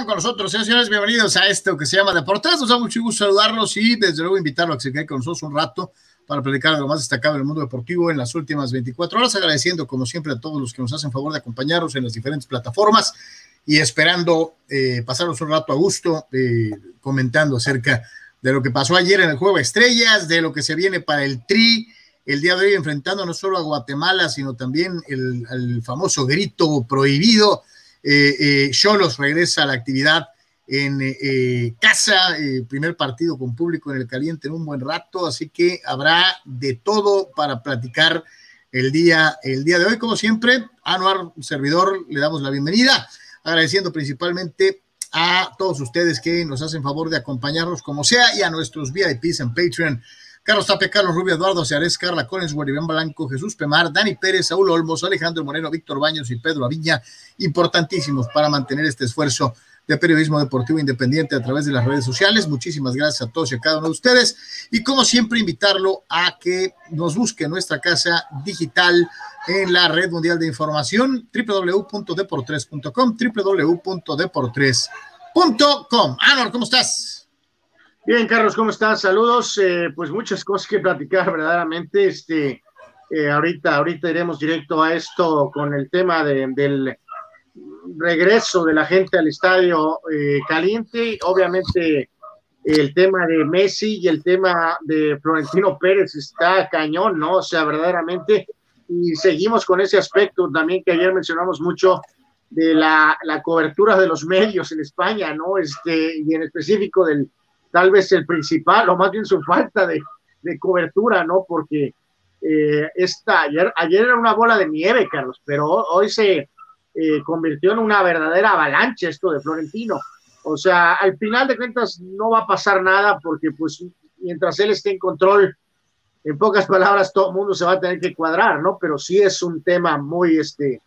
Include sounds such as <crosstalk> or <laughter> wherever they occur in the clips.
están con nosotros, señores, bienvenidos a esto que se llama Deportes. Nos da mucho gusto saludarlos y desde luego invitarlos a que se queden con nosotros un rato para platicar de lo más destacado en el mundo deportivo en las últimas 24 horas, agradeciendo como siempre a todos los que nos hacen favor de acompañarnos en las diferentes plataformas y esperando eh, pasarnos un rato a gusto eh, comentando acerca de lo que pasó ayer en el Juego de Estrellas, de lo que se viene para el Tri, el día de hoy enfrentando no solo a Guatemala, sino también el, el famoso grito prohibido Cholos regresa a la actividad en eh, casa, primer partido con público en el caliente en un buen rato, así que habrá de todo para platicar el día, el día de hoy. Como siempre, Anuar, servidor, le damos la bienvenida, agradeciendo principalmente a todos ustedes que nos hacen favor de acompañarnos como sea y a nuestros VIPs en Patreon. Carlos Tapia, Carlos Rubio, Eduardo Ceares, Carla Collins, Guaribán Blanco, Jesús Pemar, Dani Pérez, Saúl Olmos, Alejandro Moreno, Víctor Baños y Pedro Aviña, importantísimos para mantener este esfuerzo de periodismo deportivo independiente a través de las redes sociales. Muchísimas gracias a todos y a cada uno de ustedes. Y como siempre, invitarlo a que nos busque nuestra casa digital en la red mundial de información www.deportres.com, www.deportres.com. Anor, ¿cómo estás? Bien, Carlos, ¿cómo estás? Saludos. Eh, pues muchas cosas que platicar, verdaderamente. Este, eh, ahorita, ahorita iremos directo a esto con el tema del regreso de la gente al estadio eh, caliente. Obviamente, el tema de Messi y el tema de Florentino Pérez está cañón, ¿no? O sea, verdaderamente. Y seguimos con ese aspecto también que ayer mencionamos mucho de la, la cobertura de los medios en España, ¿no? Este, y en específico del tal vez el principal, o más bien su falta de, cobertura, ¿no? Porque eh, esta, ayer, ayer era una bola de nieve, Carlos, pero hoy se eh, convirtió en una verdadera avalancha esto de Florentino. O sea, al final de cuentas no va a pasar nada porque pues mientras él esté en control, en pocas palabras, todo el mundo se va a tener que cuadrar, ¿no? Pero sí es un tema muy, este,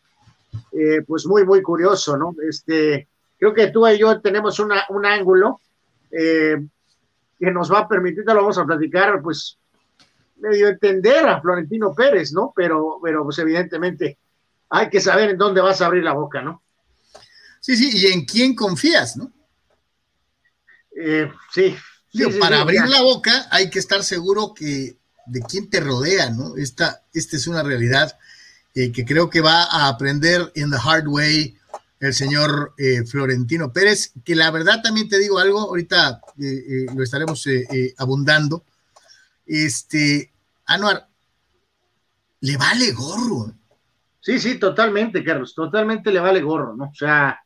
eh, pues muy, muy curioso, ¿no? Este, creo que tú y yo tenemos una, un ángulo eh, que nos va a permitir, te lo vamos a platicar, pues medio entender a Florentino Pérez, ¿no? Pero, pero pues evidentemente hay que saber en dónde vas a abrir la boca, ¿no? Sí, sí, y en quién confías, ¿no? Eh, sí. para abrir la boca hay que estar seguro que de quién te rodea, ¿no? Esta, esta es una realidad eh, que creo que va a aprender in the hard way el señor eh, Florentino Pérez, que la verdad también te digo algo, ahorita eh, eh, lo estaremos abundando. Este, Anuar, le vale gorro. Sí, sí, totalmente, Carlos, totalmente le vale gorro, ¿no? O sea,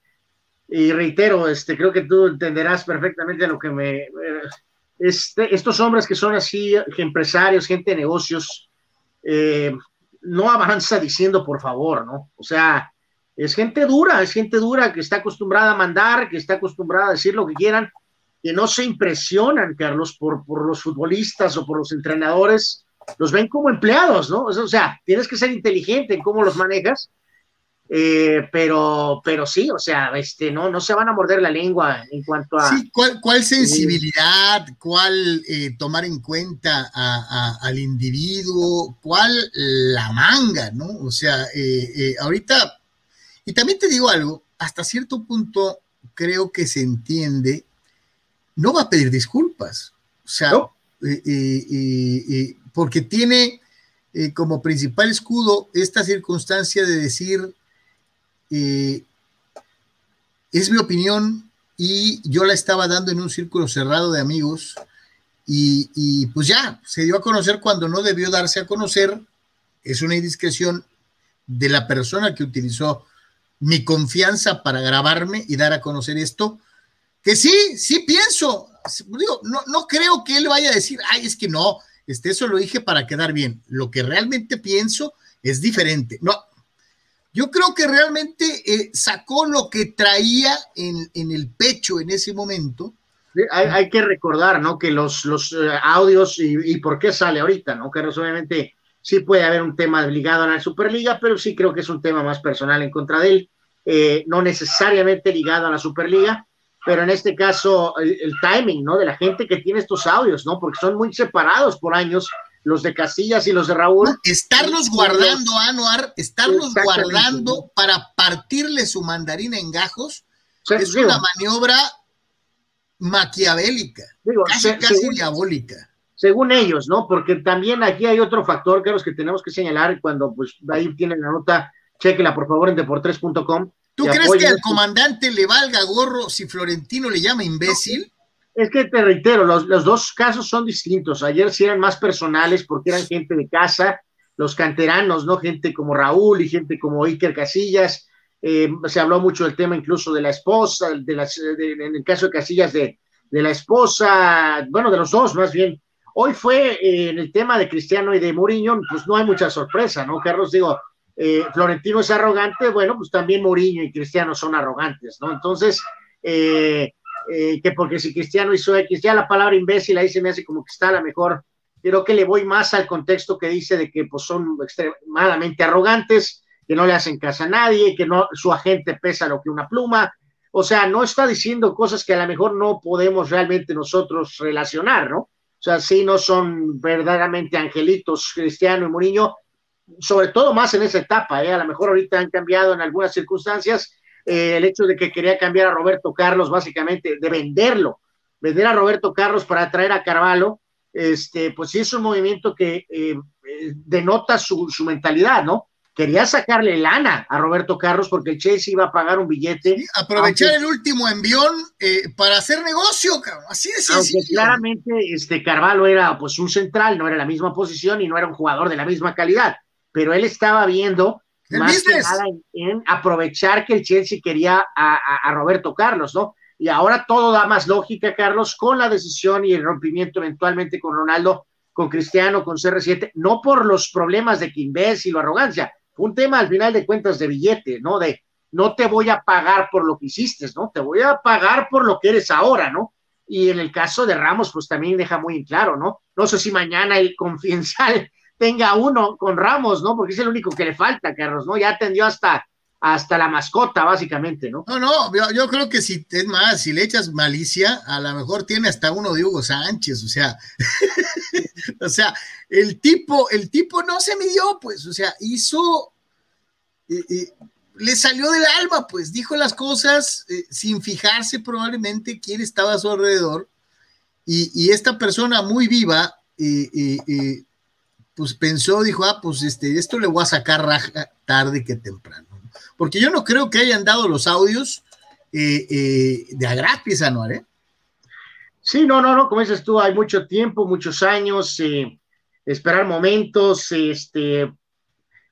y reitero, este, creo que tú entenderás perfectamente lo que me... Este, estos hombres que son así, empresarios, gente de negocios, no avanza diciendo por favor, ¿no? O sea, es gente dura, es gente dura que está acostumbrada a mandar, que está acostumbrada a decir lo que quieran, que no se impresionan, Carlos, por, por los futbolistas o por los entrenadores, los ven como empleados, ¿no? O sea, tienes que ser inteligente en cómo los manejas, eh, pero, pero sí, o sea, este, no, no se van a morder la lengua en cuanto a... Sí, ¿cuál, sensibilidad, cuál eh, tomar en cuenta al individuo, cuál la manga, ¿no? O sea, eh, ahorita y también te digo algo, hasta cierto punto creo que se entiende, no va a pedir disculpas, o sea, eh, eh, eh, porque tiene como principal escudo esta circunstancia de decir, es mi opinión y yo la estaba dando en un círculo cerrado de amigos y, y pues ya, se dio a conocer cuando no debió darse a conocer, es una indiscreción de la persona que utilizó mi confianza para grabarme y dar a conocer esto, que sí, sí pienso, digo, no, no creo que él vaya a decir, ay, es que no, este, eso lo dije para quedar bien. Lo que realmente pienso es diferente. No, yo creo que realmente eh, sacó lo que traía en, el pecho en ese momento. hay, que recordar, ¿no? Que los, los eh, audios y, por qué sale ahorita, ¿no? Que obviamente sí puede haber un tema ligado a la Superliga, pero sí creo que es un tema más personal en contra de él, eh, no necesariamente ligado a la Superliga, pero en este caso el, timing, ¿no? De la gente que tiene estos audios, ¿no? Porque son muy separados por años los de Casillas y los de Raúl. estarlos guardando, Anuar, estarlos guardando para partirle su mandarina en gajos, es una maniobra maquiavélica, casi, casi diabólica. Según ellos, ¿no? Porque también aquí hay otro factor, que los que tenemos que señalar cuando pues ahí tienen la nota, chequela por favor en deportres.com. ¿Tú crees que al comandante le valga gorro si Florentino le llama imbécil? Es que te reitero, los, los, dos casos son distintos. Ayer sí eran más personales porque eran gente de casa, los canteranos, ¿no? Gente como Raúl y gente como Iker Casillas. Eh, se habló mucho del tema incluso de la esposa, de las, en el caso de Casillas, de, de, la esposa, bueno, de los dos más bien. Hoy fue eh, en el tema de Cristiano y de Mourinho, pues no hay mucha sorpresa, ¿no? Carlos, digo, eh, Florentino es arrogante, bueno, pues también Mourinho y Cristiano son arrogantes, ¿no? Entonces, que porque si Cristiano hizo X, ya la palabra imbécil ahí se me hace como que está a la mejor creo que le voy más al contexto que dice de que pues, son extremadamente arrogantes, que no le hacen caso a nadie, que no, su agente pesa lo que una pluma. O sea, no está diciendo cosas que a lo mejor no podemos realmente nosotros relacionar, ¿no? Sea, no son verdaderamente angelitos Cristiano y Mourinho, sobre todo más en esa etapa, ¿eh? A lo mejor ahorita han cambiado en algunas circunstancias eh, el hecho de que quería cambiar a Roberto Carlos, básicamente, de venderlo, vender a Roberto Carlos para traer a Carvalho, este, pues sí es un movimiento que eh, eh, denota su, mentalidad, ¿no? Quería sacarle lana a Roberto Carlos porque el Chelsea iba a pagar un billete. aprovechar el último envión eh, para hacer negocio, así de sencillo. Aunque claramente este Carvalho era pues un central, no era la misma posición y no era un jugador de la misma calidad, pero él estaba viendo más que nada en, aprovechar que el Chelsea quería a Roberto Carlos, ¿no? y ahora todo da más lógica, Carlos, con la decisión y el rompimiento eventualmente con Ronaldo, con Cristiano, con CR7, no por los problemas de que imbécil o arrogancia, un tema al final de cuentas de billete, ¿no? De no te voy a pagar por lo que hiciste, ¿no? Te voy a pagar por lo que eres ahora, ¿no? Y en el caso de Ramos, pues también deja muy en claro, ¿no? No sé si mañana el <laughs> confidencial tenga uno con Ramos, ¿no? Porque es el único que le falta, Carlos, ¿no? Ya atendió hasta hasta la mascota, básicamente, ¿no? No, no, yo, creo que si, es más, si le echas malicia, a lo mejor tiene hasta uno de Hugo Sánchez, o sea, <laughs> o sea, el tipo, el tipo no se midió, pues, o sea, hizo, le salió del alma, pues, dijo las cosas eh, sin fijarse probablemente quién estaba a su alrededor, y, esta persona muy viva, pues pensó, dijo, ah, pues, este, esto le voy a sacar raja tarde que temprano porque yo no creo que hayan dado los audios eh, eh, de a gratis, Anuar, ¿eh? Sí, no, no, no, como dices tú, hay mucho tiempo, muchos años, eh, esperar momentos, este,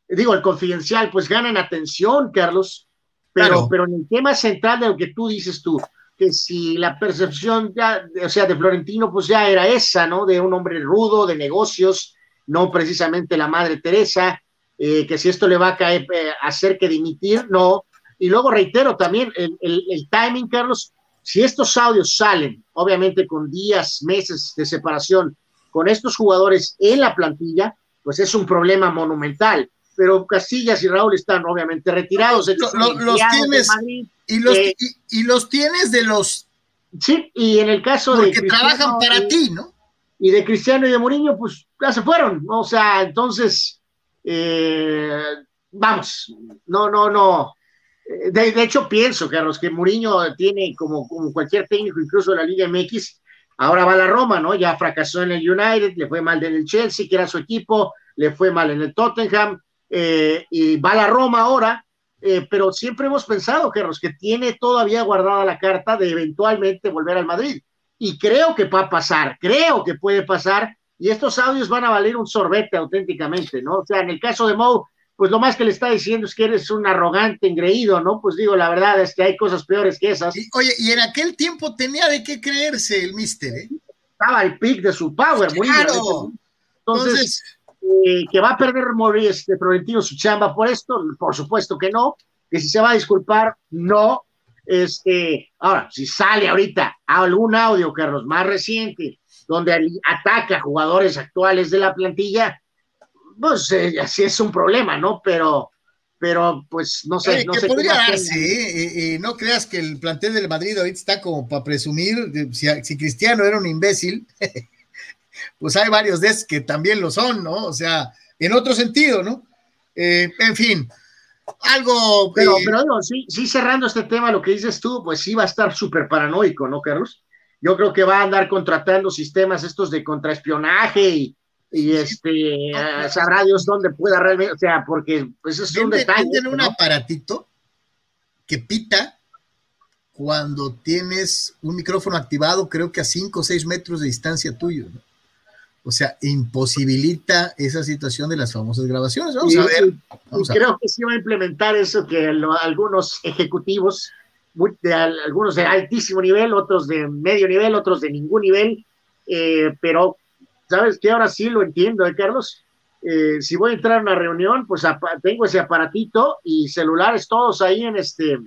digo, el confidencial, pues ganan atención, Carlos, pero, pero en el tema central de lo que tú dices tú, que si la percepción ya, o sea, de Florentino, pues ya era esa, ¿no? De un hombre rudo, de negocios, no precisamente la madre Teresa, eh, que si esto le va a caer, eh, hacer que dimitir, no. Y luego reitero también el, el, timing, Carlos, si estos audios salen, obviamente con días, meses de separación con estos jugadores en la plantilla, pues es un problema monumental. Pero Casillas y Raúl están obviamente retirados. los tienes y, los, eh, y, los tienes de los. Sí, y en el caso de. Porque trabajan para ti, ¿no? Y de Cristiano y de Mourinho, pues ya se fueron. O sea, entonces eh, vamos, no, no, no. De, hecho, pienso, Carlos, que Mourinho tiene como, como cualquier técnico, incluso de la Liga MX, ahora va a la Roma, ¿no? Ya fracasó en el United, le fue mal en el Chelsea, que era su equipo, le fue mal en el Tottenham, eh, y va a la Roma ahora, eh, pero siempre hemos pensado, Carlos, que tiene todavía guardada la carta de eventualmente volver al Madrid. Y creo que va a pasar, creo que puede pasar, y estos audios van a valer un sorbete auténticamente, ¿no? O sea, en el caso de Moe, pues lo más que le está diciendo es que eres un arrogante, engreído, ¿no? Pues digo, la verdad es que hay cosas peores que esas. oye, y en aquel tiempo tenía de qué creerse el mister, ¿eh? Estaba el pic de su power, muy claro. Entonces, eh, que va a perder este Florentino su chamba por esto, por supuesto que no, que si se va a disculpar, no. Este, ahora, si sale ahorita algún audio, Carlos, más reciente, donde ataca a jugadores actuales de la plantilla, pues eh, así es un problema, ¿no? Pero, pero pues no sé. no sé podría darse, ¿eh? no creas que el plantel del Madrid ahorita está como para presumir, si, Cristiano era un imbécil, <laughs> pues hay varios de esos que también lo son, ¿no? O sea, en otro sentido, ¿no? Eh, en fin, algo. Pero, pero no, sí, sí, cerrando este tema, lo que dices tú, pues sí va a estar súper paranoico, ¿no, Carlos? Yo creo que va a andar contratando sistemas estos de contraespionaje y, y este, sabrá Dios dónde pueda realmente, o sea, porque pues es un detalle. Tienen un aparatito que pita cuando tienes un micrófono activado, creo que a 5 o 6 metros de distancia tuyo, ¿no? O sea, imposibilita esa situación de las famosas grabaciones. Vamos a ver. creo que sí va a implementar eso que algunos ejecutivos, de, algunos de altísimo nivel, otros de medio nivel, otros de ningún nivel, eh, pero sabes que ahora sí lo entiendo, ¿eh, Carlos? Eh, si voy a entrar a una reunión, pues tengo ese aparatito y celulares todos ahí en este.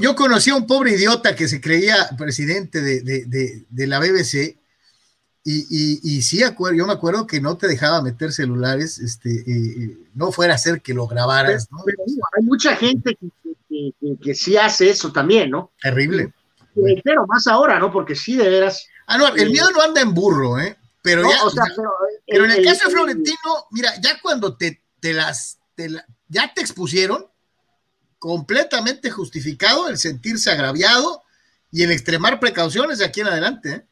yo, conocí a un pobre idiota que se creía presidente de, de la BBC y, y, sí, acuerdo, yo me acuerdo que no te dejaba meter celulares, este, eh, eh, no fuera a ser que lo grabaras, ¿no? hay mucha gente que, que, sí hace eso también, ¿no? Terrible. Pero más ahora, ¿no? Porque sí, de veras. Ah, no, el miedo no anda en burro, ¿eh? Pero ya. pero, en el, caso de Florentino, mira, ya cuando te, te las. ya te expusieron, completamente justificado el sentirse agraviado y el extremar precauciones de aquí en adelante, ¿eh?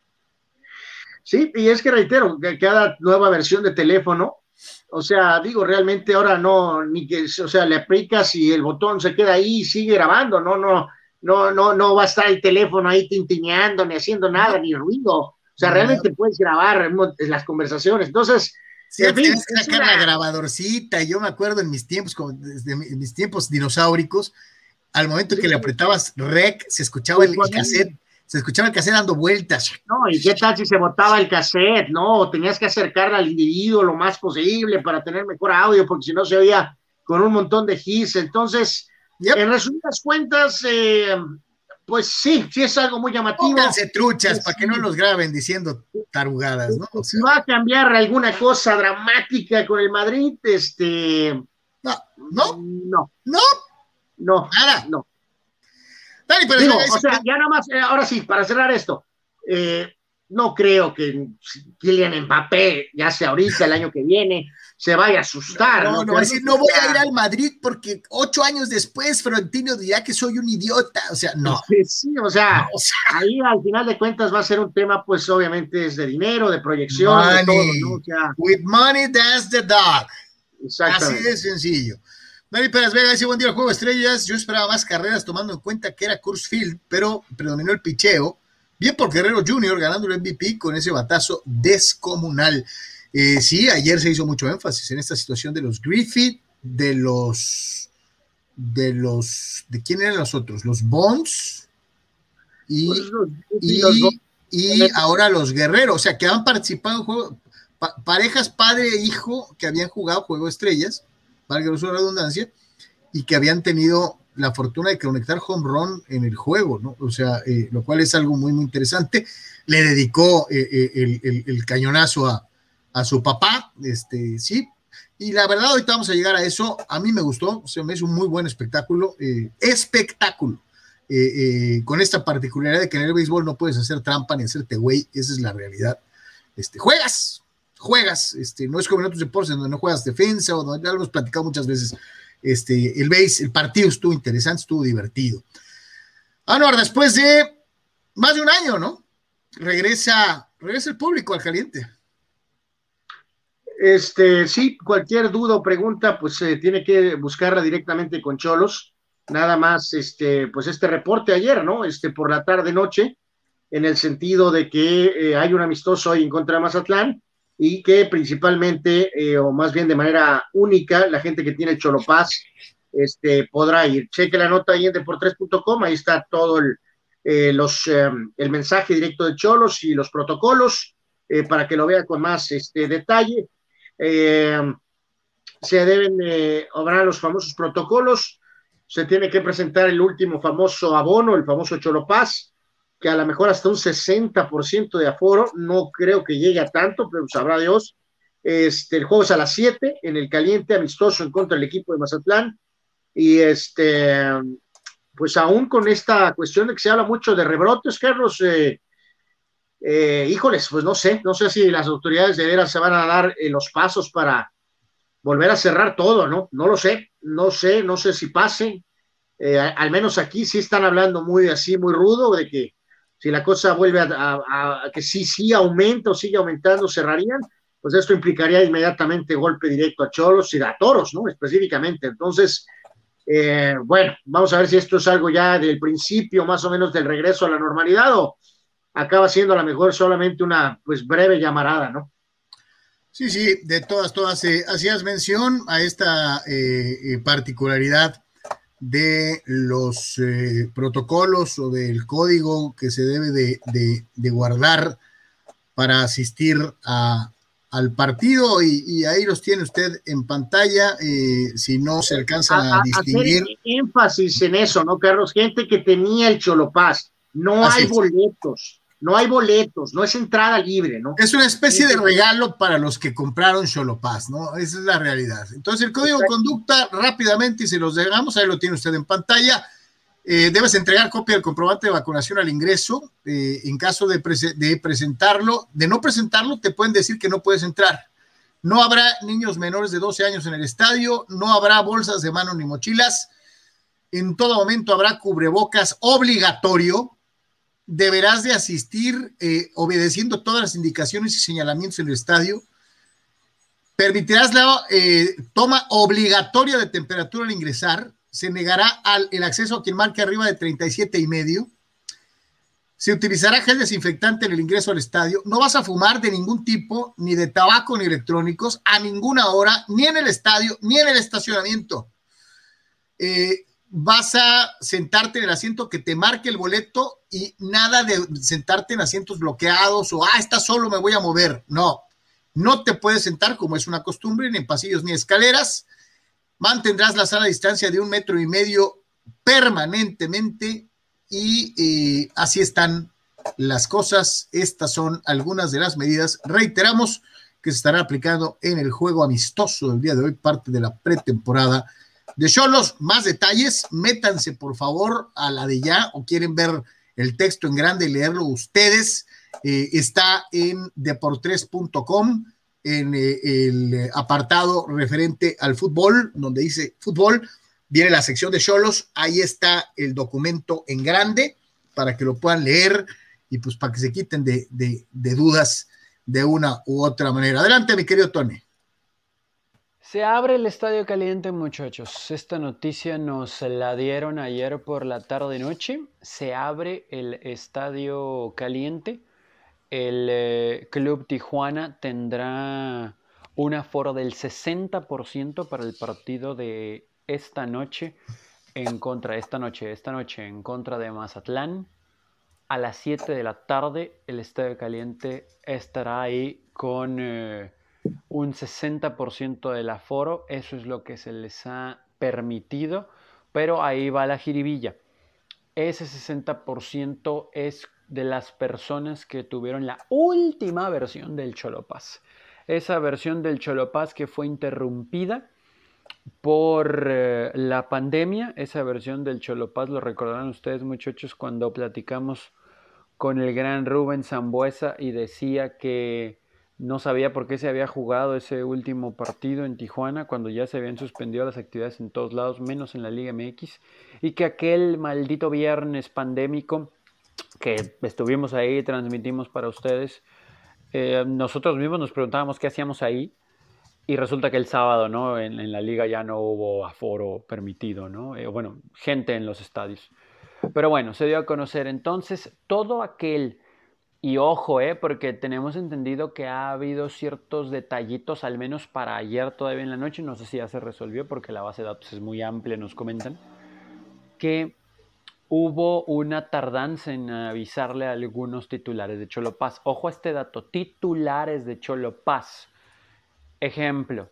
Sí, y es que reitero, que cada nueva versión de teléfono, o sea, digo, realmente ahora no, ni que, o sea, le aplicas y el botón se queda ahí y sigue grabando, no, no, no, no, no va a estar el teléfono ahí tintineando, ni haciendo nada, ni ruido. O sea, realmente puedes grabar las conversaciones. Entonces, Sí, tienes que sacar la grabadorcita. Yo me acuerdo en mis tiempos, como desde mis tiempos dinosauricos, al momento que le apretabas rec, se escuchaba el, cassette se escuchaba el cassette dando vueltas. No, y qué tal si se botaba el cassette, ¿no? Tenías que acercarle al individuo lo más posible para tener mejor audio, porque si no se oía con un montón de hits. Entonces, en resumidas cuentas, eh, pues sí, sí es algo muy llamativo. Pónganse truchas para que no los graben diciendo tarugadas, ¿no? si va a cambiar alguna cosa dramática con el Madrid, este. No, no, no, no, no, nada, no. Digo, o sea, ya nada más, eh, ahora sí, para cerrar esto, eh, no creo que Kylian Mbappé, ya sea ahorita, el año que viene, se vaya a asustar. No, no, decir, no voy a ir al Madrid porque ocho años después Florentino dirá que soy un idiota. O sea, no. <laughs> Sí, o sea, ahí al final de cuentas va a ser un tema, pues obviamente es de dinero, de proyección, de todo, ¿no? With money, that's the dog. Así de sencillo. Dani Pérez Vega dice, buen día al juego de estrellas. Yo esperaba más carreras tomando en cuenta que era Field, pero predominó el picheo. Bien por Guerrero Jr. ganando el MVP con ese batazo descomunal. Eh, sí, ayer se hizo mucho énfasis en esta situación de los Griffith, de los, de los, ¿de quién eran los otros? Los Bonds y, pues y, ahora los Guerreros, o sea, que han participado en juego, parejas padre e hijo que habían jugado Juego Estrellas valga la redundancia, y que habían tenido la fortuna de conectar home run en el juego, ¿no? O sea, eh, lo cual es algo muy, muy interesante. Le dedicó eh, eh, el, cañonazo a, a, su papá, este, sí. Y la verdad, ahorita vamos a llegar a eso. A mí me gustó, se me hizo un muy buen espectáculo. espectáculo. con esta particularidad de que en el béisbol no puedes hacer trampa ni hacerte güey, esa es la realidad. Este, juegas, juegas, este, no es como en otros deportes donde no juegas defensa o donde ya lo hemos platicado muchas veces. Este, el base, el partido estuvo interesante, estuvo divertido. Anuar, después de más de un año, ¿no? Regresa, regresa el público al caliente. Este, sí, cualquier duda o pregunta, pues se tiene que buscarla directamente con Cholos. Nada más, este, pues este reporte ayer, ¿no? Este, por la tarde noche, en el sentido de que eh, hay un amistoso hoy en contra de Mazatlán y que principalmente, eh, o más bien de manera única, la gente que tiene Cholopaz este, podrá ir. Cheque la nota ahí en deportres.com, ahí está todo el, eh, los, em, el mensaje directo de Cholos y los protocolos eh, para que lo vea con más este, detalle. Em, se deben obrar los famosos protocolos, se tiene que presentar el último famoso abono, el famoso Cholopaz, que a lo mejor hasta un 60% de aforo, no creo que llegue a tanto, pero sabrá Dios. Este, el juego es a las 7 en el caliente amistoso en contra del equipo de Mazatlán. Y este, pues aún con esta cuestión de que se habla mucho de rebrotes, Carlos, eh, eh, híjoles, pues no sé, no sé si las autoridades de veras se van a dar eh, los pasos para volver a cerrar todo, ¿no? No lo sé. no sé, no sé si pase. Al menos aquí sí están hablando muy así, muy rudo, de que si la cosa vuelve a, que sí, sí aumenta o sigue aumentando, cerrarían, pues esto implicaría inmediatamente golpe directo a Cholos y a Toros, ¿no? Específicamente. Entonces, eh, bueno, vamos a ver si esto es algo ya del principio, más o menos del regreso a la normalidad, o acaba siendo a lo mejor solamente una, pues, breve llamarada, ¿no? Sí, sí, de todas, todas. Eh, hacías mención a esta eh, eh, particularidad de los protocolos o del código que se debe de, guardar para asistir al partido y, ahí los tiene usted en pantalla, si no se alcanza a, distinguir. Hacer énfasis en eso, ¿no, Carlos? Gente que tenía el Cholopaz, no hay boletos no hay boletos, no es entrada libre, ¿no? Es una especie de regalo para los que compraron Cholopaz, ¿no? Esa es la realidad. Entonces, el código de conducta, rápidamente, y si los dejamos, ahí lo tiene usted en pantalla. Eh, debes entregar copia del comprobante de vacunación al ingreso. Eh, en caso de, de presentarlo, de no presentarlo, te pueden decir que no puedes entrar. No habrá niños menores de 12 años en el estadio, no habrá bolsas de mano ni mochilas. En todo momento habrá cubrebocas obligatorio deberás de asistir eh, obedeciendo todas las indicaciones y señalamientos en el estadio. Permitirás la eh, toma obligatoria de temperatura al ingresar. Se negará al, el acceso a quien marque arriba de 37 y medio. Se utilizará gel desinfectante en el ingreso al estadio. No vas a fumar de ningún tipo, ni de tabaco ni electrónicos, a ninguna hora, ni en el estadio, ni en el estacionamiento. Eh, vas a sentarte en el asiento que te marque el boleto y nada de sentarte en asientos bloqueados o, ah, está solo, me voy a mover. No, no te puedes sentar como es una costumbre, ni en pasillos ni escaleras. Mantendrás la sala a distancia de un metro y medio permanentemente y eh, así están las cosas. Estas son algunas de las medidas. Reiteramos que se estará aplicando en el juego amistoso del día de hoy, parte de la pretemporada de Cholos, más detalles, métanse por favor a la de ya o quieren ver el texto en grande y leerlo ustedes. Eh, está en deportres.com en eh, el apartado referente al fútbol, donde dice fútbol, viene la sección de Cholos, ahí está el documento en grande para que lo puedan leer y pues para que se quiten de, de dudas de una u otra manera. Adelante, mi querido Tony. Se abre el estadio caliente, muchachos. Esta noticia nos la dieron ayer por la tarde noche. Se abre el estadio caliente. El eh, Club Tijuana tendrá un aforo del 60% para el partido de esta noche en contra, esta noche, esta noche en contra de Mazatlán. A las 7 de la tarde el estadio caliente estará ahí con... Eh, un 60% del aforo, eso es lo que se les ha permitido, pero ahí va la jiribilla. Ese 60% es de las personas que tuvieron la última versión del Cholopaz. Esa versión del Cholopaz que fue interrumpida por eh, la pandemia, esa versión del Cholopaz, lo recordarán ustedes muchachos cuando platicamos con el gran Rubén Zambuesa y decía que no sabía por qué se había jugado ese último partido en Tijuana cuando ya se habían suspendido las actividades en todos lados, menos en la Liga MX, y que aquel maldito viernes pandémico que estuvimos ahí, transmitimos para ustedes, eh, nosotros mismos nos preguntábamos qué hacíamos ahí, y resulta que el sábado, ¿no? En, la liga ya no hubo aforo permitido, ¿no? Eh, bueno, gente en los estadios. Pero bueno, se dio a conocer entonces todo aquel y ojo, eh, porque tenemos entendido que ha habido ciertos detallitos, al menos para ayer todavía en la noche, no sé si ya se resolvió porque la base de datos es muy amplia, nos comentan, que hubo una tardanza en avisarle a algunos titulares de Cholopaz. Ojo a este dato, titulares de Cholopaz. Ejemplo,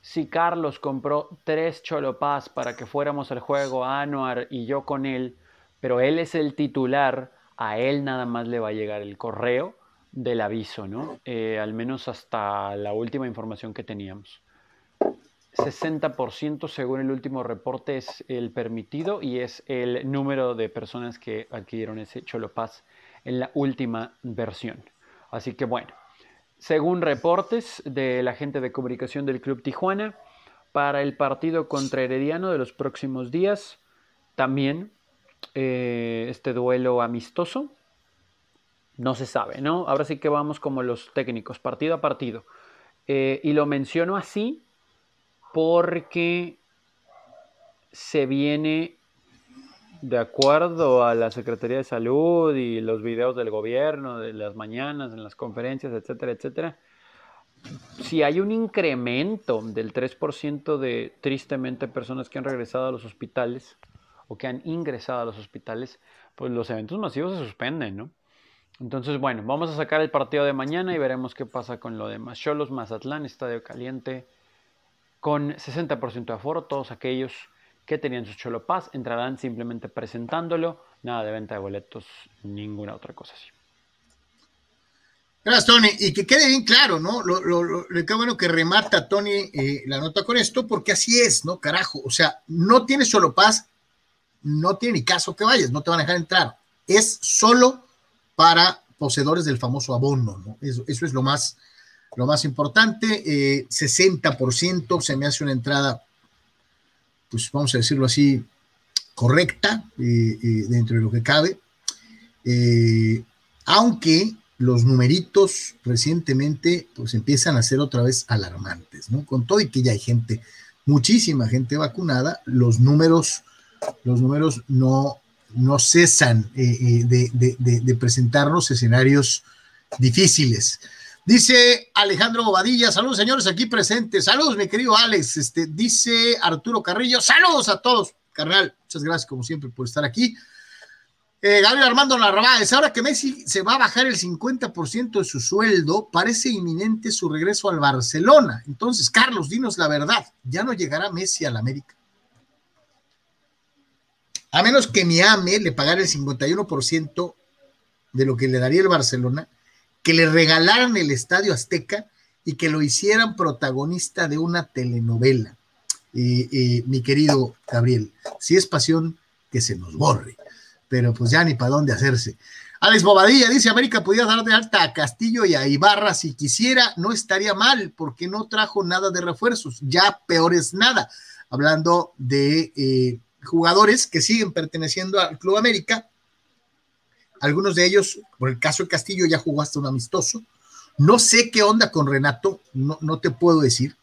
si Carlos compró tres Cholopaz para que fuéramos al juego Anuar y yo con él, pero él es el titular, a él nada más le va a llegar el correo del aviso, ¿no? Eh, al menos hasta la última información que teníamos. 60% según el último reporte es el permitido y es el número de personas que adquirieron ese Cholopaz en la última versión. Así que bueno, según reportes de la gente de comunicación del Club Tijuana, para el partido contra Herediano de los próximos días. También eh, este duelo amistoso. No se sabe, ¿no? Ahora sí que vamos como los técnicos, partido a partido. Eh, y lo menciono así porque se viene de acuerdo a la Secretaría de Salud y los videos del gobierno, de las mañanas, en las conferencias, etcétera, etcétera, si hay un incremento del 3% de tristemente personas que han regresado a los hospitales o que han ingresado a los hospitales, pues los eventos masivos se suspenden, ¿no? Entonces, bueno, vamos a sacar el partido de mañana y veremos qué pasa con lo demás. Cholos, Mazatlán, Estadio Caliente, con 60% de aforo, todos aquellos que tenían su Cholo Paz entrarán simplemente presentándolo, nada de venta de boletos, ninguna otra cosa así. Gracias, Tony. Y que quede bien claro, ¿no? Lo, lo, qué bueno que remata Tony eh, la nota con esto, porque así es, ¿no? Carajo. O sea, no tienes solo paz, no tiene ni caso que vayas, no te van a dejar entrar. Es solo para poseedores del famoso abono, ¿no? Eso, es lo más, lo más importante. Eh, 60% se me hace una entrada, pues vamos a decirlo así, correcta eh, eh, dentro de lo que cabe. aunque los numeritos recientemente pues empiezan a ser otra vez alarmantes, ¿no? Con todo y que ya hay gente, muchísima gente vacunada, los números, los números no, no cesan eh, eh, de, de, presentarnos escenarios difíciles. Dice Alejandro Bobadilla, saludos señores aquí presentes, saludos mi querido Alex, este, dice Arturo Carrillo, saludos a todos, carnal, muchas gracias como siempre por estar aquí. Eh, Gabriel Armando Narváez, ahora que Messi se va a bajar el 50% de su sueldo, parece inminente su regreso al Barcelona. Entonces, Carlos, dinos la verdad, ¿ya no llegará Messi al América? A menos que Miami le pagara el 51% de lo que le daría el Barcelona, que le regalaran el Estadio Azteca y que lo hicieran protagonista de una telenovela. mi querido Gabriel, si es pasión, que se nos borre pero pues ya ni para dónde hacerse. Alex Bobadilla dice, América podía dar de alta a Castillo y a Ibarra si quisiera, no estaría mal, porque no trajo nada de refuerzos, ya peor es nada. Hablando de eh, jugadores que siguen perteneciendo al Club América, algunos de ellos, por el caso de Castillo, ya jugó hasta un amistoso. No sé qué onda con Renato, no, no te puedo decir.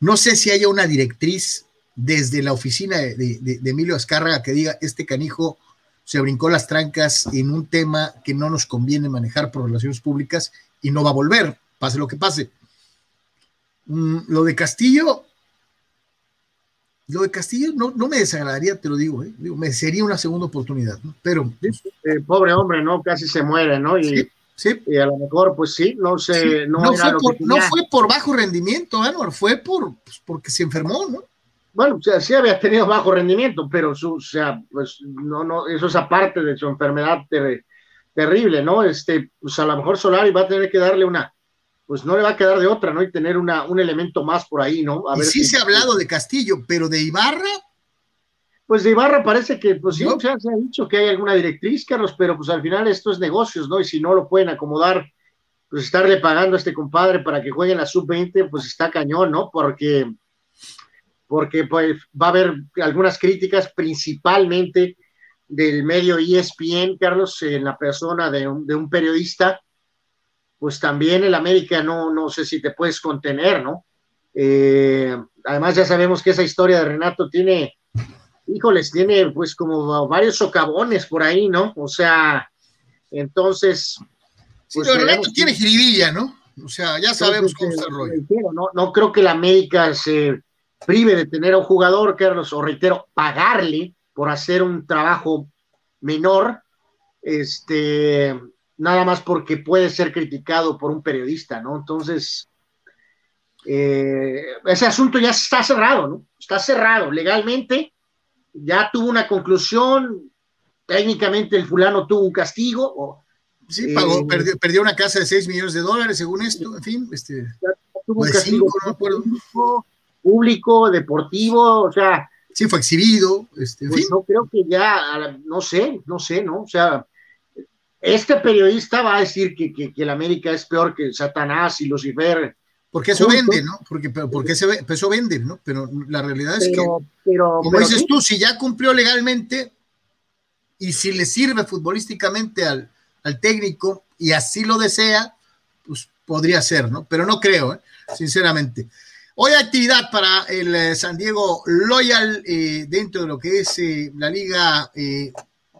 No sé si haya una directriz desde la oficina de, de Emilio Azcárraga que diga, este canijo se brincó las trancas en un tema que no nos conviene manejar por relaciones públicas y no va a volver, pase lo que pase. Mm, lo de Castillo, lo de Castillo no, no me desagradaría, te lo digo, ¿eh? me sería una segunda oportunidad, ¿no? Pero. Eh, pobre hombre, ¿no? Casi se muere, ¿no? Y, sí, y a lo mejor, pues sí, no sé. No, fue, por, no fue por bajo rendimiento, Anwar, fue por, pues, porque se enfermó, ¿no? bueno, o sea, sí había tenido bajo rendimiento, pero su, o sea, pues no, no, eso es aparte de su enfermedad terrible, ¿no? Este, pues a lo mejor Solari va a tener que darle una, pues no le va a quedar de otra, ¿no? Y tener una, un elemento más por ahí, ¿no? A ver sí se ha hablado de Castillo, pero de Ibarra. Pues de Ibarra parece que, pues sí, se ha dicho que hay alguna directriz, Carlos, pero pues al final esto es negocios, ¿no? Y si no lo pueden acomodar, pues estarle pagando a este compadre para que juegue en la sub-20, pues está cañón, ¿no? Porque porque pues, va a haber algunas críticas principalmente del medio ESPN, Carlos, en la persona de un, periodista, pues también el América no, no sé si te puedes contener, ¿no? Eh, además ya sabemos que esa historia de Renato tiene, híjoles, tiene pues como varios socavones por ahí, ¿no? O sea, entonces... Pues, Renato tiene jiribilla, ¿no? O sea, ya sabemos cómo está el rollo. No, no creo que la América se prive de tener a un jugador, Carlos, o reitero, pagarle por hacer un trabajo menor, este, nada más porque puede ser criticado por un periodista, ¿no? Entonces, eh, ese asunto ya está cerrado, ¿no? Está cerrado legalmente, ya tuvo una conclusión, técnicamente el fulano tuvo un castigo. O, sí, pagó, eh, perdió, una casa de 6 millones de dólares, según esto, en fin, este, tuvo un castigo, no me acuerdo público, deportivo, o sea. Sí, fue exhibido. Este, pues no creo que ya, no sé, no sé, ¿no? O sea, este periodista va a decir que, que, el América es peor que Satanás y Lucifer porque eso vende, ¿no? Porque, porque se, eso vende, ¿no? Pero la realidad es que, como dices tú, si ya cumplió legalmente y si le sirve futbolísticamente al, al técnico y así lo desea, pues podría ser, ¿no? Pero no creo, ¿eh? sinceramente. Hoy hay actividad para el eh, San Diego Loyal eh, dentro de lo que es la liga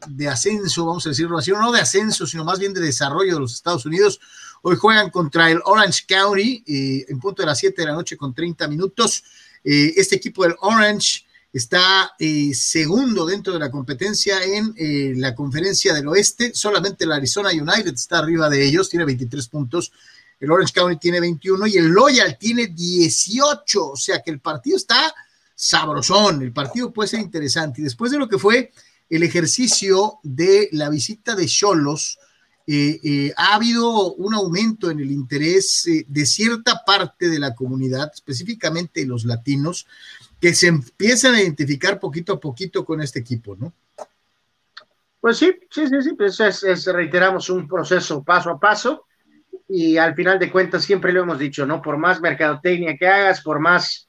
de ascenso, vamos a decirlo así, no de ascenso, sino más bien de desarrollo de los Estados Unidos. Hoy juegan contra el Orange County en punto de las 7 de la noche con 30 minutos. este equipo del Orange está segundo dentro de la competencia en la conferencia del oeste. Solamente el Arizona United está arriba de ellos, tiene 23 puntos el Orange County tiene 21 y el Loyal tiene 18, o sea que el partido está sabrosón, el partido puede ser interesante. Y después de lo que fue el ejercicio de la visita de Cholos, eh, eh, ha habido un aumento en el interés eh, de cierta parte de la comunidad, específicamente los latinos, que se empiezan a identificar poquito a poquito con este equipo, ¿no? Pues sí, sí, sí, sí, pues es, reiteramos un proceso paso a paso y al final de cuentas siempre lo hemos dicho, ¿no? Por más mercadotecnia que hagas, por más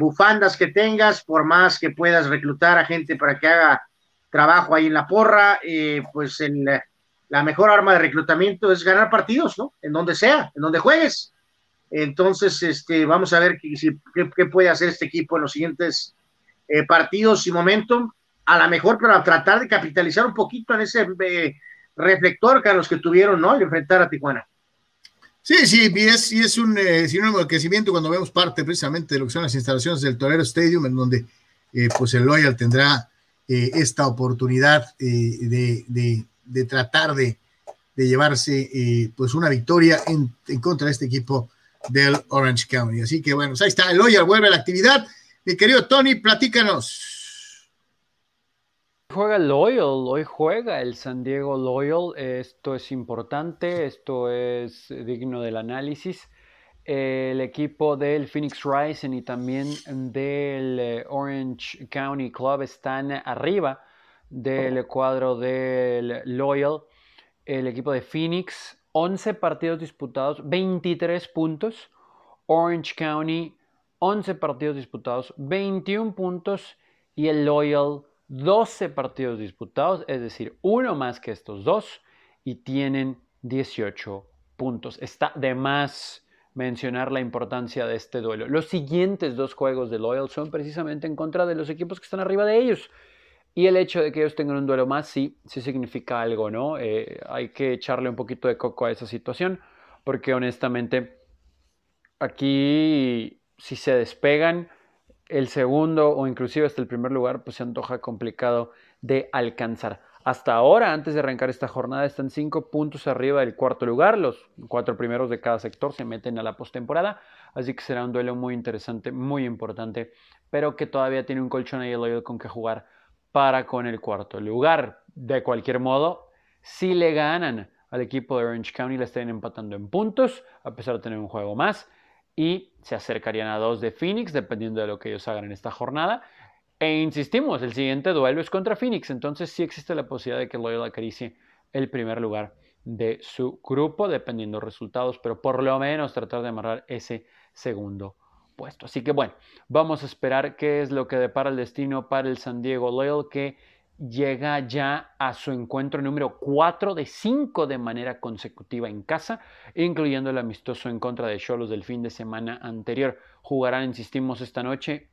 bufandas que tengas, por más que puedas reclutar a gente para que haga trabajo ahí en la porra, eh, pues en la, mejor arma de reclutamiento es ganar partidos, ¿no? En donde sea, en donde juegues. Entonces, este, vamos a ver qué, puede hacer este equipo en los siguientes eh, partidos y momentum, a lo mejor para tratar de capitalizar un poquito en ese reflector que a los que tuvieron, ¿no? Al enfrentar a Tijuana. Sí, sí, y es, y es un eh, sinónimo de crecimiento cuando vemos parte precisamente de lo que son las instalaciones del Torero Stadium, en donde eh, pues el Loyal tendrá eh, esta oportunidad de, de, tratar de, llevarse pues una victoria en, en, contra de este equipo del Orange County. Así que bueno, pues ahí está, el Loyal vuelve a la actividad. Mi querido Tony, platícanos. Juega Loyal, hoy juega el San Diego Loyal. Esto es importante, esto es digno del análisis. El equipo del Phoenix Rising y también del eh, Orange County Club están arriba del cuadro del Loyal. El equipo de Phoenix, 11 partidos disputados, 23 puntos. Orange County, 11 partidos disputados, 21 puntos. Y el Loyal, 12 partidos disputados, es decir, uno más que estos dos, y tienen 18 puntos. Está de más mencionar la importancia de este duelo. Los siguientes dos juegos de Loyal son precisamente en contra de los equipos que están arriba de ellos. Y el hecho de que ellos tengan un duelo más, sí, sí significa algo, ¿no? Eh, hay que echarle un poquito de coco a esa situación, porque honestamente, aquí, si se despegan, el segundo o inclusive hasta el primer lugar, pues se antoja complicado de alcanzar. Hasta ahora, antes de arrancar esta jornada, están cinco puntos arriba del cuarto lugar. Los cuatro primeros de cada sector se meten a la postemporada. Así que será un duelo muy interesante, muy importante, pero que todavía tiene un colchón ahí el con que jugar para con el cuarto lugar. De cualquier modo, si le ganan al equipo de Orange County, le estén empatando en puntos, a pesar de tener un juego más y se acercarían a dos de Phoenix, dependiendo de lo que ellos hagan en esta jornada. E insistimos, el siguiente duelo es contra Phoenix, entonces sí existe la posibilidad de que Loyola acaricie el primer lugar de su grupo, dependiendo de resultados, pero por lo menos tratar de amarrar ese segundo puesto. Así que bueno, vamos a esperar qué es lo que depara el destino para el San Diego Loyal, que llega ya a su encuentro número 4 de 5 de manera consecutiva en casa, incluyendo el amistoso en contra de Cholos del fin de semana anterior. Jugarán, insistimos, esta noche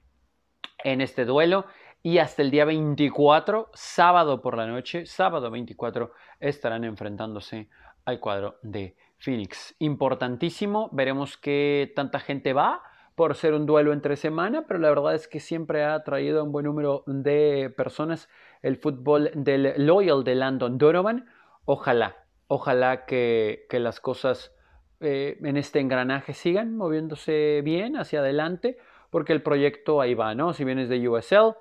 en este duelo y hasta el día 24, sábado por la noche, sábado 24, estarán enfrentándose al cuadro de Phoenix. Importantísimo, veremos qué tanta gente va por ser un duelo entre semana, pero la verdad es que siempre ha traído un buen número de personas el fútbol del Loyal de Landon Donovan. Ojalá, ojalá que, las cosas eh, en este engranaje sigan moviéndose bien hacia adelante, porque el proyecto ahí va, ¿no? Si vienes de USL,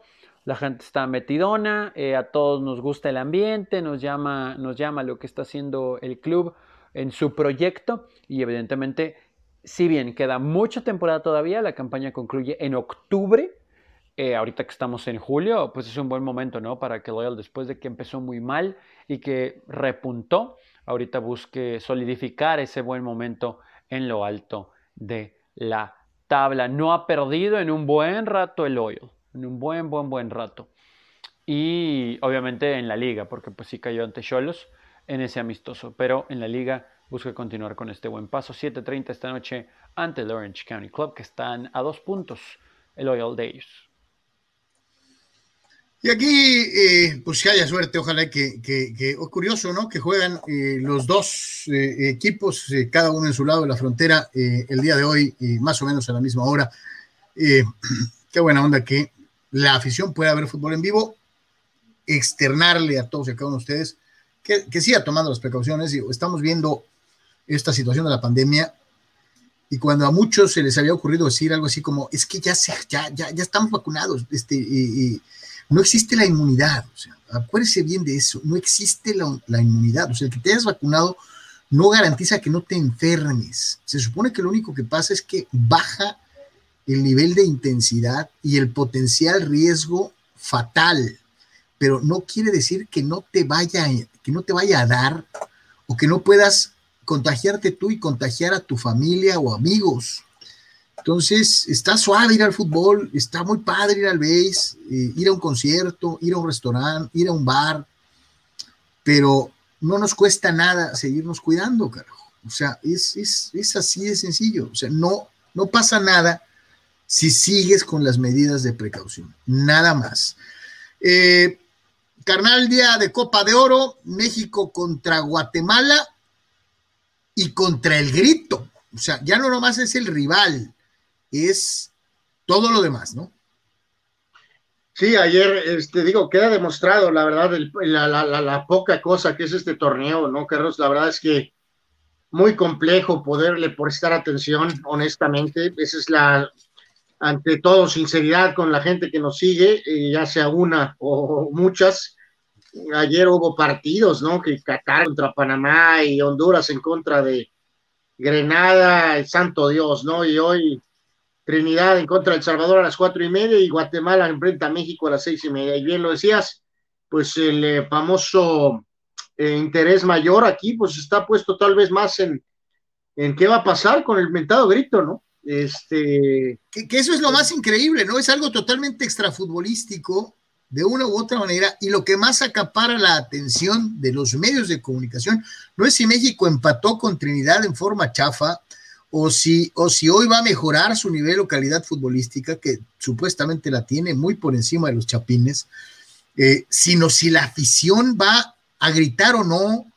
la gente está metidona, eh, a todos nos gusta el ambiente, nos llama, nos llama lo que está haciendo el club en su proyecto y evidentemente si bien queda mucha temporada todavía, la campaña concluye en octubre. Eh, ahorita que estamos en julio, pues es un buen momento, ¿no? Para que Loyal, después de que empezó muy mal y que repuntó, ahorita busque solidificar ese buen momento en lo alto de la tabla. No ha perdido en un buen rato el Oil, en un buen, buen, buen rato. Y obviamente en la liga, porque pues sí cayó ante Cholos en ese amistoso, pero en la liga busca continuar con este buen paso. 7.30 esta noche ante el Orange County Club, que están a dos puntos el Oil de ellos. Y aquí, eh, pues si haya suerte, ojalá que, que, curioso, ¿no? Que juegan eh, los dos eh, equipos, cada uno en su lado de la frontera, el día de hoy, más o menos a la misma hora. <clears throat> qué buena onda que la afición pueda ver fútbol en vivo, externarle a todos y a cada uno de ustedes que, que siga tomando las precauciones. Estamos viendo esta situación de la pandemia y cuando a muchos se les había ocurrido decir algo así como, es que ya, se, ya, ya, ya estamos vacunados, este, y no existe la inmunidad, o sea, acuérdese bien de eso, no existe la, inmunidad, o sea, el que te hayas vacunado no garantiza que no te enfermes. Se supone que lo único que pasa es que baja el nivel de intensidad y el potencial riesgo fatal, pero no quiere decir que no te vaya, que no te vaya a dar o que no puedas contagiarte tú y contagiar a tu familia o amigos. Entonces, está suave ir al fútbol, está muy padre ir al base, eh, ir a un concierto, ir a un restaurante, ir a un bar, pero no nos cuesta nada seguirnos cuidando, carajo. O sea, es, es, así de sencillo. O sea, no, no pasa nada si sigues con las medidas de precaución. Nada más. Eh, carnal, día de Copa de Oro, México contra Guatemala y contra el grito. O sea, ya no nomás es el rival, es todo lo demás, ¿no? Sí, ayer, este, digo, queda demostrado, la verdad, la, poca cosa que es este torneo, ¿no, Carlos? La verdad es que muy complejo poderle prestar atención, honestamente. Esa es la, ante todo, sinceridad con la gente que nos sigue, eh, ya sea una o muchas. Ayer hubo partidos, ¿no? Que Qatar contra Panamá y Honduras en contra de Grenada, el santo Dios, ¿no? Y hoy Trinidad en contra de El Salvador a las cuatro y media y Guatemala enfrenta a México a las seis y media. Y bien lo decías, pues el eh, famoso eh, interés mayor aquí, pues está puesto tal vez más en, en qué va a pasar con el mentado grito, ¿no? Este. Que, eso es lo más increíble, ¿no? Es algo totalmente extrafutbolístico, de una u otra manera, y lo que más acapara la atención de los medios de comunicación no es si México empató con Trinidad en forma chafa, o si, o si hoy va a mejorar su nivel o calidad futbolística, que supuestamente la tiene muy por encima de los chapines, eh, sino si la afición va a gritar o no,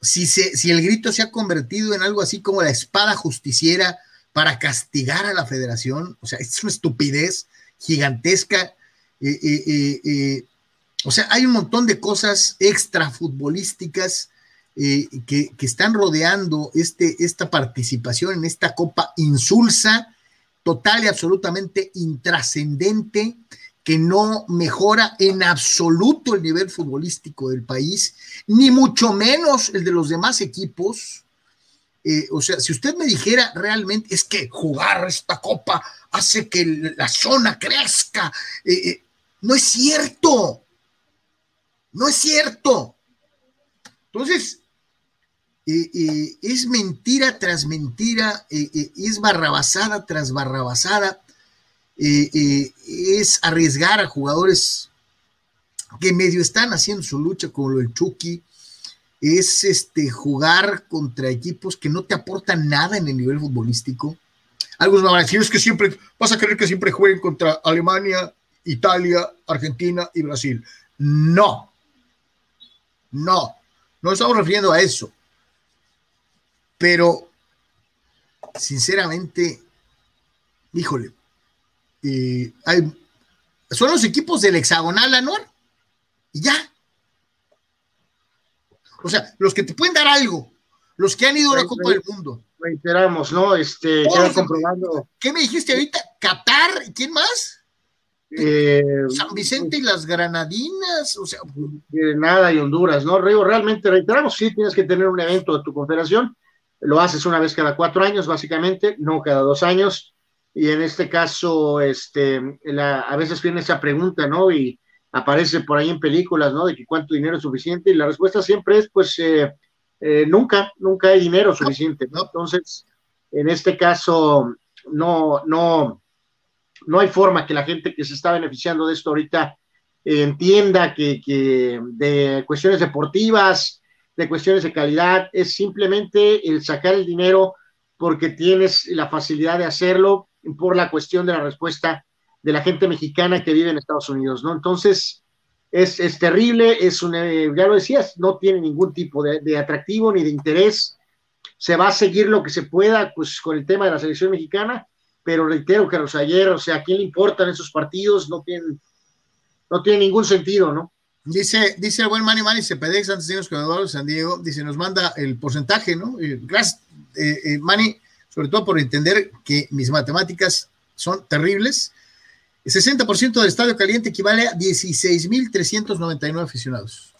si, se, si el grito se ha convertido en algo así como la espada justiciera para castigar a la federación, o sea, es una estupidez gigantesca. Eh, eh, o sea, hay un montón de cosas extra futbolísticas eh, que, están rodeando este, esta participación en esta copa insulsa, total y absolutamente intrascendente, que no mejora en absoluto el nivel futbolístico del país, ni mucho menos el de los demás equipos. Eh, o sea, si usted me dijera realmente es que jugar esta copa hace que la zona crezca, eh, no es cierto, no es cierto. Entonces, es mentira tras mentira, es barrabasada tras barrabasada, es arriesgar a jugadores que medio están haciendo su lucha como lo del Chucky, es este, jugar contra equipos que no te aportan nada en el nivel futbolístico. Algunos van a decir, es que siempre, vas a querer que siempre jueguen contra Alemania, Italia, Argentina y Brasil. No, no, no estamos refiriendo a eso. Pero, sinceramente, híjole, eh, hay, son los equipos del hexagonal, Anuar, y ya. O sea, los que te pueden dar algo, los que han ido a la Copa del Mundo. Reiteramos, ¿no? Este, comprobando. ¿Qué me dijiste ahorita? ¿Qatar? ¿Quién más? Eh, San Vicente y las Granadinas, o sea. Granada y Honduras, ¿no? realmente reiteramos, sí tienes que tener un evento de tu confederación, lo haces una vez cada cuatro años, básicamente, no cada dos años. Y en este caso, este, a veces viene esa pregunta, ¿no? Y aparece por ahí en películas, ¿no? De que cuánto dinero es suficiente. Y la respuesta siempre es, pues, eh, eh, nunca, nunca hay dinero suficiente, ¿no? Entonces, en este caso, no, no, no hay forma que la gente que se está beneficiando de esto ahorita entienda que, que, de cuestiones deportivas, de cuestiones de calidad, es simplemente el sacar el dinero porque tienes la facilidad de hacerlo por la cuestión de la respuesta de la gente mexicana que vive en Estados Unidos, ¿no? Entonces, es, es terrible, es un, eh, ya lo decías, no tiene ningún tipo de, de, atractivo ni de interés, se va a seguir lo que se pueda, pues, con el tema de la selección mexicana, pero reitero, Carlos, ayer, o sea, ¿a quién le importan esos partidos? No tienen, no tiene ningún sentido, ¿no? Dice, dice el buen Manny Manny Cepedex, antes de irnos con Eduardo San Diego, dice, nos manda el porcentaje, ¿no? Gracias, eh, eh, Manny, sobre todo por entender que mis matemáticas son terribles. El 60% del estadio caliente equivale a 16.399 aficionados.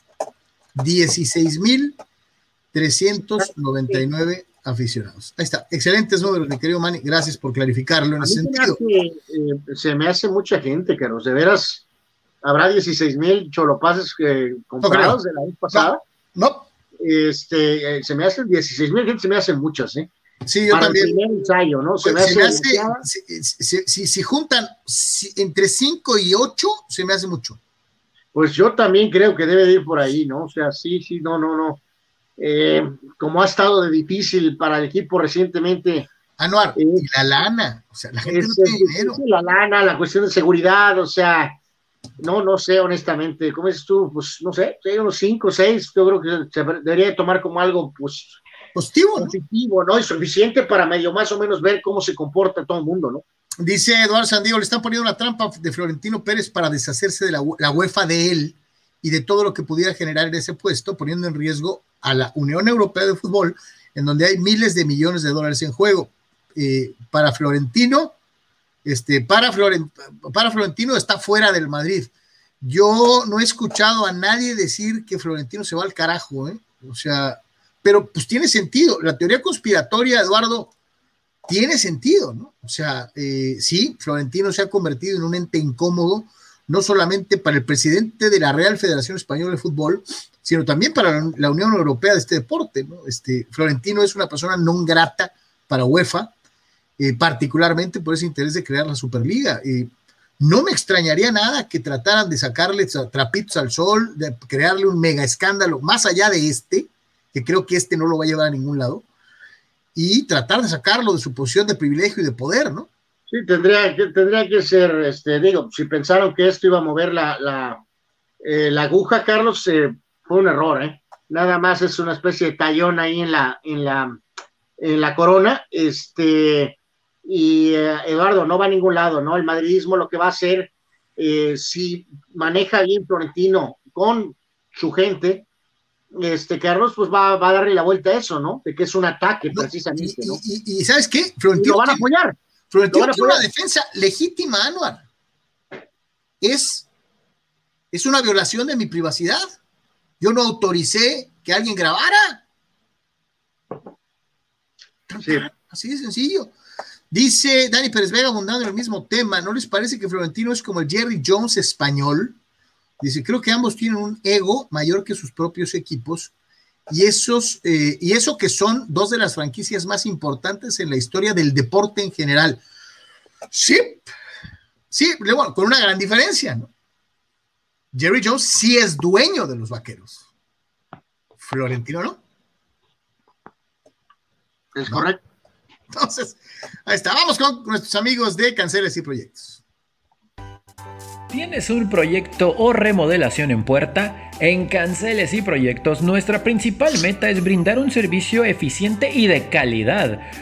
16.399 aficionados. Ahí está. Excelentes números, mi querido Manny. Gracias por clarificarlo en ese sentido. Hace, eh, se me hace mucha gente, Carlos. De veras, habrá 16 mil cholopases eh, comprados no de la vez pasada. No. no. Este, eh, se me hacen 16 mil gente, se me hacen muchas, ¿eh? Sí, yo Para también. El primer ensayo, ¿no? Se Pues, me se hace, me hace si, si, si, juntan entre 5 y 8, se me hace mucho. Pues yo también creo que debe de ir por ahí, ¿no? O sea, sí, sí, no, no, no. Eh, como ha estado de difícil para el equipo recientemente, Anuar, Sí. y la lana. O sea, la gente es, no tiene dinero. la lana, la cuestión de seguridad, o sea, no, no sé, honestamente, ¿cómo dices tú? Pues no sé, hay unos cinco, seis, yo creo que se debería de tomar como algo, pues, Positivo, ¿no? positivo, ¿no? Y suficiente para medio más o menos ver cómo se comporta todo el mundo, ¿no? Dice Eduardo Sandiego, le están poniendo una trampa de Florentino Pérez para deshacerse de la, la UEFA de él y de todo lo que pudiera generar en ese puesto, poniendo en riesgo a la Unión Europea de Fútbol, en donde hay miles de millones de dólares en juego. Eh, para Florentino, este, para, Florent, para Florentino está fuera del Madrid. Yo no he escuchado a nadie decir que Florentino se va al carajo, ¿eh? O sea, pero pues tiene sentido. La teoría conspiratoria, Eduardo, tiene sentido, ¿no? O sea, eh, sí, Florentino se ha convertido en un ente incómodo, no solamente para el presidente de la Real Federación Española de Fútbol, sino también para la, Unión Europea de este deporte, ¿no? Este, Florentino es una persona no grata para UEFA, particularmente por ese interés de crear la Superliga. Eh, no me extrañaría nada que trataran de sacarle trapitos al sol, de crearle un mega escándalo, más allá de este, que creo que este no lo va a llevar a ningún lado, y tratar de sacarlo de su posición de privilegio y de poder, ¿no? Sí, tendría que, tendría que ser, este, digo, si pensaron que esto iba a mover la, la, eh, la aguja, Carlos, eh, fue un error, ¿eh? Nada más es una especie de tallón ahí en la, en la, en la corona, este, y eh, Eduardo no va a ningún lado, ¿no? El madridismo lo que va a hacer, eh, si maneja bien Florentino con su gente, este Carlos, pues va, va, a darle la vuelta a eso, ¿no? De que es un ataque, no, precisamente, y, ¿no? Y, y, y, ¿sabes qué? Florentino lo van a apoyar. Florentino tiene una defensa legítima, Anuar. Es, es una violación de mi privacidad. Yo no autoricé que alguien grabara. Sí. Así de sencillo. Dice Dani Pérez Vega abundando en el mismo tema. ¿No les parece que Florentino es como el Jerry Jones español? Dice, creo que ambos tienen un ego mayor que sus propios equipos y, esos, eh, y eso que son dos de las franquicias más importantes en la historia del deporte en general. Sí, sí, bueno, con una gran diferencia, ¿no? Jerry Jones sí es dueño de los vaqueros. Florentino no. Es ¿No? correcto. Entonces, ahí está. Vamos con nuestros amigos de Canceles y Proyectos. ¿Tienes un proyecto o remodelación en puerta? En Canceles y Proyectos nuestra principal meta es brindar un servicio eficiente y de calidad.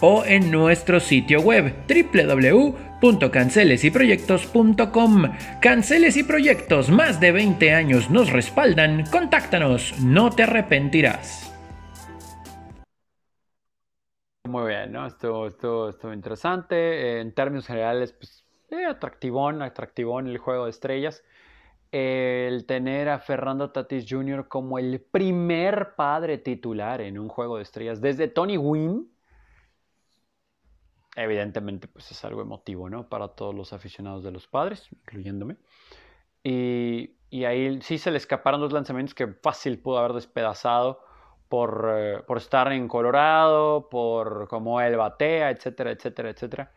o en nuestro sitio web www.cancelesyproyectos.com. Canceles y Proyectos, más de 20 años nos respaldan. Contáctanos, no te arrepentirás. muy bien, ¿no? Estuvo, estuvo, estuvo interesante. en términos generales, pues, eh, atractivón, atractivón el juego de estrellas. el tener a Fernando Tatis Jr. como el primer padre titular en un juego de estrellas desde Tony Wynn, evidentemente, pues es algo emotivo, ¿no? Para todos los aficionados de los padres, incluyéndome. Y, y ahí sí se le escaparon dos lanzamientos que fácil pudo haber despedazado por, eh, por estar en Colorado, por cómo él batea, etcétera, etcétera, etcétera.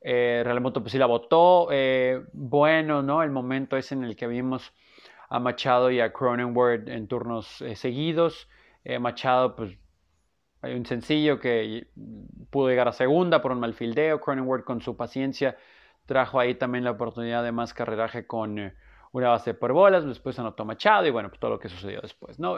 Eh, Realmente pues sí la votó. Eh, bueno, ¿no? El momento es en el que vimos a Machado y a Cronenworth en turnos eh, seguidos. Machado, pues hay un sencillo que pudo llegar a segunda por un mal fildeo. Cronenworth con su paciencia trajo ahí también la oportunidad de más carreraje con una base por bolas. Después anotó Machado y bueno, pues todo lo que sucedió después, ¿no?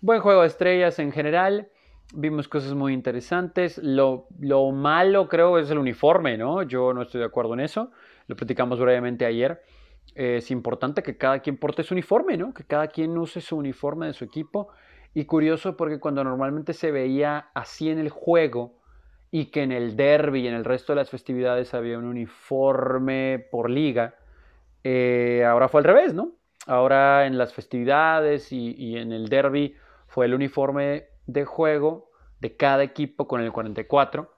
buen juego de estrellas en general. Vimos cosas muy interesantes. Lo, lo, malo creo es el uniforme, ¿no? Yo no estoy de acuerdo en eso. Lo platicamos brevemente ayer. es importante que cada quien porte su uniforme, ¿no? Que cada quien use su uniforme de su equipo. Y curioso porque cuando normalmente se veía así en el juego y que en el derby y en el resto de las festividades había un uniforme por liga, eh, ahora fue al revés, ¿no? Ahora en las festividades y, y en el derby fue el uniforme de juego de cada equipo con el 44,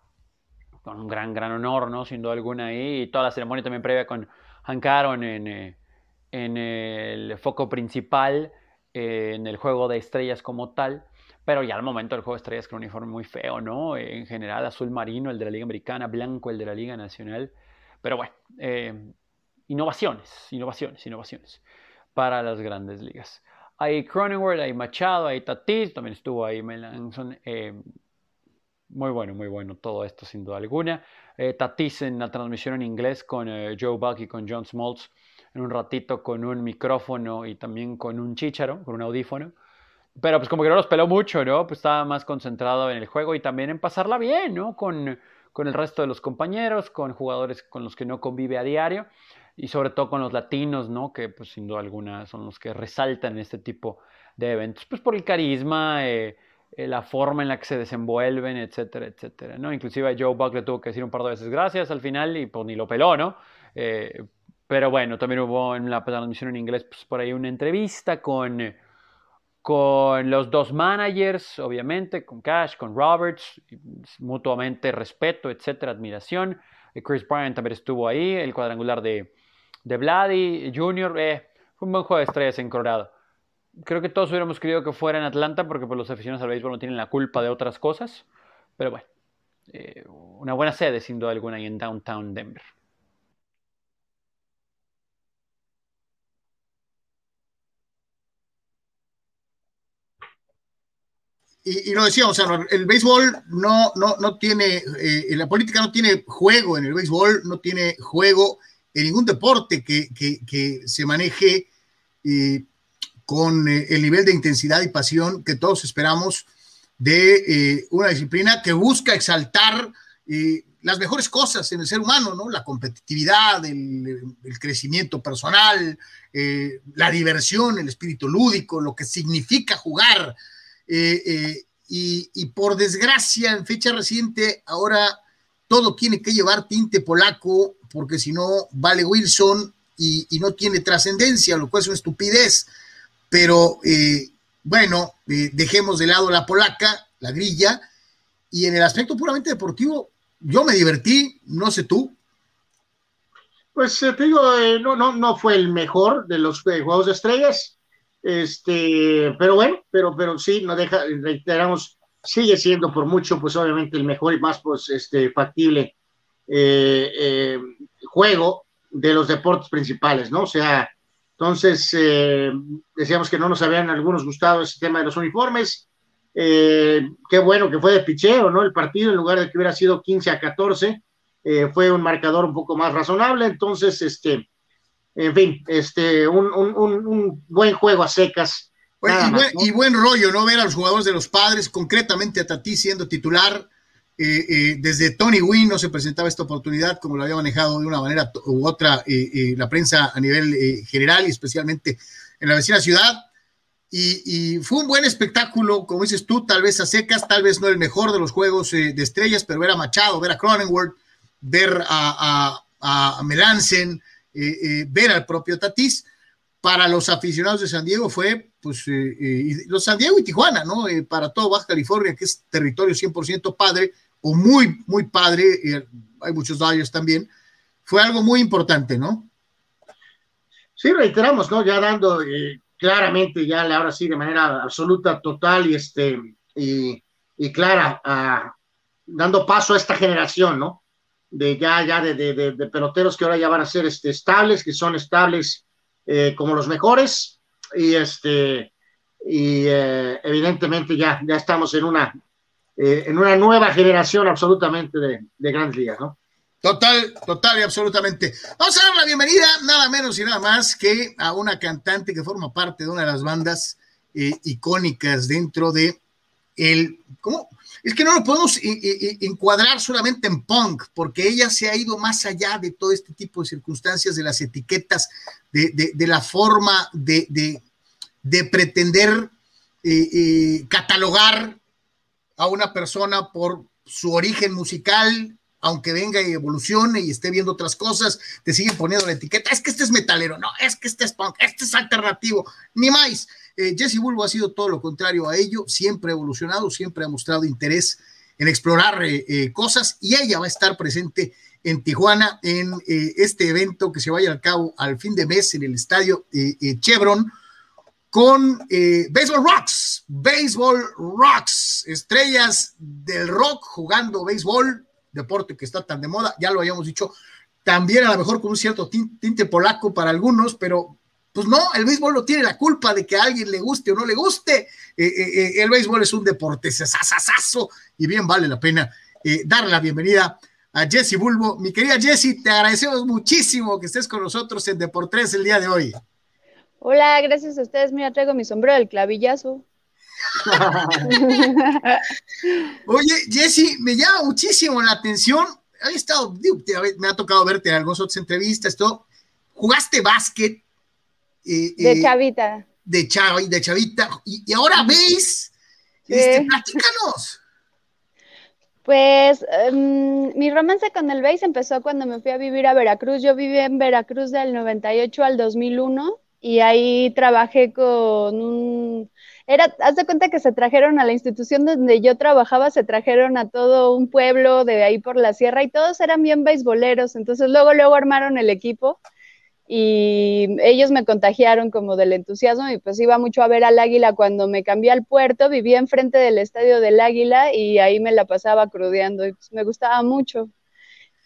con un gran, gran honor, ¿no? Sin duda alguna ahí, y toda la ceremonia también previa con Hank Aaron en, eh, en el foco principal, eh, en el juego de estrellas como tal, pero ya al momento del juego de estrellas con un uniforme muy feo, ¿no? En general, azul marino, el de la Liga Americana, blanco, el de la Liga Nacional, pero bueno, eh, innovaciones, innovaciones, innovaciones para las grandes ligas. Hay Cronenworth, hay Machado, hay Tatis, también estuvo ahí Melanson. Eh, muy bueno, muy bueno todo esto sin duda alguna. Eh, Tatis en la transmisión en inglés con eh, Joe Buck y con John Smoltz en un ratito con un micrófono y también con un chícharo, con un audífono. Pero pues como que no los peló mucho, ¿no? Pues estaba más concentrado en el juego y también en pasarla bien, ¿no? Con, con el resto de los compañeros, con jugadores con los que no convive a diario y sobre todo con los latinos, ¿no? Que pues sin duda alguna son los que resaltan este tipo de eventos, pues por el carisma, eh, eh, la forma en la que se desenvuelven, etcétera, etcétera, ¿no? Inclusive a Joe Buck le tuvo que decir un par de veces gracias al final y pues ni lo peló, ¿no? Eh, pero bueno, también hubo en la transmisión en inglés pues por ahí una entrevista con, con los dos managers, obviamente, con Cash, con Roberts, mutuamente respeto, etcétera, admiración. Chris Bryant también estuvo ahí, el cuadrangular de, de Vladi Jr. Eh, fue un buen juego de estrellas en Colorado. Creo que todos hubiéramos querido que fuera en Atlanta porque pues, los aficionados al béisbol no tienen la culpa de otras cosas. Pero bueno, eh, una buena sede sin duda alguna ahí en Downtown Denver. Y, lo decíamos, el béisbol no, no, no tiene, eh, la política no tiene juego en el béisbol, no tiene juego en ningún deporte que, se maneje eh, con eh, el nivel de intensidad y pasión que todos esperamos de una disciplina que busca exaltar las mejores cosas en el ser humano, ¿no? La competitividad, el, crecimiento personal, la diversión, el espíritu lúdico, lo que significa jugar. Y, y, por desgracia, en fecha reciente, ahora todo tiene que llevar tinte polaco, porque si no, vale Wilson y, no tiene trascendencia, lo cual es una estupidez. Pero eh, bueno, eh, dejemos de lado la polaca, la grilla, y en el aspecto puramente deportivo, yo me divertí, no sé tú. Pues eh, te digo, no, no, no fue el mejor de los Juegos de Estrellas, este, pero bueno, pero, pero sí, no deja, reiteramos, sigue siendo por mucho, pues obviamente el mejor y más pues, este, factible eh, eh, juego de los deportes principales, ¿no? O sea, entonces eh, decíamos que no nos habían algunos gustado ese tema de los uniformes. qué bueno que fue de picheo, ¿no? El partido, en lugar de que hubiera sido 15 a 14, fue un marcador un poco más razonable. Entonces, este, en fin, este, un, un, un buen juego a secas y, buen, rollo, ¿no? Ver a los jugadores de los padres, concretamente a Tati siendo titular. Eh, eh, desde Tony Wynn no se presentaba esta oportunidad como lo había manejado de una manera u otra eh, la prensa a nivel general y especialmente en la vecina ciudad. Y, fue un buen espectáculo, como dices tú, tal vez a secas, tal vez no el mejor de los juegos de estrellas, pero ver a Machado, ver a Cronenworth, ver a, a, Melansen, eh, eh, ver al propio Tatís, para los aficionados de San Diego fue, pues, los San Diego y Tijuana, ¿no? para todo Baja California, que es territorio 100% padre, o muy, muy padre, hay muchos Dodgers también, fue algo muy importante, ¿no? Sí, reiteramos, ¿no? Ya dando claramente ya ahora sí de manera absoluta, total y este y, y clara, dando paso a esta generación, ¿no? De ya, ya de, de, peloteros que ahora ya van a ser este, estables, que son estables eh, como los mejores, y este y eh, evidentemente ya, ya estamos en una eh, en una nueva generación absolutamente de, de grandes ligas, ¿no? Total, total y absolutamente. Vamos a dar la bienvenida, nada menos y nada más que a una cantante que forma parte de una de las bandas icónicas dentro de el. ¿Cómo? Es que no lo podemos encuadrar solamente en punk, porque ella se ha ido más allá de todo este tipo de circunstancias, de las etiquetas, de, la forma de, pretender eh, eh, catalogar a una persona por su origen musical, aunque venga y evolucione y esté viendo otras cosas, te siguen poniendo la etiqueta, es que este es metalero, no, es que este es punk, este es alternativo, ni más. Eh, Jesse Bulbo ha sido todo lo contrario a ello, siempre ha evolucionado, siempre ha mostrado interés en explorar eh, eh, cosas y ella va a estar presente en Tijuana en este evento que se vaya a cabo al fin de mes en el estadio Chevron con Baseball Rocks, Baseball Rocks, estrellas del rock jugando béisbol, deporte que está tan de moda, ya lo habíamos dicho, también a lo mejor con un cierto tinte polaco para algunos, pero pues no, el béisbol no tiene la culpa de que a alguien le guste o no le guste. Eh, eh, eh, el béisbol es un deporte sasasazo y bien vale la pena darle la bienvenida a Jesse Bulbo. Mi querida Jesse, te agradecemos muchísimo que estés con nosotros en Deportes el día de hoy. Hola, gracias a ustedes. Mira, traigo mi sombrero del clavillazo. Oye, Jesse, me llama muchísimo la atención. He estado, me ha tocado verte en algunas otras entrevistas, todo. Jugaste básquet. Eh, de eh, chavita. De, de chavita. Y, ahora veis. Este, platícanos. Pues em, mi romance con el base empezó cuando me fui a vivir a Veracruz. Yo viví en Veracruz del 98 al 2001 y ahí trabajé con un era, haz de cuenta que se trajeron a la institución donde yo trabajaba, se trajeron a todo un pueblo de ahí por la sierra y todos eran bien beisboleros, entonces luego, luego armaron el equipo y ellos me contagiaron como del entusiasmo y pues iba mucho a ver al Águila cuando me cambié al puerto, vivía enfrente del estadio del Águila y ahí me la pasaba crudeando y pues me gustaba mucho.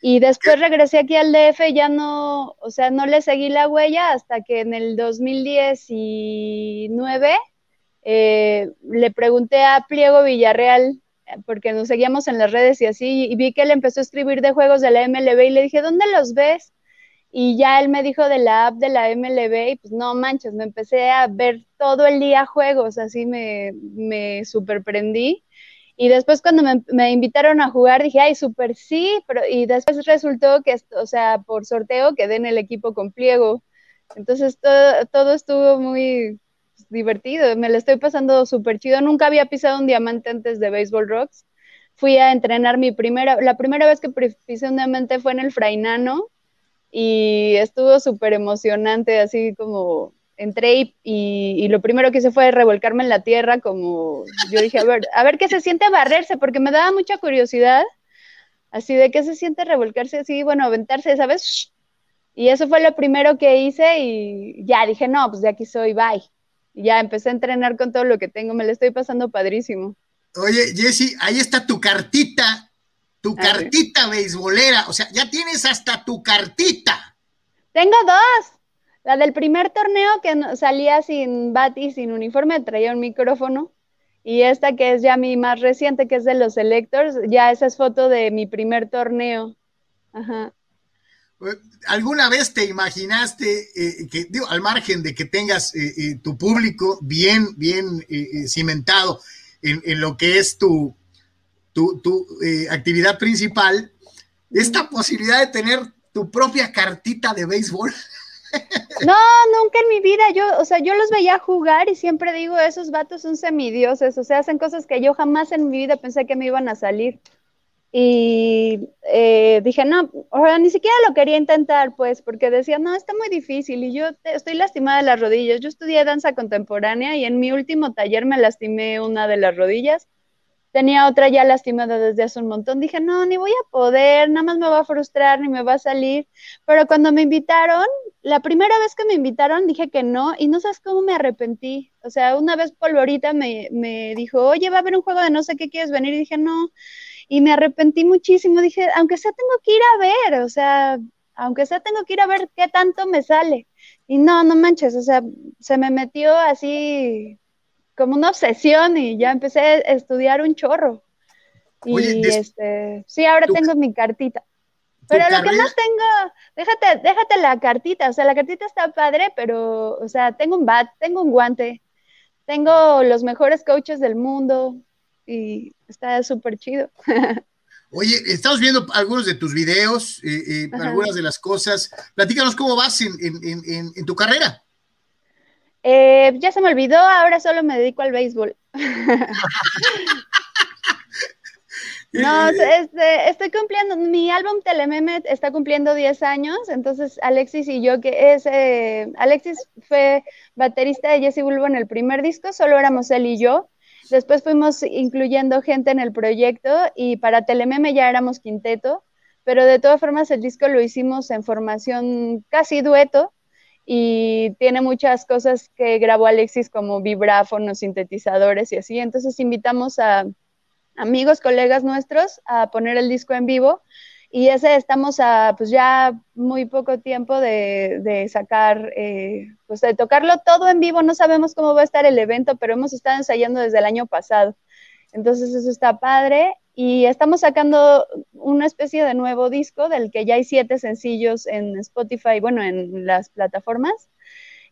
Y después regresé aquí al DF, ya no, o sea, no le seguí la huella hasta que en el 2019 eh, le pregunté a Pliego Villarreal, porque nos seguíamos en las redes y así, y vi que él empezó a escribir de juegos de la MLB y le dije, ¿dónde los ves? Y ya él me dijo de la app de la MLB y pues no manches, me empecé a ver todo el día juegos, así me, me superprendí. Y después cuando me, invitaron a jugar dije, ay, súper sí, pero y después resultó que, o sea, por sorteo quedé en el equipo con pliego. Entonces todo, todo estuvo muy, divertido, me lo estoy pasando súper chido. Nunca había pisado un diamante antes de Baseball Rocks. Fui a entrenar mi primera, la primera vez que pisé un diamante fue en el Frainano y estuvo súper emocionante, así como entré y, lo primero que hice fue revolcarme en la tierra, como yo dije, a ver, a ver qué se siente barrerse, porque me daba mucha curiosidad, así de qué se siente revolcarse así, bueno, aventarse, ¿sabes? Y eso fue lo primero que hice y ya dije, no, pues de aquí soy, bye ya empecé a entrenar con todo lo que tengo, me lo estoy pasando padrísimo. Oye, Jessy, ahí está tu cartita, tu cartita beisbolera, o sea, ya tienes hasta tu cartita. Tengo dos. La del primer torneo que salía sin bat y sin uniforme, traía un micrófono. Y esta que es ya mi más reciente, que es de los Selectors, ya esa es foto de mi primer torneo. Ajá. ¿Alguna vez te imaginaste eh, que, digo, al margen de que tengas eh, eh, tu público bien, bien cimentado en, lo que es tu, tu, tu actividad principal, esta posibilidad de tener tu propia cartita de béisbol? No, nunca en mi vida, yo, o sea, yo los veía jugar y siempre digo, esos vatos son semidioses, o sea, hacen cosas que yo jamás en mi vida pensé que me iban a salir. Y eh, dije, no, sea, ni siquiera lo quería intentar, pues, porque decía, no, está muy difícil y yo estoy lastimada de las rodillas. Yo estudié danza contemporánea y en mi último taller me lastimé una de las rodillas tenía otra ya lastimada desde hace un montón. Dije, no, ni voy a poder, nada más me va a frustrar, ni me va a salir. Pero cuando me invitaron, la primera vez que me invitaron dije que no y no sabes cómo me arrepentí. O sea, una vez Polvorita me, me dijo, oye, va a haber un juego de no sé qué quieres venir. Y dije, no. Y me arrepentí muchísimo. Dije, aunque sea, tengo que ir a ver. O sea, aunque sea, tengo que ir a ver qué tanto me sale. Y no, no manches, o sea, se me metió así como una obsesión y ya empecé a estudiar un chorro. Y este, sí, ahora tengo mi cartita. Pero lo que más tengo, déjate, déjate la cartita, o sea, la cartita está padre, pero, o sea, tengo un bat, tengo un guante, tengo los mejores coaches del mundo y está súper chido. Oye, estamos viendo algunos de tus videos, eh, eh, algunas de las cosas. Platícanos cómo vas en, en, en tu carrera. Eh, ya se me olvidó, ahora solo me dedico al béisbol. <laughs> no, este, estoy cumpliendo, mi álbum Telememe está cumpliendo 10 años, entonces Alexis y yo, que es, eh, Alexis fue baterista de Jesse Bulbo en el primer disco, solo éramos él y yo. Después fuimos incluyendo gente en el proyecto y para Telememe ya éramos quinteto, pero de todas formas el disco lo hicimos en formación casi dueto y tiene muchas cosas que grabó Alexis como vibráfonos, sintetizadores y así. Entonces invitamos a amigos, colegas nuestros a poner el disco en vivo y ese estamos a pues ya muy poco tiempo de, sacar, eh, pues de tocarlo todo en vivo. No sabemos cómo va a estar el evento, pero hemos estado ensayando desde el año pasado. Entonces eso está padre y estamos sacando una especie de nuevo disco del que ya hay siete sencillos en Spotify, bueno, en las plataformas.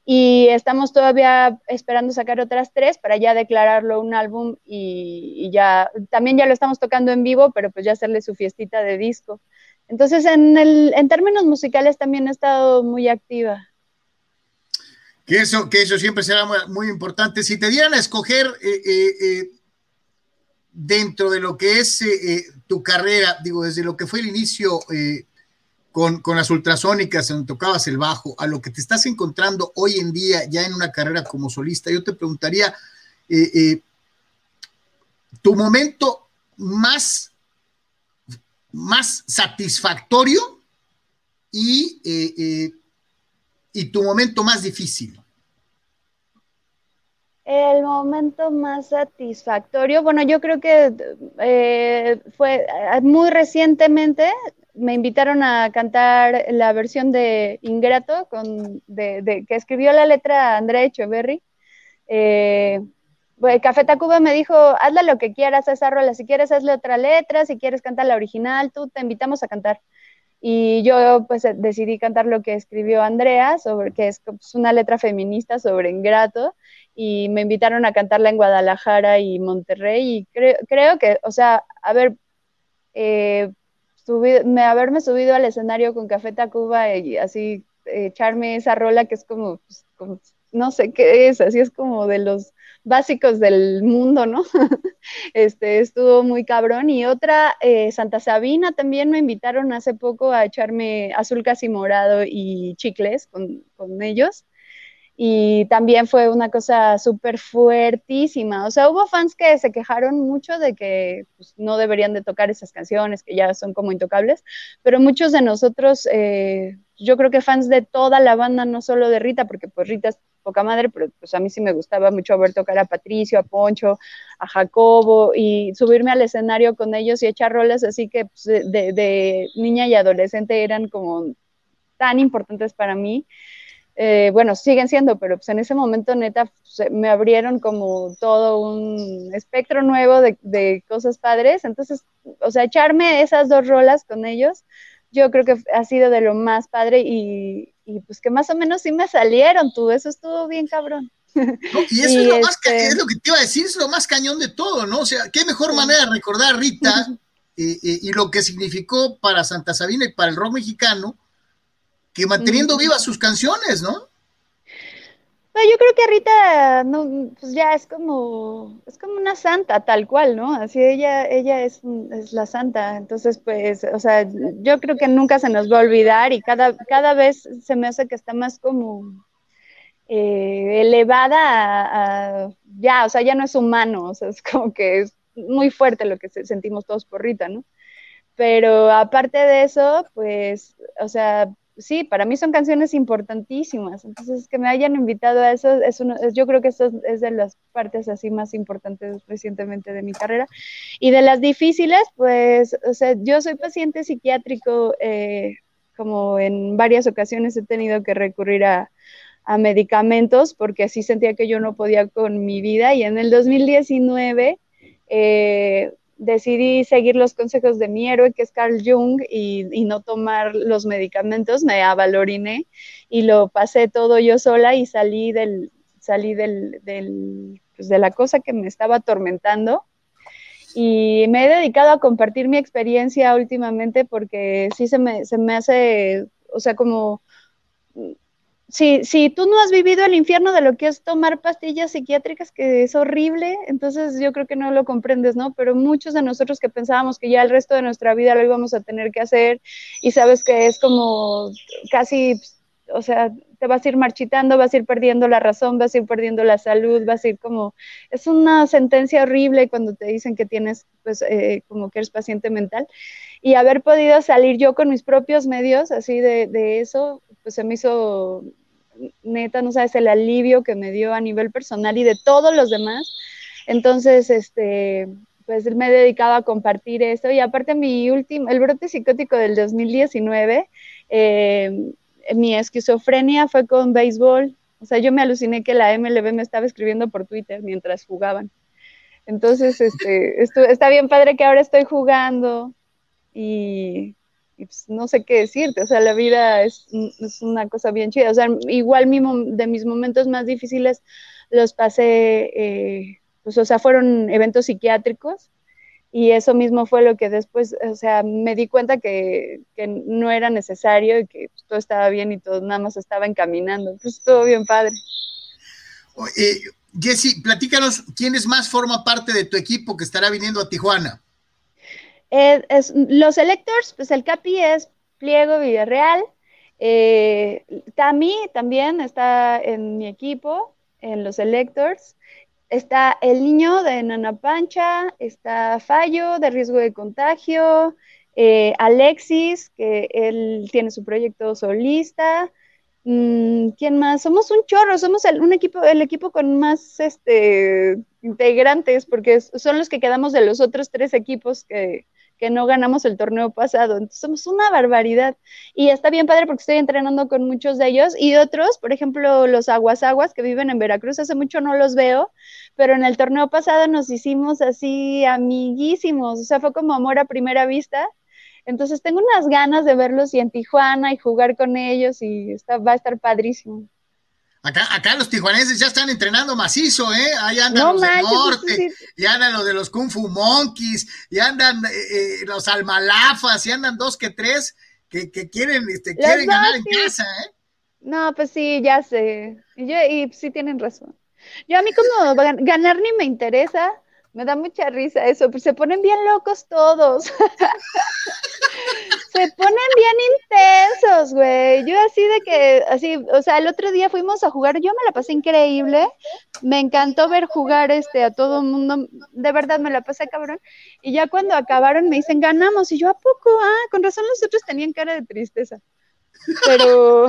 Y estamos todavía esperando sacar otras tres para ya declararlo un álbum y, ya, también ya lo estamos tocando en vivo, pero pues ya hacerle su fiestita de disco. Entonces, en, el, en términos musicales también he estado muy activa. Que eso, que eso siempre será muy, importante. Si te dieran a escoger eh, eh, eh dentro de lo que es tu carrera, digo, desde lo que fue el inicio eh, con, las ultrasónicas, donde tocabas el bajo, a lo que te estás encontrando hoy en día ya en una carrera como solista, yo te preguntaría, tu momento más, más satisfactorio y, y tu momento más difícil. El momento más satisfactorio, bueno, yo creo que eh, fue eh, muy recientemente, me invitaron a cantar la versión de Ingrato, con, de, que escribió la letra Andrea Echeverry. Eh, Café Tacuba me dijo, hazle lo que quieras esa rola, si quieres hazle otra letra, si quieres cantar la original, tú te invitamos a cantar. Y yo pues decidí cantar lo que escribió Andrea, sobre, que es pues, una letra feminista sobre Ingrato. Y me invitaron a cantarla en Guadalajara y Monterrey. Y creo, creo que, o sea, a ver, eh, me, haberme subido al escenario con Café Tacuba y así echarme esa rola que es como, pues, como, no sé qué es, así es como de los básicos del mundo, ¿no? <laughs> este, estuvo muy cabrón. Y otra, eh, Santa Sabina, también me invitaron hace poco a echarme azul casi morado y chicles con, con ellos y también fue una cosa súper fuertísima. O sea, hubo fans que se quejaron mucho de que pues, no deberían de tocar esas canciones, que ya son como intocables, pero muchos de nosotros, eh, yo creo que fans de toda la banda, no solo de Rita, porque pues Rita es poca madre, pero pues a mí sí me gustaba mucho ver tocar a Patricio, a Poncho, a Jacobo y subirme al escenario con ellos y echar roles así que pues, de, de niña y adolescente eran como tan importantes para mí. Eh, bueno, siguen siendo, pero pues en ese momento neta me abrieron como todo un espectro nuevo de, cosas padres. Entonces, o sea, echarme esas dos rolas con ellos, yo creo que ha sido de lo más padre y, pues que más o menos sí me salieron tú, eso estuvo bien cabrón. y eso <laughs> es, lo más este es lo que te iba a decir, es lo más cañón de todo, ¿no? O sea, qué mejor manera de recordar a Rita <laughs> y lo que significó para Santa Sabina y para el rock mexicano que manteniendo vivas sus canciones, ¿no? yo creo que Rita no, pues ya es como, es como una santa, tal cual, ¿no? Así ella, ella es, es, la santa. Entonces, pues, o sea, yo creo que nunca se nos va a olvidar y cada, cada vez se me hace que está más como eh, elevada a, ya, o sea, ya no es humano, o sea, es como que es muy fuerte lo que sentimos todos por Rita, ¿no? Pero aparte de eso, pues, o sea, sí, para mí son canciones importantísimas. Entonces, que me hayan invitado a eso, es uno, yo creo que eso es de las partes así más importantes recientemente de mi carrera. Y de las difíciles, pues, o sea, yo soy paciente psiquiátrico, eh, como en varias ocasiones he tenido que recurrir a, a medicamentos porque así sentía que yo no podía con mi vida. Y en el 2019... Eh, decidí seguir los consejos de mi héroe, que es Carl Jung, y, no tomar los medicamentos, me avaloriné y lo pasé todo yo sola y salí del, salí del, del pues de la cosa que me estaba atormentando. Y me he dedicado a compartir mi experiencia últimamente porque sí se me, se me hace, o sea, como si, si tú no has vivido el infierno de lo que es tomar pastillas psiquiátricas, que es horrible, entonces yo creo que no lo comprendes, ¿no? Pero muchos de nosotros que pensábamos que ya el resto de nuestra vida lo íbamos a tener que hacer y sabes que es como casi, o sea, te vas a ir marchitando, vas a ir perdiendo la razón, vas a ir perdiendo la salud, vas a ir como, es una sentencia horrible cuando te dicen que tienes, pues, eh, como que eres paciente mental. Y haber podido salir yo con mis propios medios, así de, de eso, pues se me hizo neta, no sabes el alivio que me dio a nivel personal y de todos los demás. Entonces, este, pues me he dedicado a compartir esto y aparte mi último, el brote psicótico del 2019, eh, mi esquizofrenia fue con béisbol. O sea, yo me aluciné que la MLB me estaba escribiendo por Twitter mientras jugaban. Entonces, este, está bien padre que ahora estoy jugando y y pues no sé qué decirte, o sea, la vida es, es una cosa bien chida, o sea, igual de mis momentos más difíciles los pasé, eh, pues, o sea, fueron eventos psiquiátricos y eso mismo fue lo que después, o sea, me di cuenta que, que no era necesario y que pues, todo estaba bien y todo nada más estaba encaminando, pues todo bien padre. Eh, Jessy, platícanos, ¿quién es más forma parte de tu equipo que estará viniendo a Tijuana? Los electors, pues el Capi es Pliego Villarreal. Eh, también está en mi equipo, en los electors. Está el niño de Nana Pancha, está Fallo de riesgo de contagio, eh, Alexis, que él tiene su proyecto solista. Mm, ¿Quién más? Somos un chorro, somos el, un equipo, el equipo con más este, integrantes, porque son los que quedamos de los otros tres equipos que, que no ganamos el torneo pasado. Entonces somos una barbaridad. Y está bien padre porque estoy entrenando con muchos de ellos y otros, por ejemplo, los aguas aguas que viven en Veracruz, hace mucho no los veo, pero en el torneo pasado nos hicimos así amiguísimos, o sea, fue como amor a primera vista. Entonces tengo unas ganas de verlos y en Tijuana y jugar con ellos y está, va a estar padrísimo. Acá, acá los tijuanenses ya están entrenando macizo, ¿eh? Ahí andan los del norte, y andan los de los Kung Fu Monkeys, y andan eh, eh, los almalafas, y andan dos que tres que, que quieren, este, quieren ganar en casa, ¿eh? No, pues sí, ya sé. Y, yo, y sí tienen razón. Yo a mí como ganar ni me interesa, me da mucha risa eso, pues se ponen bien locos todos. se ponen bien intensos, güey. Yo así de que, así, o sea, el otro día fuimos a jugar, yo me la pasé increíble. Me encantó ver jugar este a todo el mundo. De verdad me la pasé cabrón. Y ya cuando acabaron me dicen, ganamos. Y yo, ¿a poco? Ah, con razón los otros tenían cara de tristeza. Pero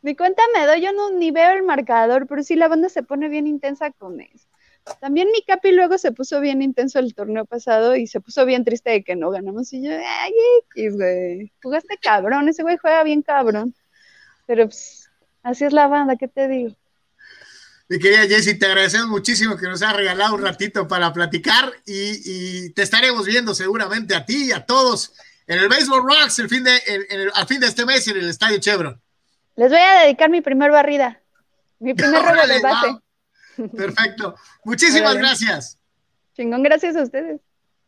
mi cuenta me doy, yo no ni veo el marcador, pero sí la banda se pone bien intensa con eso. También mi Capi luego se puso bien intenso el torneo pasado y se puso bien triste de que no ganamos. Y yo, ay, X, güey, jugaste cabrón, ese güey juega bien cabrón. Pero pues, así es la banda, ¿qué te digo? Mi querida Jessie, te agradecemos muchísimo que nos has regalado un ratito para platicar y, te estaremos viendo seguramente a ti y a todos en el Baseball Rocks el fin de, al fin de este mes en el Estadio Chevron. Les voy a dedicar mi primer barrida, mi primer <laughs> robo de base. Perfecto. Muchísimas gracias. Chingón, gracias a ustedes.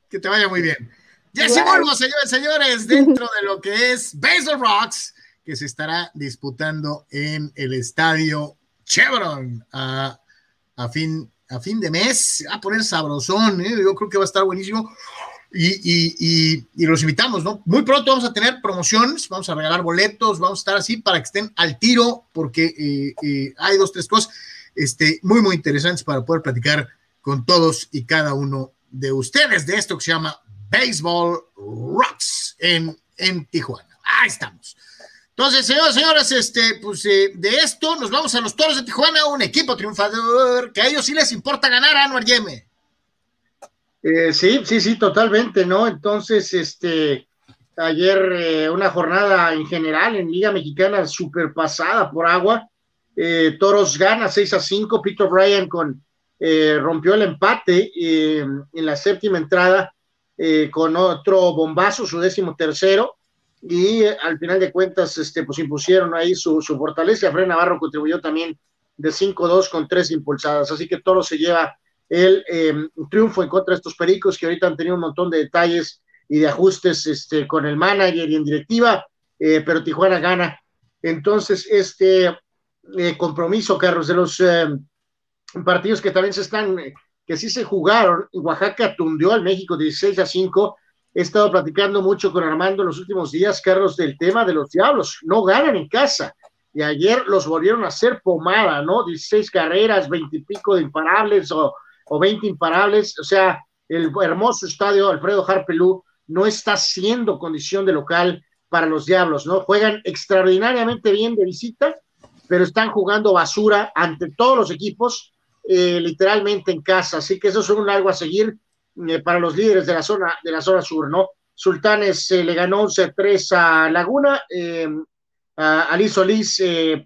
Que te vaya muy bien. Ya vuelvo, señores, señores, dentro de lo que es Baseball Rocks, que se estará disputando en el estadio Chevron a, fin, a fin de mes. Va a poner sabrosón, ¿eh? yo creo que va a estar buenísimo. Y, los invitamos, ¿no? Muy pronto vamos a tener promociones, vamos a regalar boletos, vamos a estar así para que estén al tiro, porque eh, eh, hay dos, tres cosas este, muy, muy interesantes para poder platicar con todos y cada uno de ustedes de esto que se llama Baseball Rocks en, en Tijuana. Ahí estamos. Entonces, señoras y señores, este, pues eh, de esto nos vamos a los Toros de Tijuana, un equipo triunfador que a ellos sí les importa ganar a Anuar Yeme. Eh, sí, sí, sí, totalmente, ¿no? Entonces, este, ayer eh, una jornada en general en Liga Mexicana super pasada por agua. Eh, Toros gana 6 a 5, Peter Bryan con, rompió el empate en la séptima entrada con otro bombazo, su décimo tercero, y al final de cuentas, este, pues impusieron ahí su, su fortaleza. Fred Navarro contribuyó también de 5-2 con tres impulsadas, así que Toros se lleva el em, triunfo en contra de estos pericos que ahorita han tenido un montón de detalles y de ajustes este, con el manager y en directiva, eh, pero Tijuana gana. Entonces, este eh, compromiso, Carlos, de los em, partidos que también se están, que sí se jugaron, Oaxaca tundió al México 16 a 5. He estado platicando mucho con Armando en los últimos días, Carlos, del tema de los diablos. No ganan en casa. Y ayer los volvieron a hacer pomada, ¿no? 16 carreras, 20 y pico de imparables o o 20 imparables, o sea, el hermoso estadio Alfredo Harpelú no está siendo condición de local para los Diablos, ¿no? Juegan extraordinariamente bien de visita, pero están jugando basura ante todos los equipos, eh, literalmente en casa, así que eso es un algo a seguir eh, para los líderes de la zona, de la zona sur, ¿no? Sultanes eh, le ganó 11-3 a Laguna, a Alice Solís,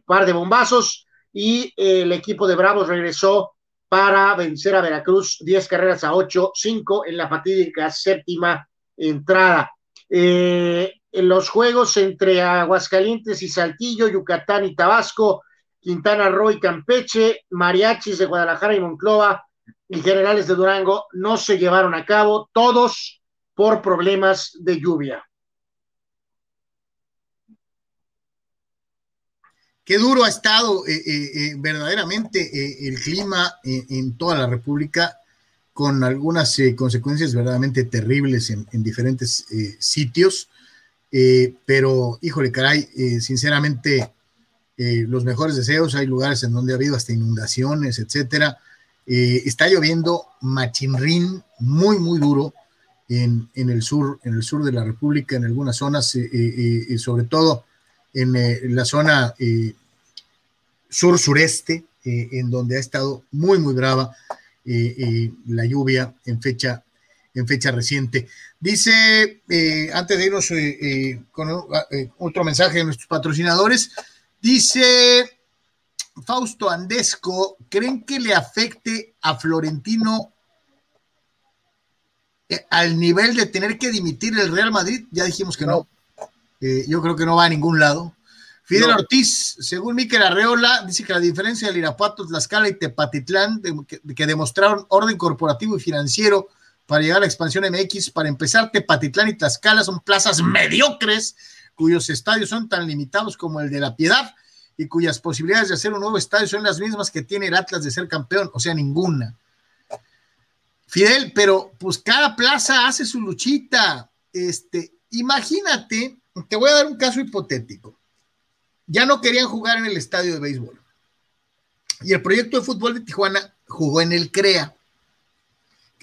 par de bombazos, y el equipo de Bravos regresó para vencer a Veracruz 10 carreras a 8, 5 en la fatídica séptima entrada. Eh, en los juegos entre Aguascalientes y Saltillo, Yucatán y Tabasco, Quintana Roo y Campeche, Mariachis de Guadalajara y Monclova y Generales de Durango no se llevaron a cabo, todos por problemas de lluvia. Qué duro ha estado eh, eh, eh, verdaderamente el clima en toda la República, con algunas consecuencias verdaderamente terribles en, diferentes sitios. Pero, híjole, caray, sinceramente, los mejores deseos, hay lugares en donde ha habido hasta inundaciones, etcétera. está lloviendo machinrín muy, muy duro en, en, el sur, en el sur de la República, en algunas zonas, sobre todo en la zona eh, sur-sureste, eh, en donde ha estado muy, muy brava eh, la lluvia en fecha, en fecha reciente. Dice, antes de irnos con otro mensaje de nuestros patrocinadores, dice Fausto Andesco, ¿creen que le afecte a Florentino al nivel de tener que dimitir el Real Madrid? Ya dijimos que no. Eh, yo creo que no va a ningún lado. Fidel Ortiz, según Miquel Arreola, dice que la diferencia del Irapuato, Tlaxcala y Tepatitlán, que, demostraron orden corporativo y financiero para llegar a la expansión MX, para empezar, Tepatitlán y Tlaxcala son plazas mediocres, cuyos estadios son tan limitados como el de La Piedad y cuyas posibilidades de hacer un nuevo estadio son las mismas que tiene el Atlas de ser campeón, o sea, ninguna. Fidel, pero pues cada plaza hace su luchita. Este, imagínate te voy a dar un caso hipotético. Ya no querían jugar en el estadio de béisbol. Y el proyecto de fútbol de Tijuana jugó en el CREA,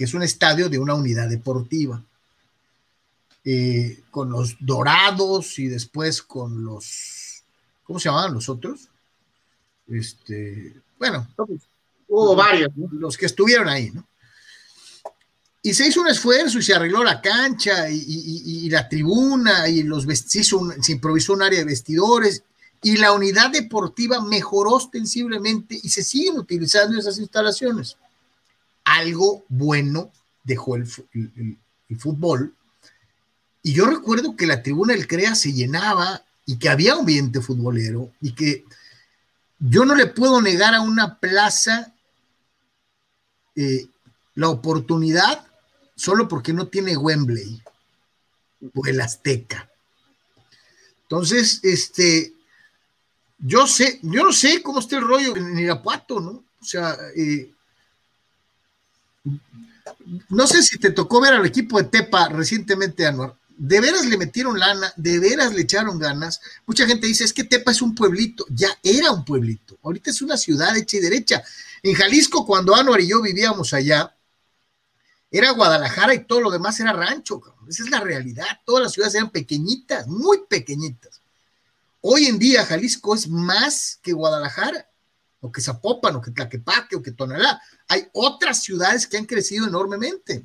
que es un estadio de una unidad deportiva. Eh, con los dorados y después con los, ¿cómo se llamaban los otros? Este, bueno, hubo varios, los que estuvieron ahí, ¿no? Y se hizo un esfuerzo y se arregló la cancha y, la tribuna y los se, se improvisó un área de vestidores y la unidad deportiva mejoró ostensiblemente y se siguen utilizando esas instalaciones. Algo bueno dejó el, fútbol. Y yo recuerdo que la tribuna del CREA se llenaba y que había un ambiente futbolero y que yo no le puedo negar a una plaza eh, la oportunidad solo porque no tiene Wembley o el Azteca. Entonces, este, yo sé, yo no sé cómo está el rollo en Irapuato, ¿no? O sea, eh, no sé si te tocó ver al equipo de Tepa recientemente, Anuar. De veras le metieron lana, de veras le echaron ganas. Mucha gente dice, es que Tepa es un pueblito. Ya era un pueblito. Ahorita es una ciudad hecha y derecha. En Jalisco, cuando Anuar y yo vivíamos allá, era Guadalajara y todo lo demás era rancho. Esa es la realidad. Todas las ciudades eran pequeñitas, muy pequeñitas. Hoy en día Jalisco es más que Guadalajara, o que Zapopan, o que Tlaquepaque, o que Tonalá. Hay otras ciudades que han crecido enormemente.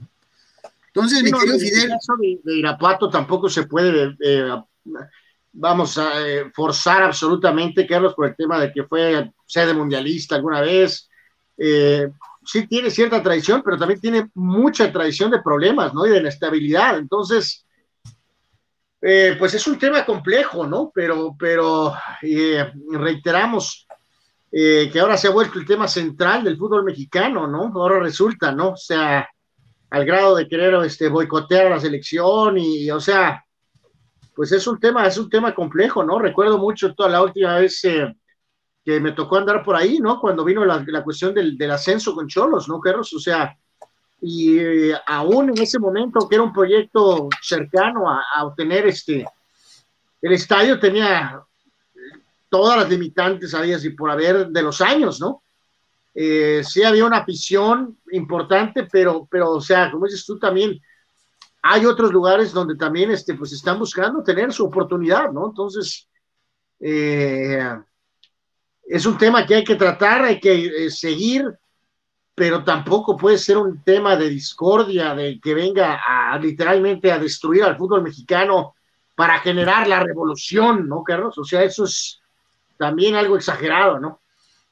Entonces, mi querido Fidel. En el caso de, Irapuato tampoco se puede, eh, vamos a eh, forzar absolutamente, Carlos, por el tema de que fue sede mundialista alguna vez. Eh, sí tiene cierta tradición, pero también tiene mucha tradición de problemas, ¿no? Y de inestabilidad. Entonces, eh, pues es un tema complejo, ¿no? Pero, pero eh, reiteramos eh, que ahora se ha vuelto el tema central del fútbol mexicano, ¿no? Ahora resulta, ¿no? O sea, al grado de querer este, boicotear a la selección y, o sea, pues es un tema, es un tema complejo, ¿no? Recuerdo mucho toda la última vez que me tocó andar por ahí, ¿no? Cuando vino la, cuestión del, ascenso con Cholos, ¿no, Carlos? O sea, y eh, aún en ese momento que era un proyecto cercano a, obtener este, el estadio tenía todas las limitantes, había y por haber de los años, ¿no? Eh, sí había una afición importante, pero, pero, o sea, como dices tú también, hay otros lugares donde también, este, pues están buscando tener su oportunidad, ¿no? Entonces, eh, es un tema que hay que tratar, hay que eh, seguir, pero tampoco puede ser un tema de discordia, de que venga a literalmente a destruir al fútbol mexicano para generar la revolución, ¿no, Carlos? O sea, eso es también algo exagerado, ¿no?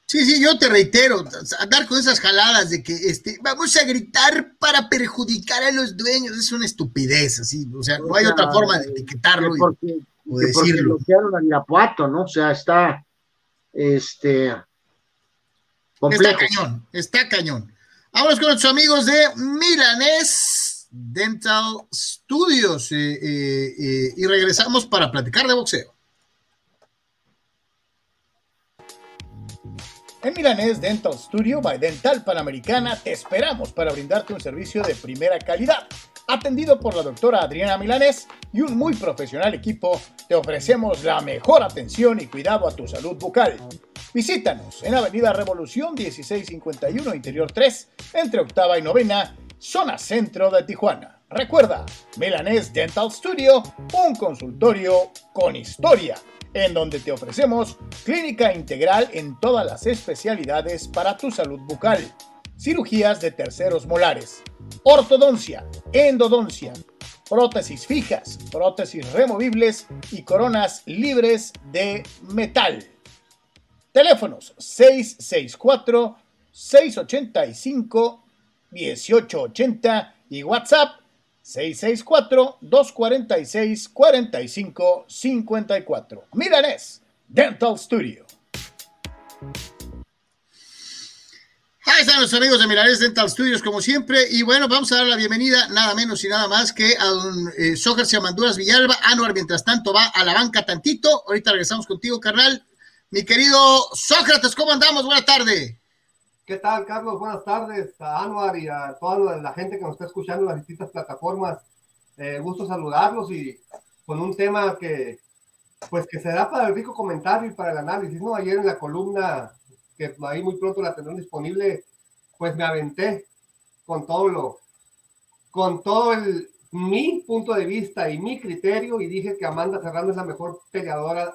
Sí, sí, yo te reitero, andar con esas jaladas de que este, vamos a gritar para perjudicar a los dueños, es una estupidez, así, o sea, no hay otra forma de etiquetarlo porque, o decirlo. bloquearon a Irapuato, ¿no? O sea, está, este, Está cañón, está cañón. Vámonos con nuestros amigos de Milanés Dental Studios eh, eh, eh, y regresamos para platicar de boxeo. En Milanés Dental Studio by Dental Panamericana te esperamos para brindarte un servicio de primera calidad Atendido por la doctora Adriana Milanés y un muy profesional equipo, te ofrecemos la mejor atención y cuidado a tu salud bucal. Visítanos en Avenida Revolución 1651 Interior 3, entre octava y novena, zona centro de Tijuana. Recuerda, Milanés Dental Studio, un consultorio con historia, en donde te ofrecemos clínica integral en todas las especialidades para tu salud bucal cirugías de terceros molares, ortodoncia, endodoncia, prótesis fijas, prótesis removibles y coronas libres de metal. Teléfonos 664 685 1880 y WhatsApp 664-246-4554. Milanés Dental Studio. Ahí están los amigos de Milares Dental Studios, como siempre. Y bueno, vamos a dar la bienvenida, nada menos y nada más que a don eh, Sócrates Amanduras Villalba. Anuar, mientras tanto, va a la banca tantito. Ahorita regresamos contigo, carnal. Mi querido Sócrates, ¿cómo andamos? Buenas tardes. ¿Qué tal, Carlos? Buenas tardes a Anuar y a toda la gente que nos está escuchando en las distintas plataformas. Eh, gusto saludarlos y con un tema que, pues, que se da para el rico comentario y para el análisis, ¿no? Ayer en la columna que ahí muy pronto la tendrán disponible, pues me aventé con todo lo, con todo el, mi punto de vista y mi criterio y dije que Amanda Serrano es la mejor peleadora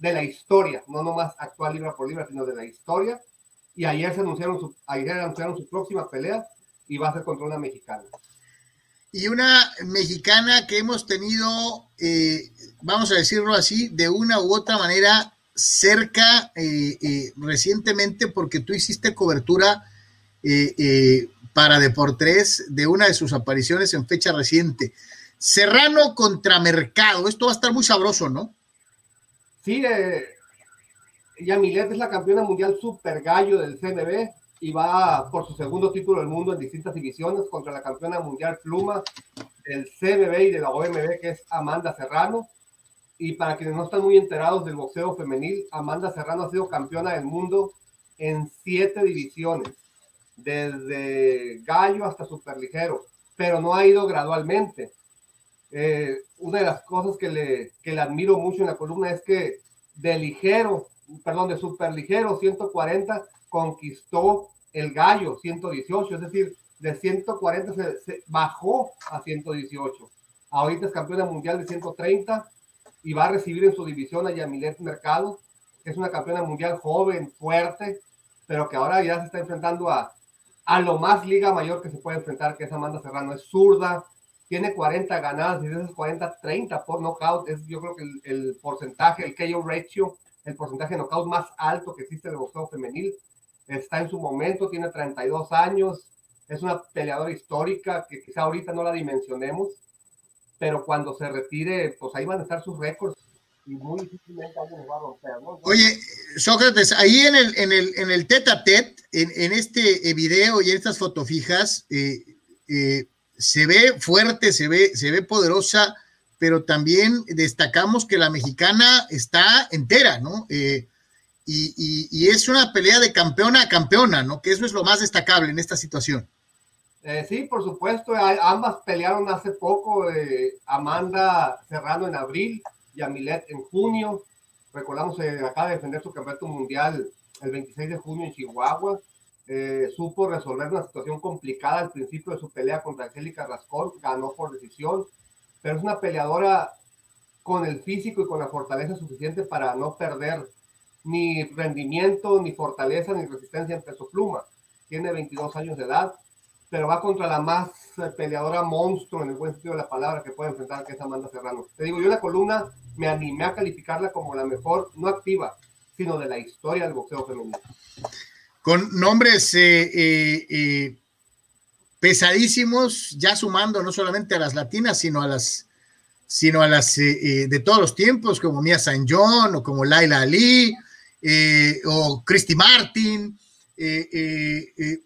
de la historia, no nomás actual libra por libra, sino de la historia. Y ayer se anunciaron su, ayer anunciaron su próxima pelea y va a ser contra una mexicana. Y una mexicana que hemos tenido, eh, vamos a decirlo así, de una u otra manera cerca eh, eh, recientemente porque tú hiciste cobertura eh, para Deportes de una de sus apariciones en fecha reciente. Serrano contra Mercado, esto va a estar muy sabroso, ¿no? Sí, Yamilet es la campeona mundial super gallo del CMB y va por su segundo título del mundo en distintas divisiones contra la campeona mundial pluma del CMB y de la OMB, que es Amanda Serrano y para quienes no están muy enterados del boxeo femenil, Amanda Serrano ha sido campeona del mundo en siete divisiones, desde gallo hasta superligero, pero no ha ido gradualmente. Eh, una de las cosas que le, que le admiro mucho en la columna es que de ligero, perdón, de superligero 140 conquistó el gallo 118, es decir, de 140 se, bajó a 118. Ahorita es campeona mundial de 130 y va a recibir en su división a Yamilet Mercado, que es una campeona mundial joven, fuerte, pero que ahora ya se está enfrentando a, a lo más liga mayor que se puede enfrentar, que es Amanda Serrano. Es zurda, tiene 40 ganadas y de esas 40, 30 por knockout. Es yo creo que el, porcentaje, el KO ratio, el porcentaje de knockout más alto que existe el boxeo femenil. Está en su momento, tiene 32 años, es una peleadora histórica que quizá ahorita no la dimensionemos, pero cuando se retire, pues ahí van a estar sus récords y muy difícilmente alguien va a romper. ¿no? Oye, Sócrates, ahí en el, en el, en el tete a tete, en, en este video y en estas fotofijas, eh, eh, se ve fuerte, se ve, se ve poderosa, pero también destacamos que la mexicana está entera, ¿no? Eh, y, es una pelea de campeona a campeona, ¿no? Que eso es lo más destacable en esta situación. Eh, sí, por supuesto, ambas pelearon hace poco, eh, Amanda Serrano en abril y Amilet en junio. Recordamos, eh, acaba de defender su campeonato mundial el 26 de junio en Chihuahua. Supo resolver una situación complicada al principio de su pelea contra Angélica Rascón, ganó por decisión, pero es una peleadora con el físico y con la fortaleza suficiente para no perder ni rendimiento, ni fortaleza, ni resistencia en peso pluma. Tiene 22 años de edad, pero va contra la más peleadora monstruo en el buen sentido de la palabra que puede enfrentar, que es Amanda Serrano. Te digo, yo la columna me animé a calificarla como la mejor, no activa, sino de la historia del boxeo femenino. Con nombres eh, eh, eh, pesadísimos, ya sumando no solamente a las latinas, sino a las sino a las de todos los tiempos, como Mia San John o como Laila Ali o Christy Martin,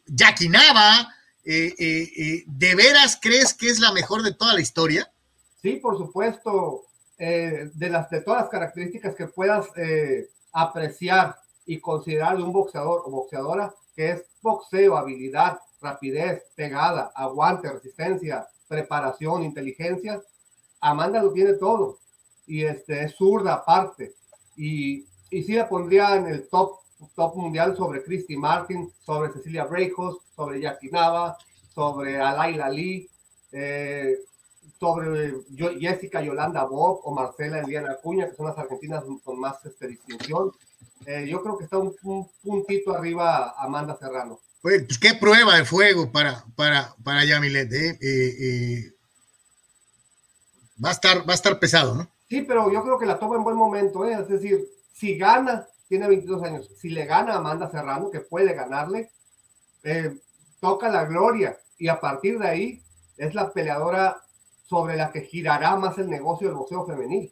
Jackie Nava, eh, eh, eh, ¿de veras crees que es la mejor de toda la historia? Sí, por supuesto. de, las, de todas las características que puedas apreciar y considerar de un boxeador o boxeadora, que es boxeo, habilidad, rapidez, pegada, aguante, resistencia, preparación, inteligencia, Amanda lo tiene todo. Y este, es zurda aparte. Y, y sí la pondría en el top top mundial sobre Christy Martin, sobre Cecilia Brejos, sobre Jackie Nava, sobre Alaila Lee, eh, sobre Jessica Yolanda Bob o Marcela Eliana Acuña, que son las argentinas con más este, distinción. Eh, yo creo que está un, un, puntito arriba Amanda Serrano. Pues, qué prueba de fuego para, para, para Yamilet. ¿eh? eh va, a estar, va a estar pesado, ¿no? Sí, pero yo creo que la toma en buen momento. Es decir, si gana tiene 22 años. Si le gana a Amanda Serrano, que puede ganarle, eh, toca la gloria y a partir de ahí es la peleadora sobre la que girará más el negocio del boxeo femenil.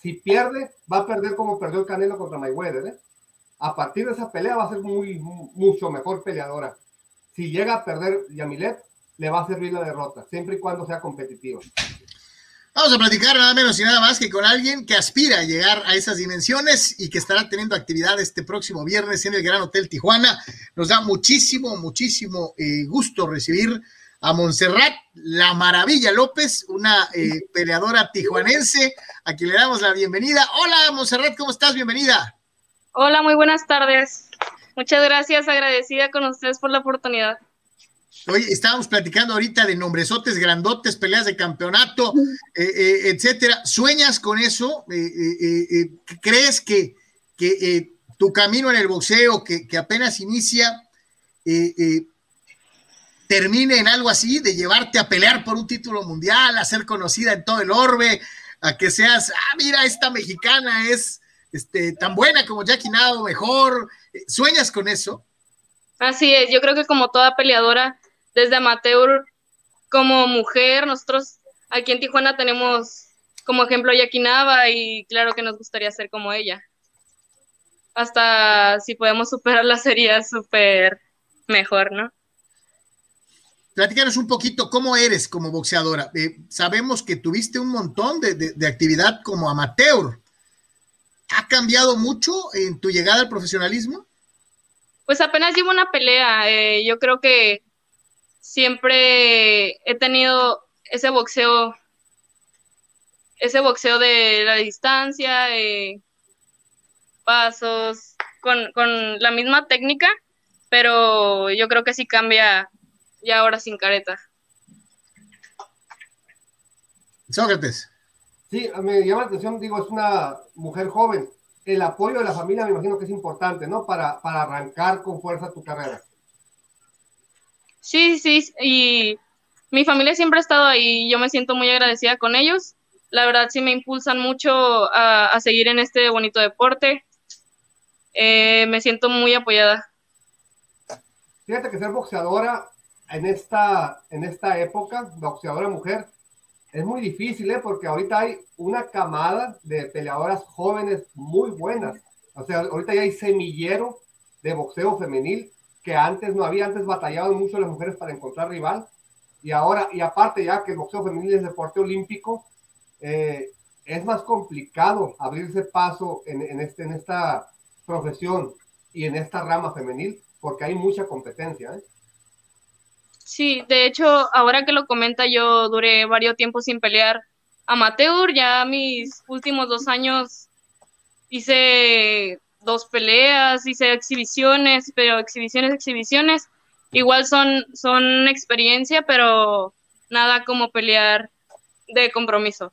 Si pierde, va a perder como perdió el Canelo contra Mayweather. ¿eh? A partir de esa pelea va a ser muy, mucho mejor peleadora. Si llega a perder Yamilet, le va a servir la derrota, siempre y cuando sea competitiva. Vamos a platicar nada menos y nada más que con alguien que aspira a llegar a esas dimensiones y que estará teniendo actividad este próximo viernes en el Gran Hotel Tijuana. Nos da muchísimo, muchísimo eh, gusto recibir a Montserrat La Maravilla López, una eh, peleadora tijuanense, a quien le damos la bienvenida. Hola, Montserrat, ¿cómo estás? Bienvenida. Hola, muy buenas tardes. Muchas gracias, agradecida con ustedes por la oportunidad. Oye, estábamos platicando ahorita de nombresotes grandotes, peleas de campeonato, eh, eh, etcétera. ¿Sueñas con eso? Eh, ¿Crees que, que tu camino en el boxeo, que, que apenas inicia, termine en algo así, de llevarte a pelear por un título mundial, a ser conocida en todo el orbe, a que seas, ah, mira, esta mexicana es este, tan buena como Jackie Nado, mejor? ¿Sueñas con eso? Así es, yo creo que como toda peleadora desde amateur como mujer, nosotros aquí en Tijuana tenemos como ejemplo a Yakinaba y claro que nos gustaría ser como ella. Hasta si podemos superarla <laughs> sería súper mejor, ¿no? platícanos un poquito cómo eres como boxeadora. Eh, sabemos que tuviste un montón de, actividad como amateur. ¿Ha cambiado mucho en tu llegada al profesionalismo? Pues apenas llevo una pelea. Eh, yo creo que siempre he tenido ese boxeo, ese boxeo de la distancia, eh, pasos, con, con la misma técnica, pero yo creo que sí cambia ya ahora sin careta. Sócrates. Sí, me llama la atención, digo, es una mujer joven. El apoyo de la familia me imagino que es importante, ¿no? Para, para arrancar con fuerza tu carrera. Sí, sí, y mi familia siempre ha estado ahí, yo me siento muy agradecida con ellos. La verdad sí me impulsan mucho a, seguir en este bonito deporte. Eh, me siento muy apoyada. Fíjate que ser boxeadora en esta, en esta época, boxeadora mujer, es muy difícil, ¿eh? porque ahorita hay una camada de peleadoras jóvenes muy buenas. O sea, ahorita ya hay semillero de boxeo femenil que antes no había, antes batallaban mucho las mujeres para encontrar rival. Y ahora, y aparte ya que el boxeo femenil es deporte olímpico, eh, es más complicado abrirse paso en, este, en esta profesión y en esta rama femenil porque hay mucha competencia. ¿eh? Sí, de hecho, ahora que lo comenta, yo duré varios tiempos sin pelear amateur, ya mis últimos dos años hice dos peleas, hice exhibiciones, pero exhibiciones, exhibiciones, igual son, son experiencia, pero nada como pelear de compromiso.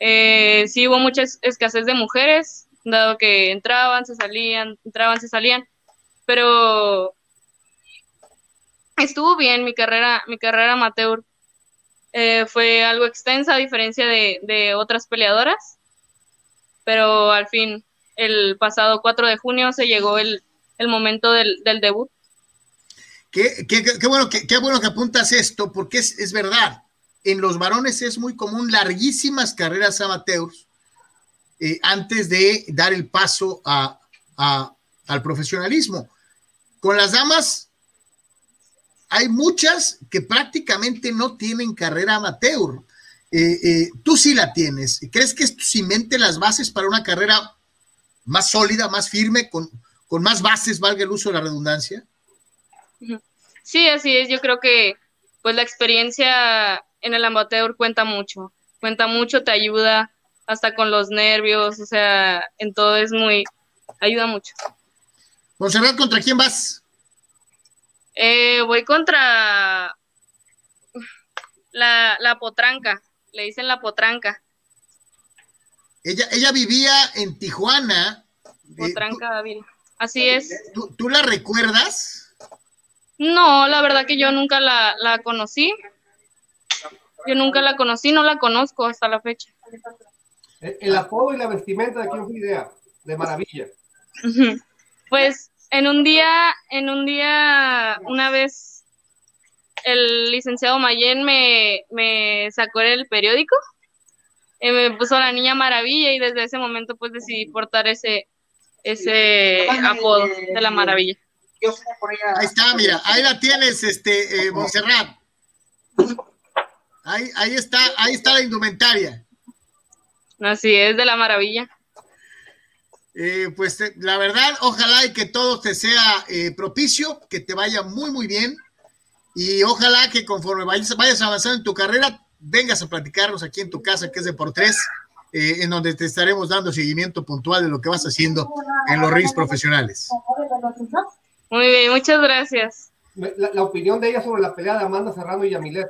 Eh, sí hubo mucha escasez de mujeres, dado que entraban, se salían, entraban, se salían, pero estuvo bien mi carrera, mi carrera amateur. Eh, fue algo extensa a diferencia de, otras peleadoras, pero al fin, el pasado 4 de junio se llegó el, momento del, debut. Qué, bueno, que apuntas esto, porque es, verdad. En los varones es muy común larguísimas carreras amateurs eh, antes de dar el paso al profesionalismo. Con las damas hay muchas que prácticamente no tienen carrera amateur. Eh, eh, tú sí la tienes. ¿Crees que esto cimente las bases para una carrera más sólida, más firme, con, con más bases, valga el uso de la redundancia? Sí, así es. Yo creo que pues la experiencia en el amateur cuenta mucho. Cuenta mucho, te ayuda hasta con los nervios, o sea, en todo es muy, ayuda mucho. Monserrat, ¿contra quién vas? Eh, voy contra la, la, potranca, le dicen la potranca. Ella, ella vivía en Tijuana. Eh, potranca David. Así es. ¿tú, la recuerdas? No, la verdad que yo nunca la, la conocí. Yo nunca la conocí, no la conozco hasta la fecha. El, apodo y la vestimenta de quién fue idea, de maravilla. Pues en un día, en un día, una vez el licenciado Mayen me, me sacó el periódico y me puso la niña maravilla y desde ese momento pues decidí portar ese, ese apodo de la maravilla. Ahí está, mira, ahí la tienes, este, eh, Montserrat. Ahí, ahí está, ahí está la indumentaria. Así es, de la maravilla. Eh, pues eh, la verdad, ojalá y que todo te sea eh, propicio, que te vaya muy, muy bien. Y ojalá que conforme vayas, vayas avanzando en tu carrera, vengas a platicarnos aquí en tu casa, que es de por tres, en donde te estaremos dando seguimiento puntual de lo que vas haciendo en los rings profesionales. Muy bien, muchas gracias. La, opinión de ella sobre la pelea de Amanda Serrano y Yamilet.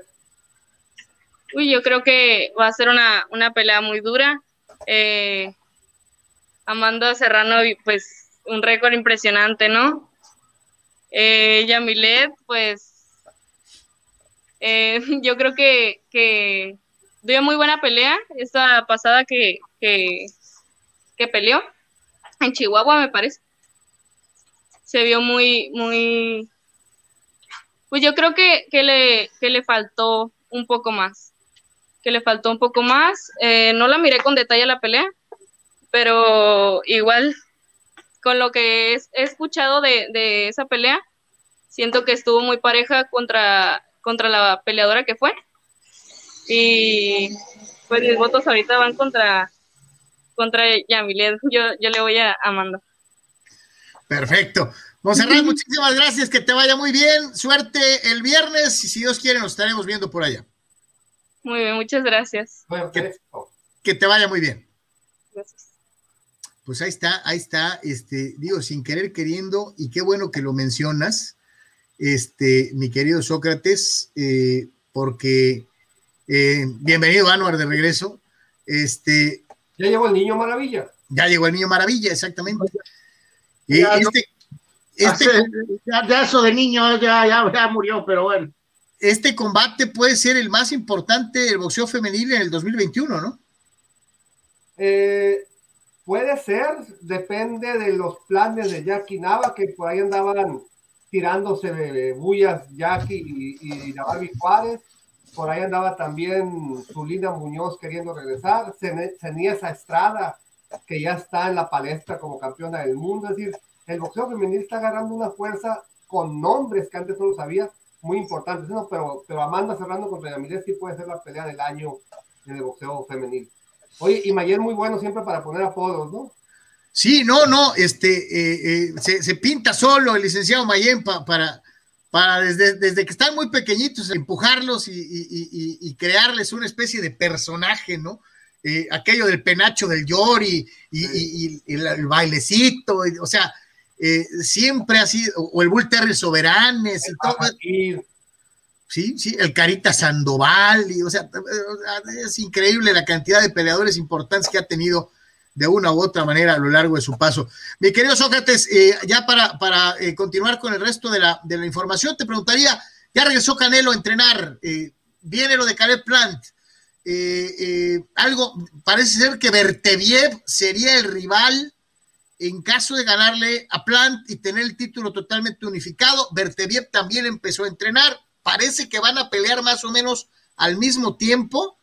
Uy, yo creo que va a ser una, una pelea muy dura. Eh, Amanda Serrano, pues un récord impresionante, ¿no? Eh, Yamilet, pues eh, <laughs> yo creo que, que dio muy buena pelea esta pasada que, que, peleó en Chihuahua, me parece. Se vio muy, muy, pues yo creo que, que, le, que le faltó un poco más, que le faltó un poco más. Eh, no la miré con detalle la pelea, pero igual con lo que he escuchado de, esa pelea, siento que estuvo muy pareja contra, contra la peleadora que fue. Y pues mis votos ahorita van contra, contra Yamilet. Yo, yo le voy a Amanda. Perfecto. Monserrat, muchísimas gracias, que te vaya muy bien. Suerte el viernes y si Dios quiere nos estaremos viendo por allá. Muy bien, muchas gracias. Que, que te vaya muy bien. Gracias. Pues ahí está, ahí está, este, digo, sin querer queriendo, y qué bueno que lo mencionas, este, mi querido Sócrates, eh, porque eh, bienvenido, Anuar, de regreso. Este, ya llegó el niño maravilla. Ya llegó el niño maravilla, exactamente. Ya, este, este ya, eso de niño ya, ya, murió, pero bueno. Este combate puede ser el más importante del boxeo femenil en el 2021, ¿no? Eh, puede ser, depende de los planes de Jackie Nava, que por ahí andaban tirándose bullas Jackie y, y, la Barbie Juárez. Por ahí andaba también Zulina Muñoz queriendo regresar. esa Estrada, que ya está en la palestra como campeona del mundo. Es decir, el boxeo femenil está agarrando una fuerza con nombres que antes no lo sabía, muy importantes. ¿no? Pero, pero Amanda cerrando contra Yamilés sí puede ser la pelea del año en el boxeo femenil. Oye, y Mayer muy bueno siempre para poner apodos, ¿no? Sí, no, no, este, eh, eh, se, pinta solo el licenciado Mayen para, para desde, desde, que están muy pequeñitos, empujarlos y, crearles una especie de personaje, ¿no? Eh, aquello del penacho del Yori y, el, bailecito, o sea, siempre así, o el Bull Terry Soberanes y todo. Sí, sí, el Carita Sandoval, y, o sea, es increíble la cantidad de peleadores importantes que ha tenido de una u otra manera a lo largo de su paso. Mi querido Sócrates, eh, ya para, para eh, continuar con el resto de la, de la, información, te preguntaría, ya regresó Canelo a entrenar, eh, viene lo de Caleb Plant, algo, parece ser que Berteviev sería el rival en caso de ganarle a Plant y tener el título totalmente unificado. Berteviev también empezó a entrenar, parece que van a pelear más o menos al mismo tiempo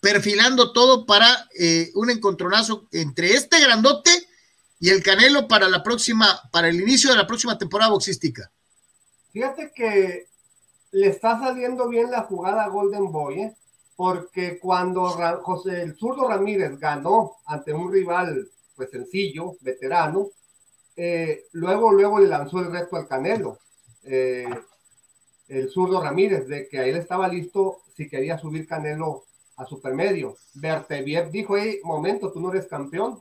perfilando todo para eh, un encontronazo entre este grandote y el Canelo para la próxima, para el inicio de la próxima temporada boxística. Fíjate que le está saliendo bien la jugada a Golden Boy, ¿eh? porque cuando José el zurdo Ramírez ganó ante un rival pues sencillo, veterano, eh, luego, luego le lanzó el reto al Canelo, el zurdo Ramírez, de que él estaba listo si quería subir Canelo a supermedio. Berteviev dijo, hey, momento, tú no eres campeón,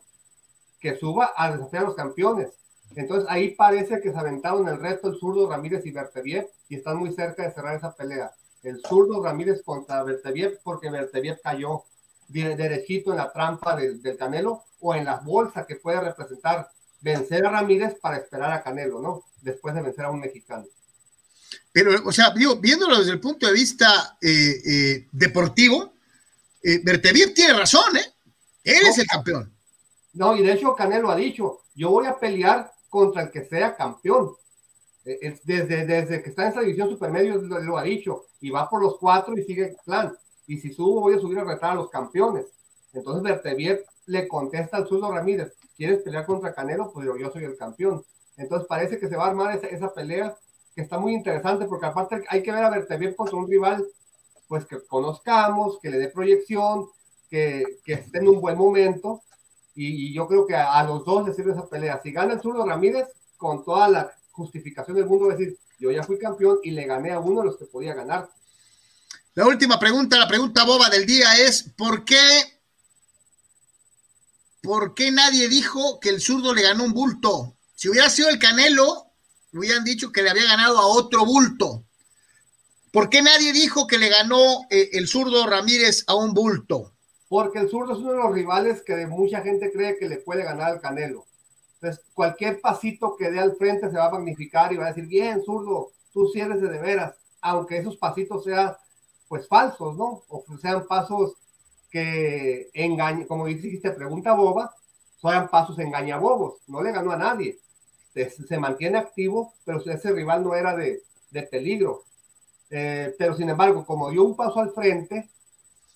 que suba a desafiar a los campeones. Entonces ahí parece que se aventaron el reto el zurdo Ramírez y Berteviev y están muy cerca de cerrar esa pelea. El zurdo Ramírez contra Berteviev porque Berteviev cayó derechito en la trampa del, Canelo o en la bolsa que puede representar vencer a Ramírez para esperar a Canelo, ¿no? Después de vencer a un mexicano. Pero, o sea, viéndolo desde el punto de vista eh, eh, deportivo, eh, tiene razón, ¿eh? Él es el campeón. No, y de hecho Canelo ha dicho, yo voy a pelear contra el que sea campeón. Eh, desde, desde que está en esa división supermedio lo, ha dicho, y va por los cuatro y sigue el plan. Y si subo, voy a subir a retar a los campeones. Entonces Bertevier le contesta al Zurdo Ramírez, ¿quieres pelear contra Canelo? Pues yo, soy el campeón. Entonces parece que se va a armar esa, esa pelea que está muy interesante porque aparte hay que ver a Bertevier contra un rival pues que conozcamos, que le dé proyección, que, que esté en un buen momento. Y, yo creo que a, los dos les sirve esa pelea. Si gana el zurdo Ramírez, con toda la justificación del mundo, decir, yo ya fui campeón y le gané a uno de los que podía ganar. La última pregunta, la pregunta boba del día es, ¿por qué, ¿por qué nadie dijo que el zurdo le ganó un bulto? Si hubiera sido el Canelo, hubieran dicho que le había ganado a otro bulto. ¿Por qué nadie dijo que le ganó eh, el zurdo Ramírez a un bulto? Porque el zurdo es uno de los rivales que mucha gente cree que le puede ganar al Canelo. Entonces, cualquier pasito que dé al frente se va a magnificar y va a decir, bien, zurdo, tú de, de veras, aunque esos pasitos sean, pues, falsos, ¿no? O sean pasos que engañen, como dijiste, pregunta boba, sean pasos engañabobos, no le ganó a nadie. Se, mantiene activo, pero ese rival no era de, de peligro. Eh, pero sin embargo, como dio un paso al frente,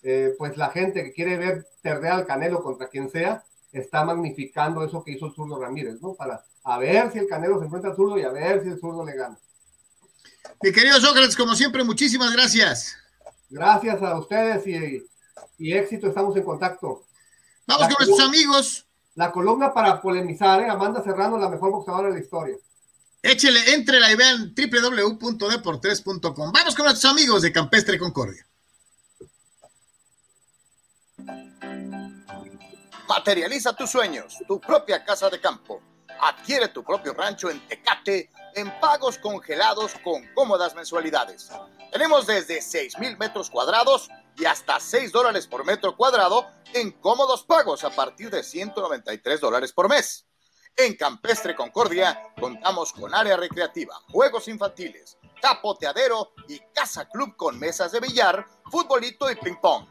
eh, pues la gente que quiere ver perder al Canelo contra quien sea, está magnificando eso que hizo el zurdo Ramírez, ¿no? Para a ver si el Canelo se enfrenta al zurdo y a ver si el zurdo le gana. Mi querido Sócrates, como siempre, muchísimas gracias. Gracias a ustedes y, éxito, estamos en contacto. Vamos con nuestros amigos. La columna para polemizar, ¿eh? Amanda Serrano, la mejor boxeadora de la historia. Échele, entrela y vean www.deportres.com. Vamos con nuestros amigos de Campestre Concordia. Materializa tus sueños, tu propia casa de campo. Adquiere tu propio rancho en Tecate en pagos congelados con cómodas mensualidades. Tenemos desde 6 mil metros cuadrados y hasta 6 dólares por metro cuadrado en cómodos pagos a partir de 193 dólares por mes. En Campestre Concordia contamos con área recreativa, juegos infantiles, capoteadero y casa club con mesas de billar, futbolito y ping pong.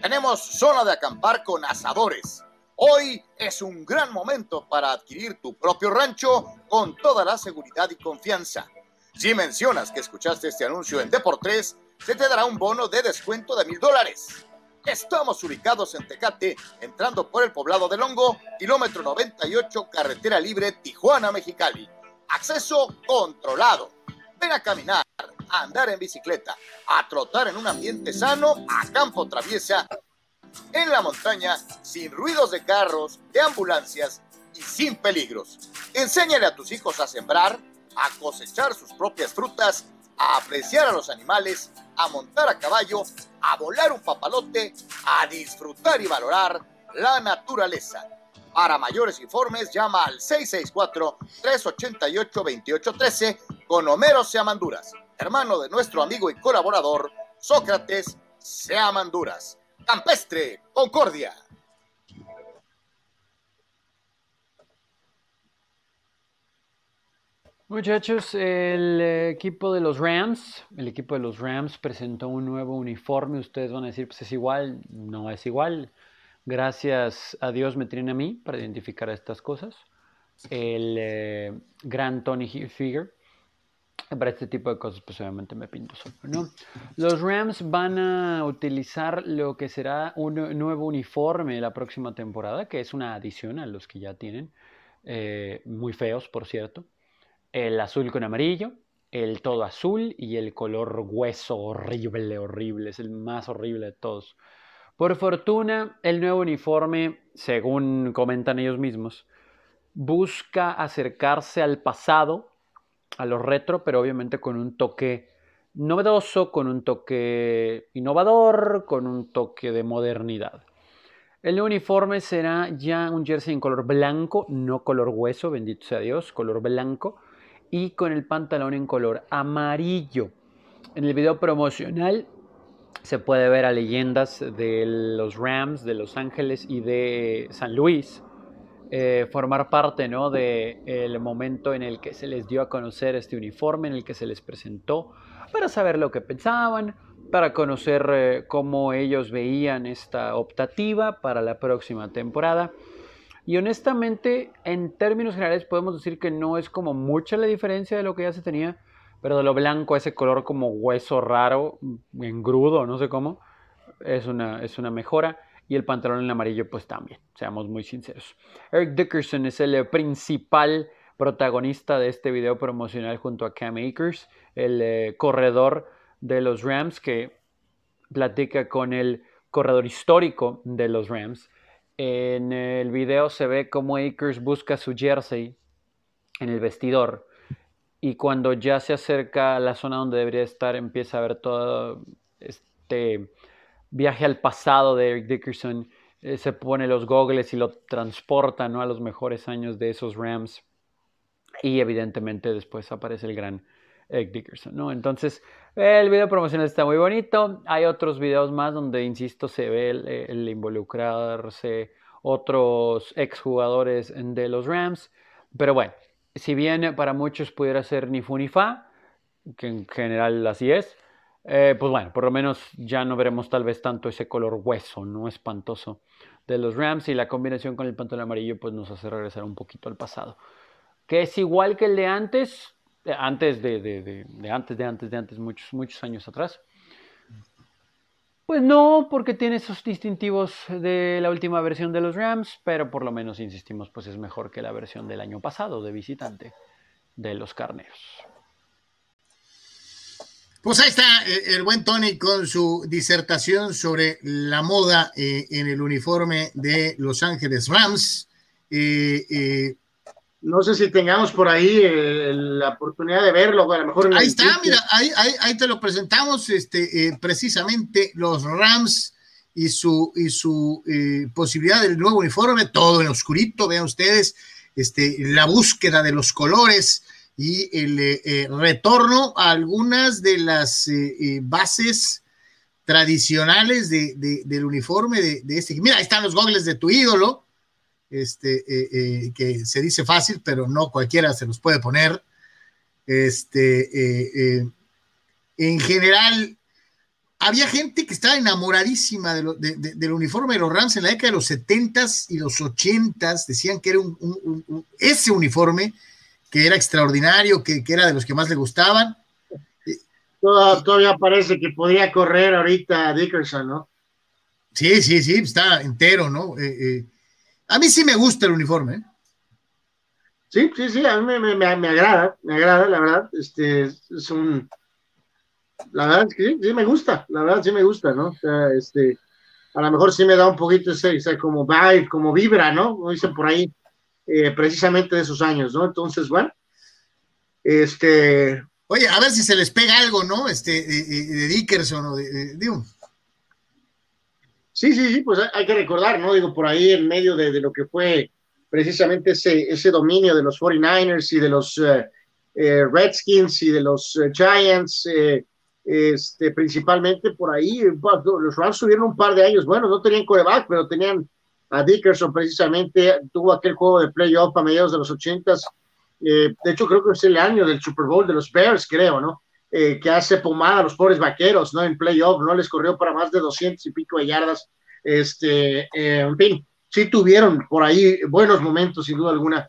Tenemos zona de acampar con asadores Hoy es un gran momento para adquirir tu propio rancho con toda la seguridad y confianza. Si mencionas que escuchaste este anuncio en Deportes, se te dará un bono de descuento de mil dólares. Estamos ubicados en Tecate, entrando por el poblado de Longo, kilómetro 98, carretera libre Tijuana-Mexicali. Acceso controlado. Ven a caminar, a andar en bicicleta, a trotar en un ambiente sano, a campo traviesa en la montaña, sin ruidos de carros, de ambulancias y sin peligros. Enséñale a tus hijos a sembrar, a cosechar sus propias frutas, a apreciar a los animales, a montar a caballo, a volar un papalote, a disfrutar y valorar la naturaleza. Para mayores informes, llama al 664-388-2813 con Homero Seamanduras, hermano de nuestro amigo y colaborador Sócrates Seamanduras. Campestre, Concordia. Muchachos, el equipo de los Rams, el equipo de los Rams presentó un nuevo uniforme. Ustedes van a decir, pues es igual, no es igual. Gracias a Dios me tienen a mí para identificar estas cosas. El eh, gran Tony Figure para este tipo de cosas, pues obviamente me pinto solo. Los Rams van a utilizar lo que será un nuevo uniforme la próxima temporada, que es una adición a los que ya tienen, eh, muy feos, por cierto. El azul con amarillo, el todo azul y el color hueso horrible, horrible, es el más horrible de todos. Por fortuna, el nuevo uniforme, según comentan ellos mismos, busca acercarse al pasado a lo retro, pero obviamente con un toque novedoso, con un toque innovador, con un toque de modernidad. El uniforme será ya un jersey en color blanco, no color hueso, bendito sea Dios, color blanco, y con el pantalón en color amarillo. En el video promocional se puede ver a leyendas de los Rams, de Los Ángeles y de San Luis eh, formar parte ¿no? del momento en el que se les dio a conocer este uniforme, en el que se les presentó, para saber lo que pensaban, para conocer eh, cómo ellos veían esta optativa para la próxima temporada. Y honestamente, en términos generales, podemos decir que no es como mucha la diferencia de lo que ya se tenía, pero de lo blanco a ese color como hueso raro, engrudo, no sé cómo, es una, es una mejora y el pantalón en amarillo pues también, seamos muy sinceros. Eric Dickerson es el principal protagonista de este video promocional junto a Cam Akers, el eh, corredor de los Rams que platica con el corredor histórico de los Rams. En el video se ve cómo Akers busca su jersey en el vestidor y cuando ya se acerca a la zona donde debería estar empieza a ver todo este viaje al pasado de Eric Dickerson, eh, se pone los gogles y lo transporta ¿no? a los mejores años de esos Rams. Y evidentemente después aparece el gran Eric Dickerson, ¿no? Entonces, el video promocional está muy bonito. Hay otros videos más donde, insisto, se ve el, involucrarse otros exjugadores de los Rams. Pero bueno, si bien para muchos pudiera ser ni fu ni fa, que en general así es, eh, pues bueno, por lo menos ya no veremos tal vez tanto ese color hueso, no espantoso de los Rams y la combinación con el pantalón amarillo pues nos hace regresar un poquito al pasado. Que es igual que el de antes, antes de, antes, de antes, de antes, muchos, muchos años atrás. Pues no, porque tiene esos distintivos de la última versión de los Rams, pero por lo menos insistimos, pues es mejor que la versión del año pasado de visitante de los carneros. Pues ahí está eh, el buen Tony con su disertación sobre la moda eh, en el uniforme de Los Ángeles Rams. Eh, no sé si tengamos por ahí la oportunidad de verlo, a lo mejor. ahí está, mira, ahí, te lo presentamos, este, precisamente los Rams y su, y su posibilidad del nuevo uniforme, todo en oscurito, vean ustedes, este, la búsqueda de los colores y el eh, eh, retorno a algunas de las eh, bases tradicionales del uniforme de, este. Mira, ahí están los gogles de tu ídolo, este, que se dice fácil, pero no cualquiera se los puede poner. Este, en general, había gente que estaba enamoradísima del uniforme de los Rams en la década de los 70s y los 80s, decían que era ese uniforme que era extraordinario, que, era de los que más le gustaban. todavía parece que podría correr ahorita Dickerson, ¿no? Sí, sí, sí, está entero, ¿no? Eh, eh, a mí sí me gusta el uniforme. ¿eh? Sí, sí, sí, a mí me, agrada, me agrada, la verdad. Este es un. La verdad es que sí, sí me gusta, la verdad sí me gusta, ¿no? O sea, este, a lo mejor sí me da un poquito ese, ese como vibe, como vibra, ¿no? Como dicen por ahí. Eh, precisamente de esos años, ¿no? Entonces, bueno, este... Oye, a ver si se les pega algo, ¿no? Este, de, Dickerson o de, digo. Sí, sí, sí, pues hay que recordar, ¿no? Digo, por ahí en medio de, lo que fue precisamente ese, ese dominio de los 49ers y de los eh, eh, Redskins y de los Giants, este, principalmente por ahí, los Rams tuvieron un par de años, bueno, no tenían coreback, pero tenían a Dickerson precisamente, tuvo aquel juego de playoff a mediados de los ochentas, eh, de hecho creo que es el año del Super Bowl de los Bears, creo, ¿no? Eh, que hace pomada a los pobres vaqueros, ¿no? En playoff, no les corrió para más de 200 y pico de yardas, este, eh, en fin, sí tuvieron por ahí buenos momentos, sin duda alguna,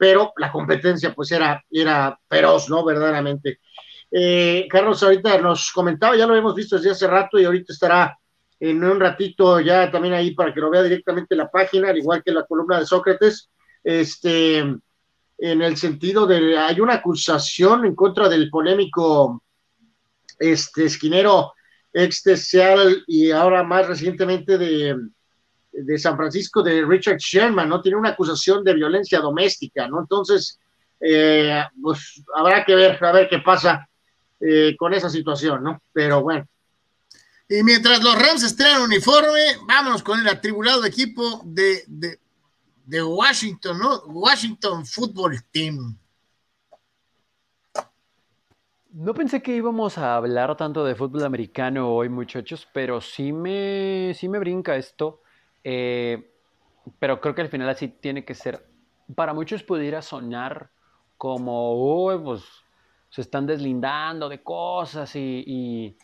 pero la competencia pues era, era feroz, ¿no? Verdaderamente. Carlos ahorita nos comentaba, ya lo hemos visto desde hace rato y ahorita estará en un ratito ya también ahí para que lo vea directamente la página, al igual que la columna de Sócrates, este, en el sentido de, hay una acusación en contra del polémico este, esquinero ex y ahora más recientemente de, de San Francisco, de Richard Sherman, ¿no? Tiene una acusación de violencia doméstica, ¿no? Entonces, eh, pues habrá que ver, a ver qué pasa eh, con esa situación, ¿no? Pero bueno, y mientras los Rams estrenan uniforme, vámonos con el atribulado equipo de, de, Washington, ¿no? Washington Football Team. No pensé que íbamos a hablar tanto de fútbol americano hoy, muchachos, pero sí me, sí me brinca esto. Eh, pero creo que al final así tiene que ser. Para muchos pudiera sonar como, uy, pues se están deslindando de cosas y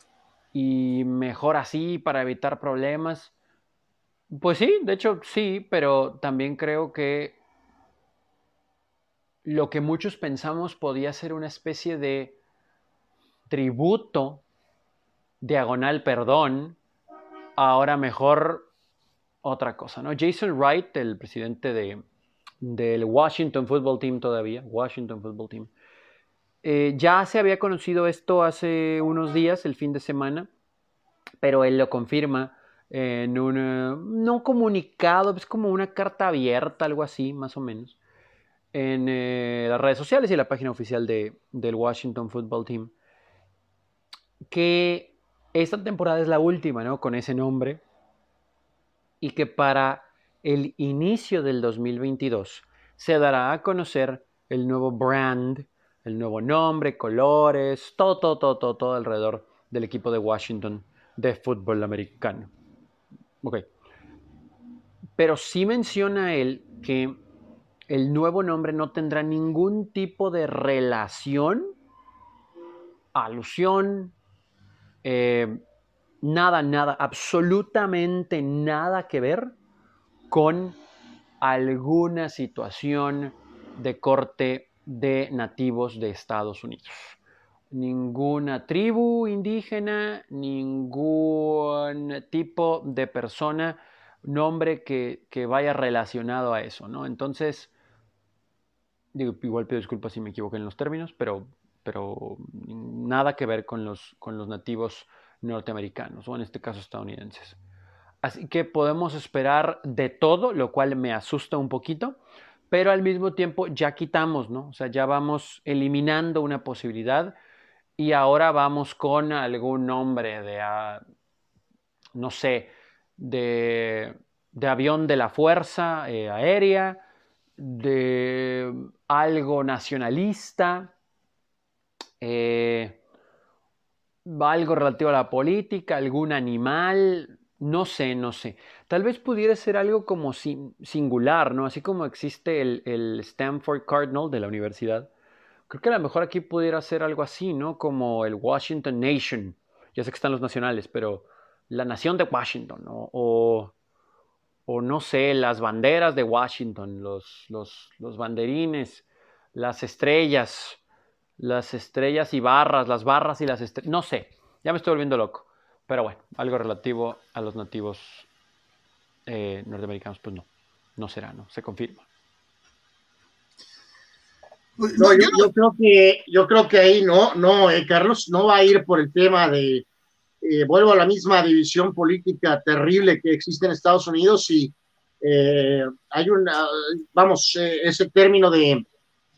y mejor así para evitar problemas. Pues sí, de hecho sí, pero también creo que lo que muchos pensamos podía ser una especie de tributo, diagonal perdón, ahora mejor otra cosa, ¿no? Jason Wright, el presidente de, del Washington Football Team todavía, Washington Football Team, eh, ya se había conocido esto hace unos días, el fin de semana, pero él lo confirma en un, eh, no comunicado, es como una carta abierta, algo así, más o menos, en eh, las redes sociales y la página oficial de, del Washington Football Team, que esta temporada es la última, ¿no? Con ese nombre, y que para el inicio del 2022 se dará a conocer el nuevo brand el nuevo nombre, colores, todo, todo, todo, todo, todo alrededor del equipo de Washington de fútbol americano. Ok. Pero sí menciona él que el nuevo nombre no tendrá ningún tipo de relación, alusión, eh, nada, nada, absolutamente nada que ver con alguna situación de corte de nativos de Estados Unidos. Ninguna tribu indígena, ningún tipo de persona, nombre que, vaya relacionado a eso, ¿no? Entonces, digo, igual pido disculpas si me equivoqué en los términos, pero pero nada que ver con los, con los nativos norteamericanos, o en este caso estadounidenses. Así que podemos esperar de todo, lo cual me asusta un poquito, pero al mismo tiempo ya quitamos, ¿no? O sea, ya vamos eliminando una posibilidad y ahora vamos con algún nombre de, ah, no sé, de, avión de la Fuerza eh, Aérea, de algo nacionalista, eh, algo relativo a la política, algún animal, no sé, no sé. Tal vez pudiera ser algo como singular, ¿no? Así como existe el, Stanford Cardinal de la universidad. Creo que a lo mejor aquí pudiera ser algo así, ¿no? Como el Washington Nation. Ya sé que están los nacionales, pero la nación de Washington, ¿no? O, no sé, las banderas de Washington, los, los, los banderines, las estrellas, las estrellas y barras, las barras y las estrellas, no sé, ya me estoy volviendo loco. Pero bueno, algo relativo a los nativos eh, norteamericanos, pues no, no será, ¿no? Se confirma. Pues, no, yo, creo que yo creo que ahí no, no, eh, Carlos, no va a ir por el tema de eh, vuelvo a la misma división política terrible que existe en Estados Unidos y hay una, vamos, ese término de,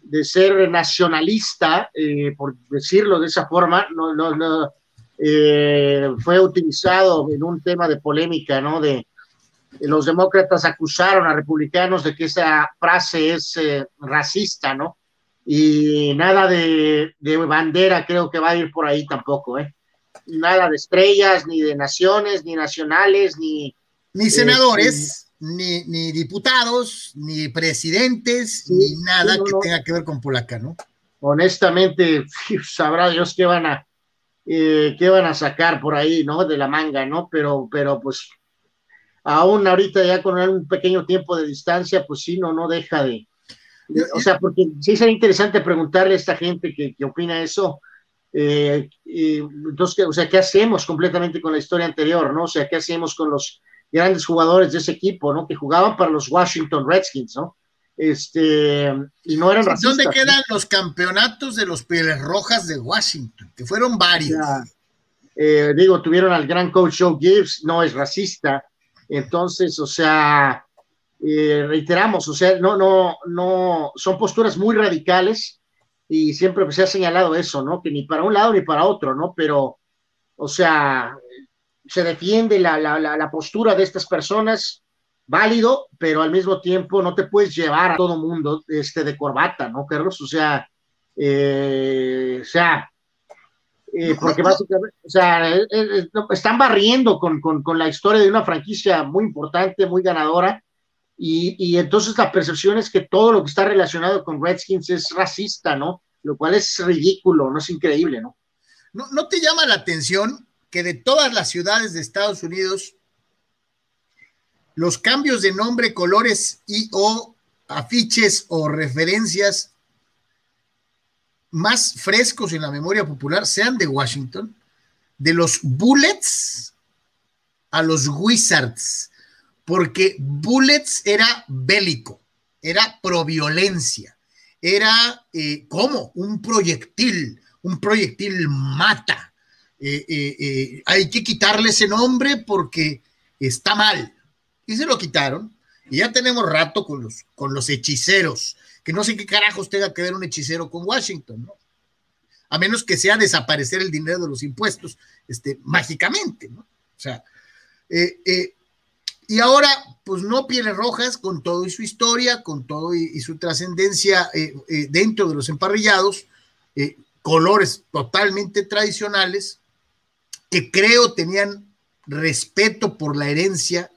de ser nacionalista, por decirlo de esa forma, no, no, no eh, fue utilizado en un tema de polémica, ¿no? De, los demócratas acusaron a republicanos de que esa frase es eh, racista, ¿no? Y nada de, bandera creo que va a ir por ahí tampoco, ¿eh? Nada de estrellas, ni de naciones, ni nacionales, ni... Ni senadores, ni, ni, diputados, ni presidentes, ni nada que tenga que ver con Polaca, ¿no? Honestamente, <laughs> sabrá Dios qué van a eh, qué van a sacar por ahí, ¿no? De la manga, ¿no? Pero, pero pues aún ahorita ya con un pequeño tiempo de distancia, pues sí, no, no deja de, o sea, porque sí sería interesante preguntarle a esta gente que, opina eso, eh, entonces, o sea, ¿qué hacemos completamente con la historia anterior, ¿no? O sea, ¿qué hacemos con los grandes jugadores de ese equipo, ¿no? Que jugaban para los Washington Redskins, ¿no? este, y no eran racistas. ¿Dónde quedan los campeonatos de los Pieles Rojas de Washington? Que fueron varios. Eh, digo, tuvieron al gran coach Joe Gibbs, no es racista. Entonces, o sea, eh, reiteramos, o sea, no, no, no, son posturas muy radicales y siempre se ha señalado eso, ¿no? Que ni para un lado ni para otro, ¿no? Pero, o sea, se defiende la, la, la postura de estas personas válido, pero al mismo tiempo no te puedes llevar a todo mundo este, de corbata, ¿no, Carlos? O sea, eh, o sea, eh, porque básicamente, o sea, eh, están barriendo con, la historia de una franquicia muy importante, muy ganadora, y, entonces la percepción es que todo lo que está relacionado con Redskins es racista, ¿no? Lo cual es ridículo, no es increíble, ¿no? ¿No, no te llama la atención que de todas las ciudades de Estados Unidos, los cambios de nombre, colores y o afiches o referencias más frescos en la memoria popular sean de Washington, de los Bullets a los Wizards, porque Bullets era bélico, era proviolencia, era eh, como un proyectil, un proyectil mata. Eh, eh, hay que quitarle ese nombre porque está mal y se lo quitaron. Y ya tenemos rato con los, con los hechiceros, que no sé qué carajos tenga que ver un hechicero con Washington, ¿no? A menos que sea desaparecer el dinero de los impuestos, este, mágicamente, ¿no? O sea, eh, eh, y ahora, pues no pieles rojas, con todo y su historia, con todo y, su trascendencia eh, dentro de los emparrillados, colores totalmente tradicionales, que creo tenían respeto por la herencia.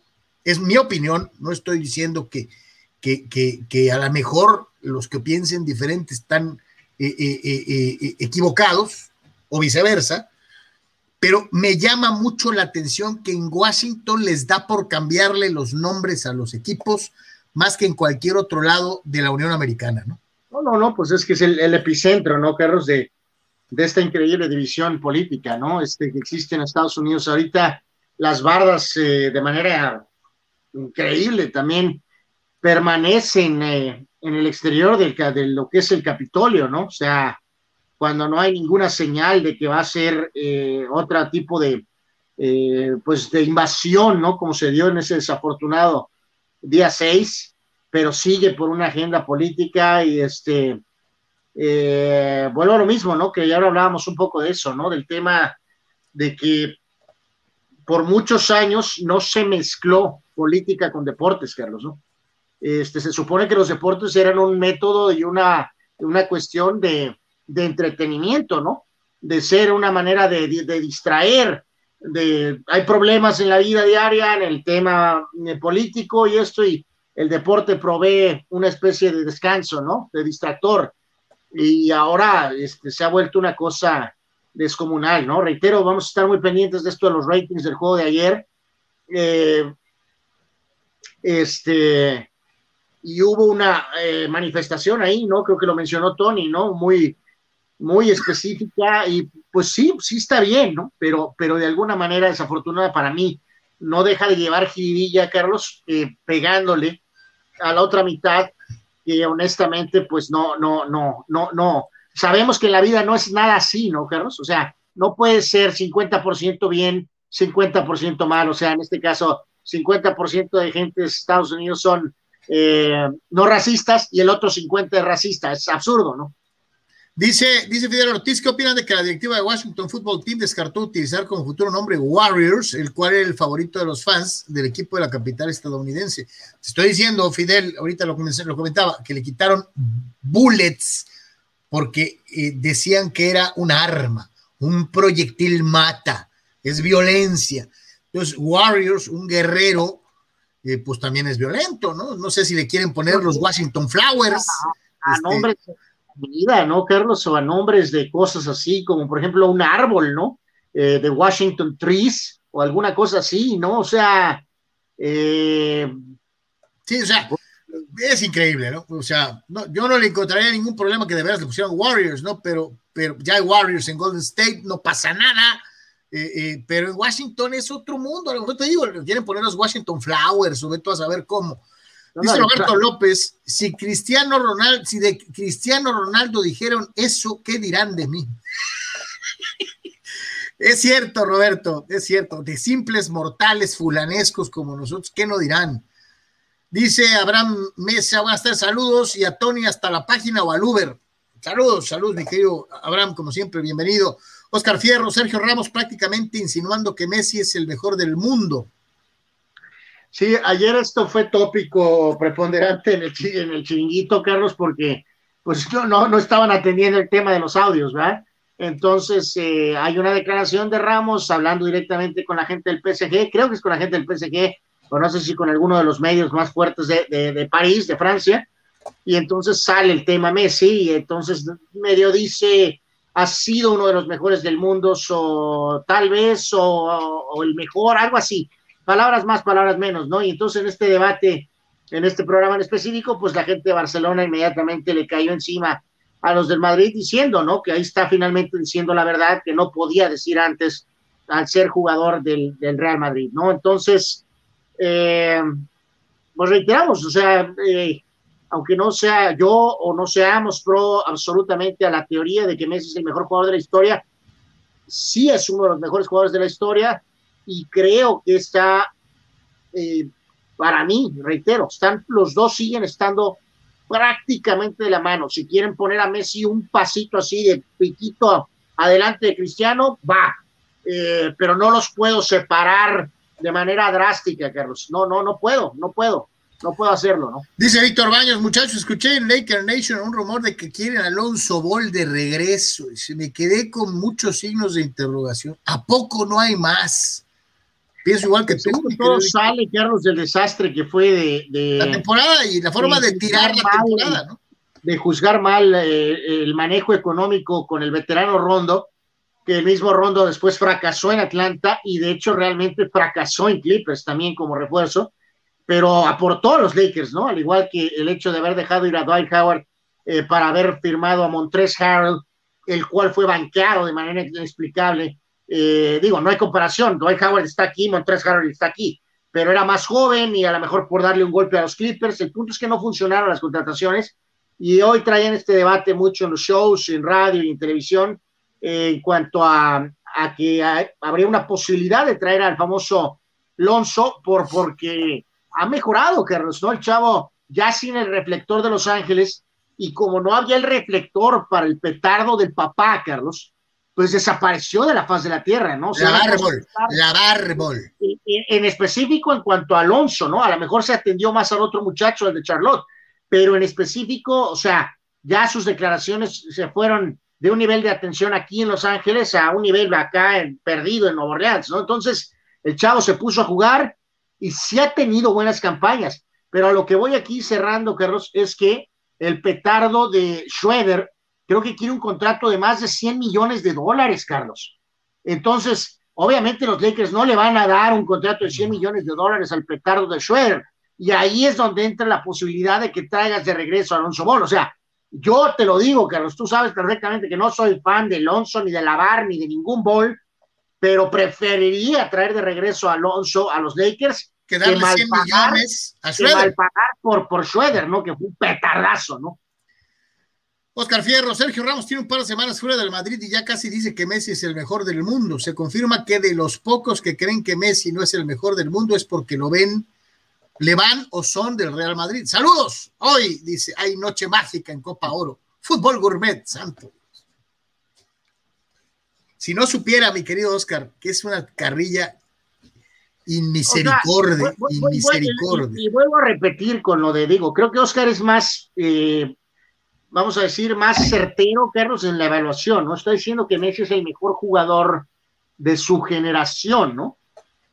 Es mi opinión, no estoy diciendo que, que, a lo mejor los que piensen diferente están eh, eh, eh, equivocados o viceversa, pero me llama mucho la atención que en Washington les da por cambiarle los nombres a los equipos más que en cualquier otro lado de la Unión Americana, ¿no? No, no, no, pues es que es el, epicentro, ¿no, Carlos? De, de esta increíble división política, ¿no? Este que existe en Estados Unidos ahorita, las bardas de manera increíble también permanecen eh, en el exterior del, de lo que es el Capitolio, ¿no? O sea, cuando no hay ninguna señal de que va a ser eh, otro tipo de, eh, pues de invasión, ¿no? Como se dio en ese desafortunado día 6, pero sigue por una agenda política y este, eh, vuelvo a lo mismo, ¿no? Que ya hablábamos un poco de eso, ¿no? Del tema de que por muchos años no se mezcló política con deportes, Carlos, ¿no? Este, se supone que los deportes eran un método y una, una cuestión de, de entretenimiento, ¿no? De ser una manera de, distraer, de, hay problemas en la vida diaria, en el tema eh, político y esto, y el deporte provee una especie de descanso, ¿no? De distractor. Y ahora este, se ha vuelto una cosa descomunal, ¿no? Reitero, vamos a estar muy pendientes de esto de los ratings del juego de ayer. Eh, este, y hubo una eh, manifestación ahí, ¿no? Creo que lo mencionó Tony, ¿no? Muy, muy específica y pues sí, sí está bien, ¿no? Pero, pero de alguna manera desafortunada para mí, no deja de llevar jiribilla, Carlos, eh, pegándole a la otra mitad, que honestamente, pues no, no, no, no, no. Sabemos que la vida no es nada así, ¿no, Carlos? O sea, no puede ser 50% bien, 50% mal. O sea, en este caso, 50% de gente de Estados Unidos son eh, no racistas y el otro 50 es racista. Es absurdo, ¿no? Dice, dice Fidel Ortiz, ¿qué opinan de que la directiva de Washington Football Team descartó utilizar como futuro nombre Warriors, el cual era el favorito de los fans del equipo de la capital estadounidense? Te estoy diciendo, Fidel, ahorita lo, lo comentaba, que le quitaron Bullets porque eh, decían que era un arma, un proyectil mata, es violencia. Entonces, Warriors, un guerrero, eh, pues también es violento, ¿no? No sé si le quieren poner los Washington Flowers. A, este, vida, ¿no, Carlos? O a nombres de cosas así, como por ejemplo un árbol, ¿no? Eh, de Washington Trees o alguna cosa así, ¿no? O sea, eh, sí, o sea, es increíble, ¿no? O sea, yo no le encontraría ningún problema que de veras le pusieran Warriors, ¿no? Pero, pero ya hay Warriors en Golden State, no pasa nada. Eh, pero en Washington es otro mundo. A lo mejor te digo, quieren poner los Washington Flowers o tú a saber cómo. Dice Roberto López, si Cristiano Ronaldo, si de Cristiano Ronaldo dijeron eso, ¿qué dirán de mí? <laughs> es cierto, Roberto, es cierto, de simples mortales fulanescos como nosotros, ¿qué no dirán? Dice Abraham Mesa, buenas tardes, saludos, y a Tony hasta la página o al Uber. Saludos, saludos, mi querido Abraham, como siempre, bienvenido. Oscar Fierro, Sergio Ramos, prácticamente insinuando que Messi es el mejor del mundo. Sí, ayer esto fue tópico preponderante en el, en el chiringuito, Carlos, porque pues no, no, estaban atendiendo el tema de los audios, ¿verdad? Entonces, eh, hay una declaración de Ramos hablando directamente con la gente del PSG, creo que es con la gente del PSG, o no sé si con alguno de los medios más fuertes de, de, París, de Francia, y entonces sale el tema Messi, y entonces medio dice, ha sido uno de los mejores del mundo, o tal vez, o, o el mejor, algo así palabras más, palabras menos, ¿no? Y entonces en este debate, en este programa en específico, pues la gente de Barcelona inmediatamente le cayó encima a los del Madrid diciendo, ¿no? Que ahí está finalmente diciendo la verdad que no podía decir antes al ser jugador del, Real Madrid, ¿no? Entonces, eh, pues reiteramos, o sea, eh, aunque no sea yo o no seamos pro absolutamente a la teoría de que Messi es el mejor jugador de la historia, sí es uno de los mejores jugadores de la historia, y creo que está, eh, para mí, reitero, están, los dos siguen estando prácticamente de la mano. Si quieren poner a Messi un pasito así de piquito adelante de Cristiano, va, eh, pero no los puedo separar de manera drástica, Carlos. No, no, no puedo, no puedo. No puedo hacerlo, ¿no? Dice Víctor Baños, muchachos, escuché en Laker Nation un rumor de que quieren Alonso Ball de regreso. Y se me quedé con muchos signos de interrogación. ¿A poco no hay más? Pienso igual que tú. Todo sale, Carlos, del desastre que fue de, la temporada y la forma de, tirar la temporada, ¿no? De juzgar mal eh, el manejo económico con el veterano Rondo, que el mismo Rondo después fracasó en Atlanta y de hecho realmente fracasó en Clippers también como refuerzo, pero aportó a los Lakers, ¿no? Al igual que el hecho de haber dejado ir a Dwight Howard eh, para haber firmado a Montrez Harrell, el cual fue banqueado de manera inexplicable eh, digo, no hay comparación, Dwight Howard está aquí, Montrez Harrell está aquí, pero era más joven y a lo mejor por darle un golpe a los Clippers, el punto es que no funcionaron las contrataciones y hoy traían este debate mucho en los shows, en radio y en televisión, eh, en cuanto a, a que habría una posibilidad de traer al famoso Lonzo por, porque ha mejorado, Carlos, ¿no? El chavo ya sin el reflector de Los Ángeles y como no había el reflector para el petardo del papá, Carlos, pues desapareció de la faz de la tierra, ¿no? la árbol, la árbol. En, específico en cuanto a Alonso, ¿no? A lo mejor se atendió más al otro muchacho, el de Charlotte, pero en específico, o sea, ya sus declaraciones se fueron de un nivel de atención aquí en Los Ángeles a un nivel acá en, perdido en Nueva Orleans, ¿no? Entonces, el chavo se puso a jugar y sí ha tenido buenas campañas, pero a lo que voy aquí cerrando, Carlos, es que el petardo de Schroeder creo que quiere un contrato de más de 100 millones de dólares, Carlos. Entonces, obviamente los Lakers no le van a dar un contrato de 100 millones de dólares al petardo de Schroeder. Y ahí es donde entra la posibilidad de que traigas de regreso a Alonso Ball. O sea, yo te lo digo, Carlos, tú sabes perfectamente que no soy fan de Alonso, ni de Lavar, ni de ningún Ball, pero preferiría traer de regreso a Alonso a los Lakers que darle 100 millones a Schroeder. Que pagar por, por Schroeder, ¿no? Que fue un petardazo, ¿no? Oscar Fierro, Sergio Ramos tiene un par de semanas fuera del Madrid y ya casi dice que Messi es el mejor del mundo. Se confirma que de los pocos que creen que Messi no es el mejor del mundo es porque lo ven, le van o son del Real Madrid. Saludos. Hoy, dice, hay noche mágica en Copa Oro. Fútbol gourmet, santo. Si no supiera, mi querido Oscar, que es una carrilla inmisericordia, Y, vuelvo a repetir con lo de digo, creo que Oscar es más eh, vamos a decir, más certero, Carlos, en la evaluación, ¿no? Estoy diciendo que Messi es el mejor jugador de su generación, ¿no?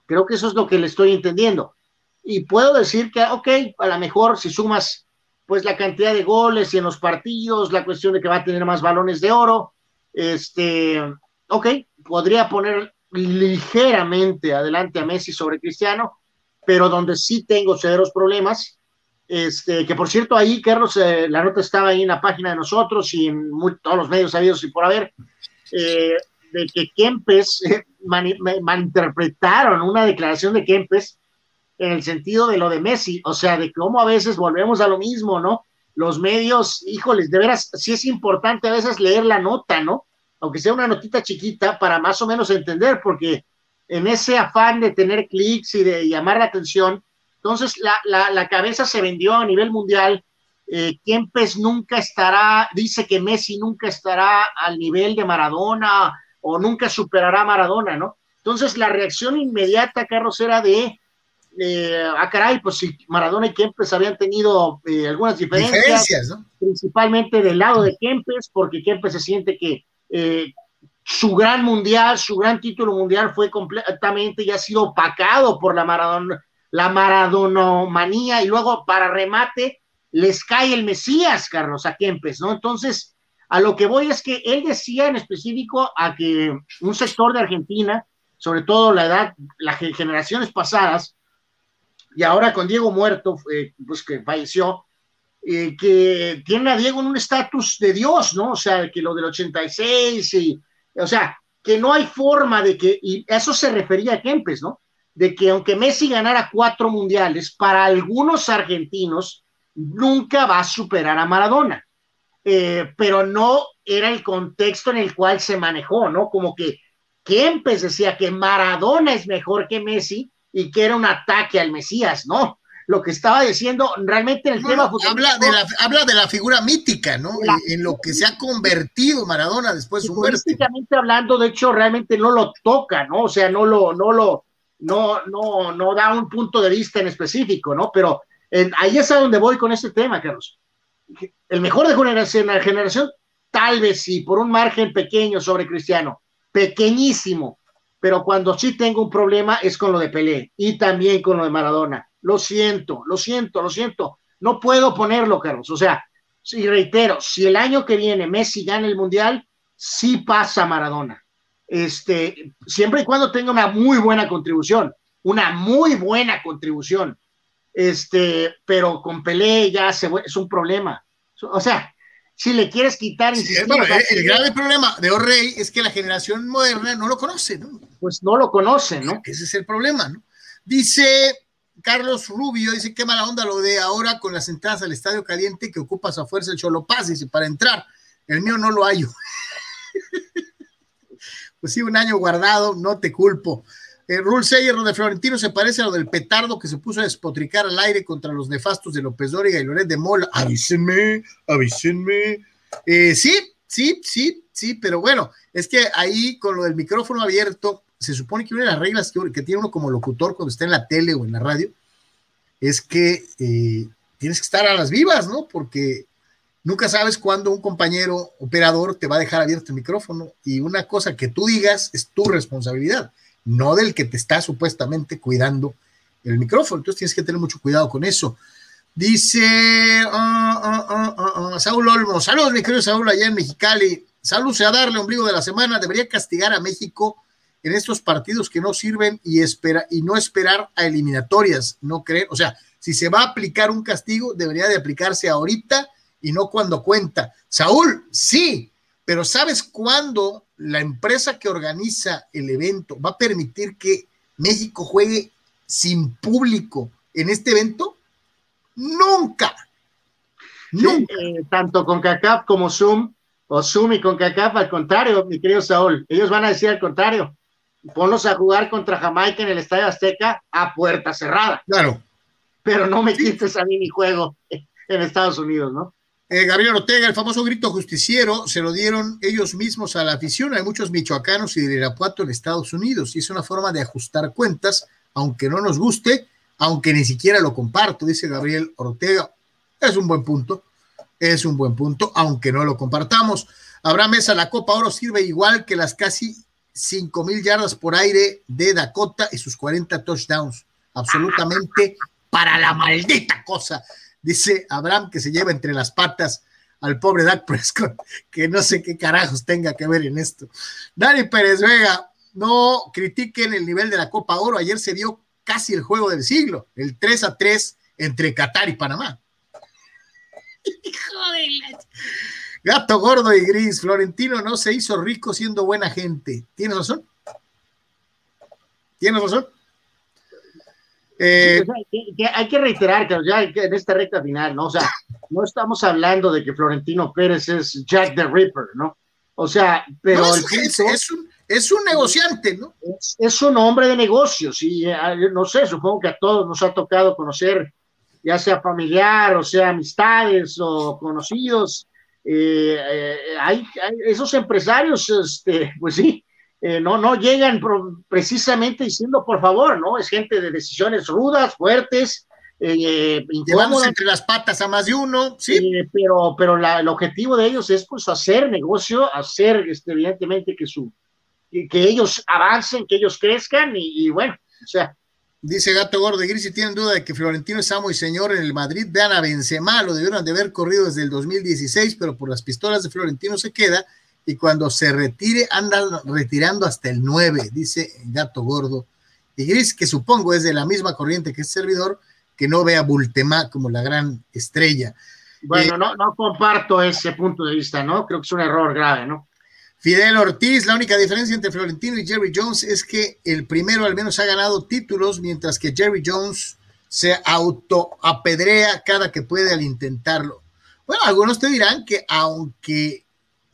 Creo que eso es lo que le estoy entendiendo. Y puedo decir que, ok, a lo mejor si sumas, pues, la cantidad de goles y en los partidos, la cuestión de que va a tener más balones de oro, este, ok, podría poner ligeramente adelante a Messi sobre Cristiano, pero donde sí tengo severos problemas este, que por cierto, ahí, Carlos, eh, la nota estaba ahí en la página de nosotros y en todos los medios sabidos y por haber, eh, de que Kempes <laughs> eh, malinterpretaron una declaración de Kempes en el sentido de lo de Messi, o sea, de cómo a veces volvemos a lo mismo, ¿no? Los medios, híjoles, de veras, sí es importante a veces leer la nota, ¿no? Aunque sea una notita chiquita, para más o menos entender, porque en ese afán de tener clics y de llamar la atención, entonces, la, cabeza se vendió a nivel mundial. Eh, Kempes nunca estará, dice que Messi nunca estará al nivel de Maradona o nunca superará a Maradona, ¿no? Entonces, la reacción inmediata, Carlos, era de, eh, ah, caray, pues si Maradona y Kempes habían tenido eh, algunas diferencias, principalmente del lado de Kempes, porque Kempes se siente que eh, su gran mundial, su gran título mundial fue completamente ya ha sido opacado por la Maradona, la maradonomanía y luego para remate les cae el Mesías, Carlos, a Kempes, ¿no? Entonces, a lo que voy es que él decía en específico a que un sector de Argentina, sobre todo la edad, las generaciones pasadas, y ahora con Diego muerto, eh, pues que falleció, eh, que tiene a Diego en un estatus de Dios, ¿no? O sea, que lo del 86 y, o sea, que no hay forma de que, y eso se refería a Kempes, ¿no? De que aunque Messi ganara cuatro mundiales, para algunos argentinos nunca va a superar a Maradona. Eh, pero no era el contexto en el cual se manejó, ¿no? Como que Kempes decía que Maradona es mejor que Messi y que era un ataque al Mesías, ¿no? Lo que estaba diciendo realmente en el tema habla de la habla de la figura mítica, ¿no? en, lo que se ha convertido Maradona después de su muerte. hablando, de hecho, realmente no lo toca, ¿no? O sea, no lo, no lo, no, no, no da un punto de vista en específico, ¿no? Pero ahí es a donde voy con este tema, Carlos. El mejor de generación, la generación, tal vez sí, por un margen pequeño sobre Cristiano, pequeñísimo, pero cuando sí tengo un problema es con lo de Pelé y también con lo de Maradona. Lo siento, lo siento, lo siento. No puedo ponerlo, Carlos. O sea, y reitero, si el año que viene Messi gana el Mundial, sí pasa Maradona este, siempre y cuando tenga una muy buena contribución, una muy buena contribución, este, pero con Pelé ya se, es un problema. O sea, si le quieres quitar... el, grave problema de O'Reilly es que la generación moderna no lo conoce, ¿no? Pues no lo conoce, ¿no? Ese es el problema, ¿no? Dice Carlos Rubio dice, qué mala onda lo de ahora con las entradas al estadio caliente que ocupas a fuerza el Cholo Paz, dice, para entrar. El mío no lo hallo. <laughs> pues sí, un año guardado, no te culpo. Eh, Rule Sayer, lo de Florentino se parece a lo del petardo que se puso a despotricar al aire contra los nefastos de López Dóriga y Loret de Mola. Avísenme, avísenme. Eh, sí, sí, sí, sí, pero bueno, es que ahí con lo del micrófono abierto, se supone que una de las reglas que, tiene uno como locutor cuando está en la tele o en la radio es que eh, tienes que estar a las vivas, ¿no? Porque nunca sabes cuándo un compañero operador te va a dejar abierto el micrófono y una cosa que tú digas es tu responsabilidad no del que te está supuestamente cuidando el micrófono. Entonces tienes que tener mucho cuidado con eso. Dice ah, ah, ah, Saúl Olmo, saludos mi querido Saúl allá en Mexicali, saludos a darle ombligo de la semana, debería castigar a México en estos partidos que no sirven y, espera, y no esperar a eliminatorias, no creen, o sea, si se va a aplicar un castigo, debería de aplicarse ahorita y no cuando cuenta. Saúl, sí, pero ¿sabes cuándo la empresa que organiza el evento va a permitir que México juegue sin público en este evento? Nunca. Nunca. Eh, tanto con CACAF como Zoom, o Zoom y con CACAF, al contrario, mi querido Saúl, ellos van a decir al contrario. Ponlos a jugar contra Jamaica en el Estadio Azteca a puerta cerrada. Claro. Pero no me quites a mí mi juego en Estados Unidos, ¿no? Eh, Gabriel Ortega, el famoso grito justiciero, se lo dieron ellos mismos a la afición. Hay muchos michoacanos y de Irapuato en Estados Unidos y es una forma de ajustar cuentas, aunque no nos guste, aunque ni siquiera lo comparto, dice Gabriel Ortega. Es un buen punto, es un buen punto, aunque no lo compartamos. Habrá mesa, la Copa Oro sirve igual que las casi 5 mil yardas por aire de Dakota y sus 40 touchdowns. Absolutamente para la maldita cosa dice Abraham que se lleva entre las patas al pobre Dak Prescott, que no sé qué carajos tenga que ver en esto. Dani Pérez Vega, no critiquen el nivel de la Copa Oro. Ayer se vio casi el juego del siglo, el 3 a 3 entre Qatar y Panamá. Gato gordo y gris, Florentino no se hizo rico siendo buena gente. ¿Tienes razón? ¿Tienes razón? Eh, hay, que, reiterar que ya en esta recta final, ¿no? O sea, no estamos hablando de que Florentino Pérez es Jack the Ripper, ¿no? O sea, pero es, un, negociante, ¿no? Es, un hombre de negocios y eh, no sé, supongo que a todos nos ha tocado conocer, ya sea familiar o sea amistades o conocidos. Eh, hay, hay, esos empresarios, este, pues sí, eh, no, no llegan precisamente diciendo por favor, ¿no? Es gente de decisiones rudas, fuertes, eh, Llevándose entre las patas a más de uno, sí. Eh, pero pero el objetivo de ellos es pues hacer negocio, hacer este, evidentemente que, su, que, ellos avancen, que ellos crezcan y, bueno, o sea. Dice Gato Gordo y Gris, si tienen duda de que Florentino es amo y señor en el Madrid, vean a Benzema, lo debieron de haber corrido desde el 2016, pero por las pistolas de Florentino se queda y cuando se retire anda retirando hasta el 9, dice Gato Gordo. Y Gris, que supongo es de la misma corriente que es servidor, que no ve a Bultemá como la gran estrella. Bueno, eh, no, no comparto ese punto de vista, ¿no? Creo que es un error grave, ¿no? Fidel Ortiz, la única diferencia entre Florentino y Jerry Jones es que el primero al menos ha ganado títulos, mientras que Jerry Jones se autoapedrea cada que puede al intentarlo. Bueno, algunos te dirán que aunque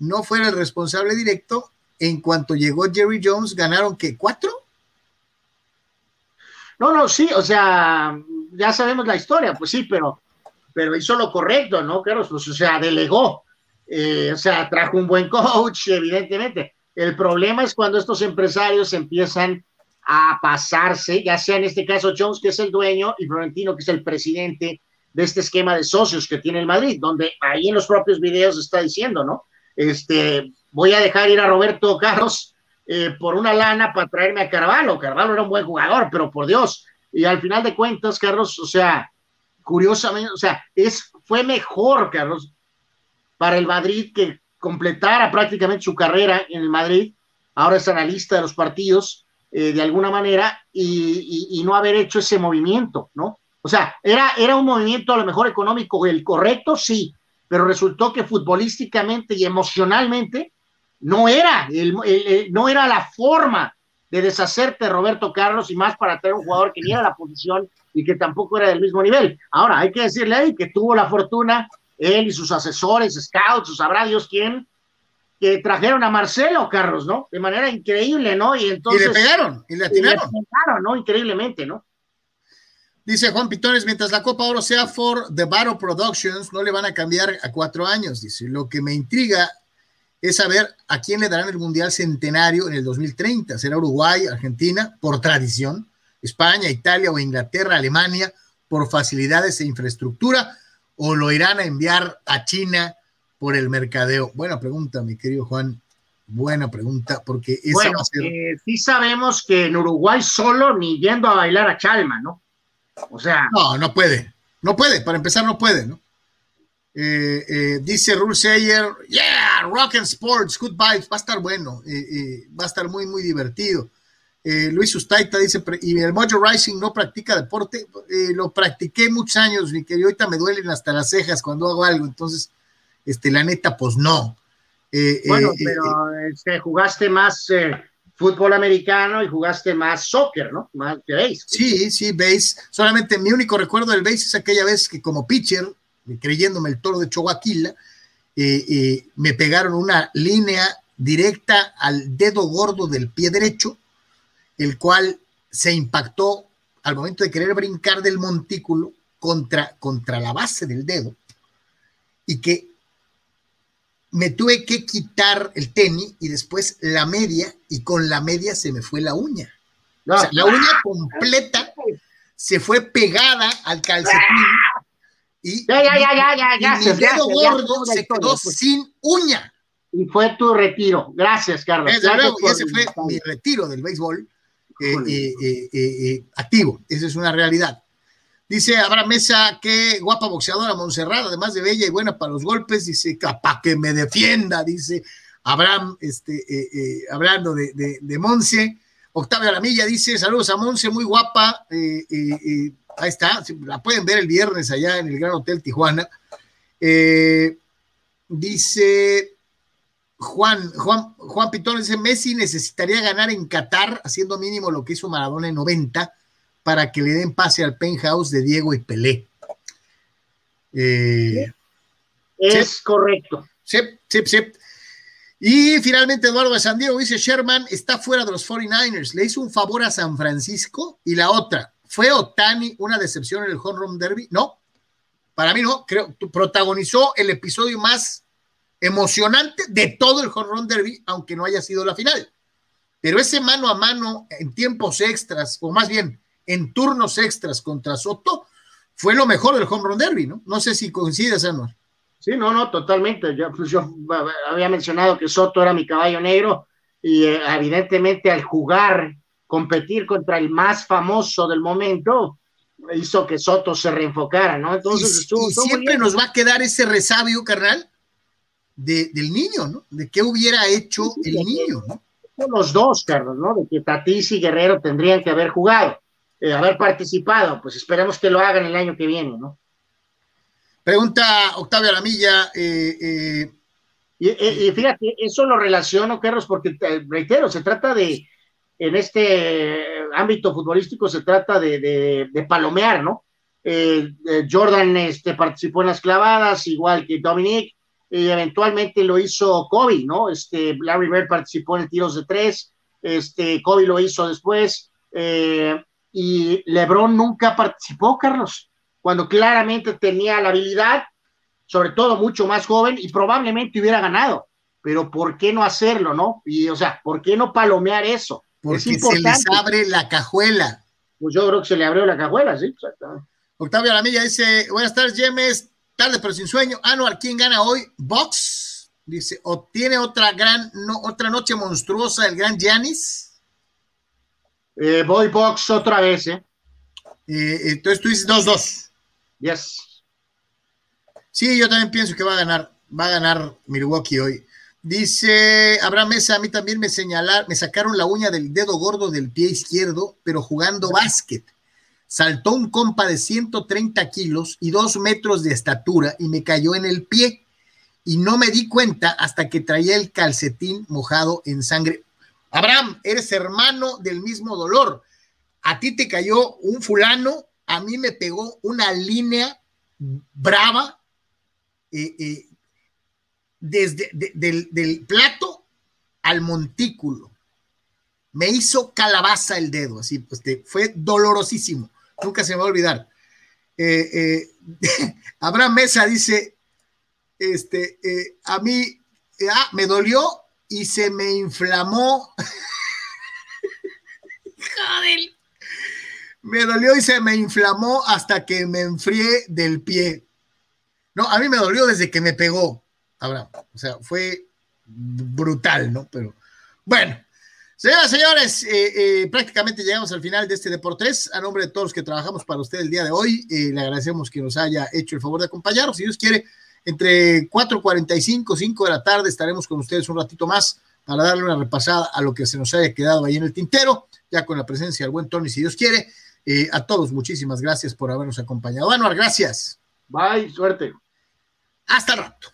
no fuera el responsable directo, en cuanto llegó Jerry Jones, ganaron que cuatro. No, no, sí, o sea, ya sabemos la historia, pues sí, pero, pero hizo lo correcto, ¿no, Carlos? Pues, o sea, delegó, eh, o sea, trajo un buen coach, evidentemente. El problema es cuando estos empresarios empiezan a pasarse, ya sea en este caso Jones, que es el dueño, y Florentino, que es el presidente de este esquema de socios que tiene el Madrid, donde ahí en los propios videos está diciendo, ¿no? Este, voy a dejar ir a Roberto Carlos eh, por una lana para traerme a Carvalho. Carvalho era un buen jugador, pero por Dios. Y al final de cuentas, Carlos, o sea, curiosamente, o sea, es, fue mejor, Carlos, para el Madrid que completara prácticamente su carrera en el Madrid. Ahora es analista de los partidos, eh, de alguna manera, y, no haber hecho ese movimiento, ¿no? O sea, era, era un movimiento a lo mejor económico el correcto, sí, pero resultó que futbolísticamente y emocionalmente no era, no era la forma de deshacerte de Roberto Carlos y más para tener un jugador que ni era la posición y que tampoco era del mismo nivel. Ahora, hay que decirle ahí que tuvo la fortuna, él y sus asesores, scouts, sabrá Dios quién, que trajeron a Marcelo, Carlos, ¿no? De manera increíble, ¿no? Y entonces... Y le pegaron, y le atinaron. Y le pegaron, ¿no? Increíblemente, ¿no? Dice Juan Pitones, mientras la Copa Oro sea for The Battle Productions, no le van a cambiar a cuatro años. Dice, lo que me intriga es saber a quién le darán el Mundial Centenario en el 2030. ¿Será Uruguay, Argentina, por tradición? ¿España, Italia o Inglaterra, Alemania, por facilidades e infraestructura? ¿O lo irán a enviar a China por el mercadeo? Buena pregunta, mi querido Juan. Buena pregunta, porque esa bueno, va a ser... eh, sí sabemos que en Uruguay solo ni yendo a bailar a Chalma, ¿no? O sea, No, no puede. No puede. Para empezar, no puede, ¿no? Eh, eh, dice Rule Sayer, yeah, Rock and Sports, good vibes, va a estar bueno, eh, va a estar muy, muy divertido. Luis Ustaita dice, y el Mojo Rising no practica deporte, lo practiqué muchos años, mi querido, ahorita me duelen hasta las cejas cuando hago algo, entonces, este, la neta, pues no. Bueno, pero este, jugaste más fútbol americano y jugaste más soccer, ¿no? Más que béis. Sí, sí, base. Solamente mi único recuerdo del base es aquella vez que como pitcher, creyéndome el toro de Chihuahua, eh, eh, me pegaron una línea directa al dedo gordo del pie derecho, el cual se impactó al momento de querer brincar del montículo contra, contra la base del dedo y que me tuve que quitar el tenis y después la media y con la media se me fue la uña. No, O sea, la uña completa se fue pegada al calcetín y, Ya, ya, ya, ya, ya, y gracias, mi dedo gracias, gordo se quedó pues. sin uña. Y fue tu retiro. Gracias, Carlos. Desde Gracias luego, ese fue mi retiro del béisbol eh, eh, eh, eh, activo. Esa es una realidad. Dice Abraham Mesa, qué guapa boxeadora Montserrat, además de bella y buena para los golpes, dice, para que me defienda, dice Abraham, este, eh, eh, hablando de, de, Monse. Octavio Aramilla dice, saludos a Monse, muy guapa. eh, eh, ahí está, la pueden ver el viernes allá en el Gran Hotel Tijuana. Dice Juan, Juan, Juan Pitón dice, Messi necesitaría ganar en Qatar haciendo mínimo lo que hizo Maradona en 90 para que le den pase al penthouse de Diego y Pelé. Eh, Es correcto. Sí, sí, sí. Y finalmente Eduardo de San Diego dice, Sherman está fuera de los 49ers, le hizo un favor a San Francisco y la otra, ¿fue Otani una decepción en el Home Run Derby? No, para mí no, creo, protagonizó el episodio más emocionante de todo el Home Run Derby, aunque no haya sido la final. Pero ese mano a mano en tiempos extras, o más bien en turnos extras contra Soto, fue lo mejor del Home Run Derby, ¿no? No sé si coincides, Anuar. Sí, no, no, totalmente. Yo, pues, yo había mencionado que Soto era mi caballo negro y eh, evidentemente al jugar, competir contra el más famoso del momento, hizo que Soto se reenfocara, ¿no? Entonces y, estuvo, y estuvo muy siempre bien. nos va a quedar ese resabio, carnal, de, del niño, ¿no? De qué hubiera hecho el niño, ¿no? Los dos, Carlos, ¿no? De que Tatis y Guerrero tendrían que haber jugado, eh, haber participado. Pues esperemos que lo hagan el año que viene, ¿no? Pregunta Octavio Aramilla, eh, eh, Y, y- fíjate, eso lo relaciono, Carlos, porque eh, reitero, se trata de, en este ámbito futbolístico, se trata de, de- de palomear, ¿no? Eh, eh, Jordan este, participó en las clavadas, igual que Dominic, y eventualmente lo hizo Kobe, ¿no? Este, Larry Bird participó en tiros de tres, este, Kobe lo hizo después, eh, y LeBron nunca participó, Carlos, cuando claramente tenía la habilidad, sobre todo mucho más joven, y probablemente hubiera ganado. Pero ¿por qué no hacerlo, no? Y, o sea, ¿por qué no palomear eso? porque es se les abre la cajuela. Pues yo creo que se le abrió la cajuela, sí. exactamente. Octavio Aramilla dice, buenas tardes, Yemes, tarde pero sin sueño. Anuar, ¿quién gana hoy? Box, dice, obtiene otra gran, no, otra noche monstruosa el gran Giannis. Eh, voy box otra vez, ¿eh? Eh, entonces tú dices 2-2. Yes. Sí, yo también pienso que va a ganar, va a ganar Milwaukee hoy. Dice Abraham Mesa, a mí también me señalaron, me sacaron la uña del dedo gordo del pie izquierdo, pero jugando básquet. Saltó un compa de 130 kilos y dos metros de estatura y me cayó en el pie. Y no me di cuenta hasta que traía el calcetín mojado en sangre. Abraham, eres hermano del mismo dolor. A ti te cayó un fulano a mí me pegó una línea brava eh, eh, desde del, plato al montículo. Me hizo calabaza el dedo, así, pues, fue dolorosísimo. Nunca se me va a olvidar. Eh, <laughs> Abraham Mesa dice, este, a mí, ah, me dolió y se me inflamó. Joder. Me dolió y se me inflamó hasta que me enfrié del pie. No, a mí me dolió desde que me pegó, Abraham. O sea, fue brutal, ¿no? Pero bueno. Señoras, señores, eh, eh, prácticamente llegamos al final de este Deportes. A nombre de todos los que trabajamos para usted el día de hoy, eh, le agradecemos que nos haya hecho el favor de acompañarnos. Si Dios quiere, entre 4.45, 5 de la tarde estaremos con ustedes un ratito más para darle una repasada a lo que se nos haya quedado ahí en el tintero, ya con la presencia del buen Tony, si Dios quiere. Eh, a todos, muchísimas gracias por habernos acompañado. Anuar, gracias. Bye, suerte. Hasta el rato.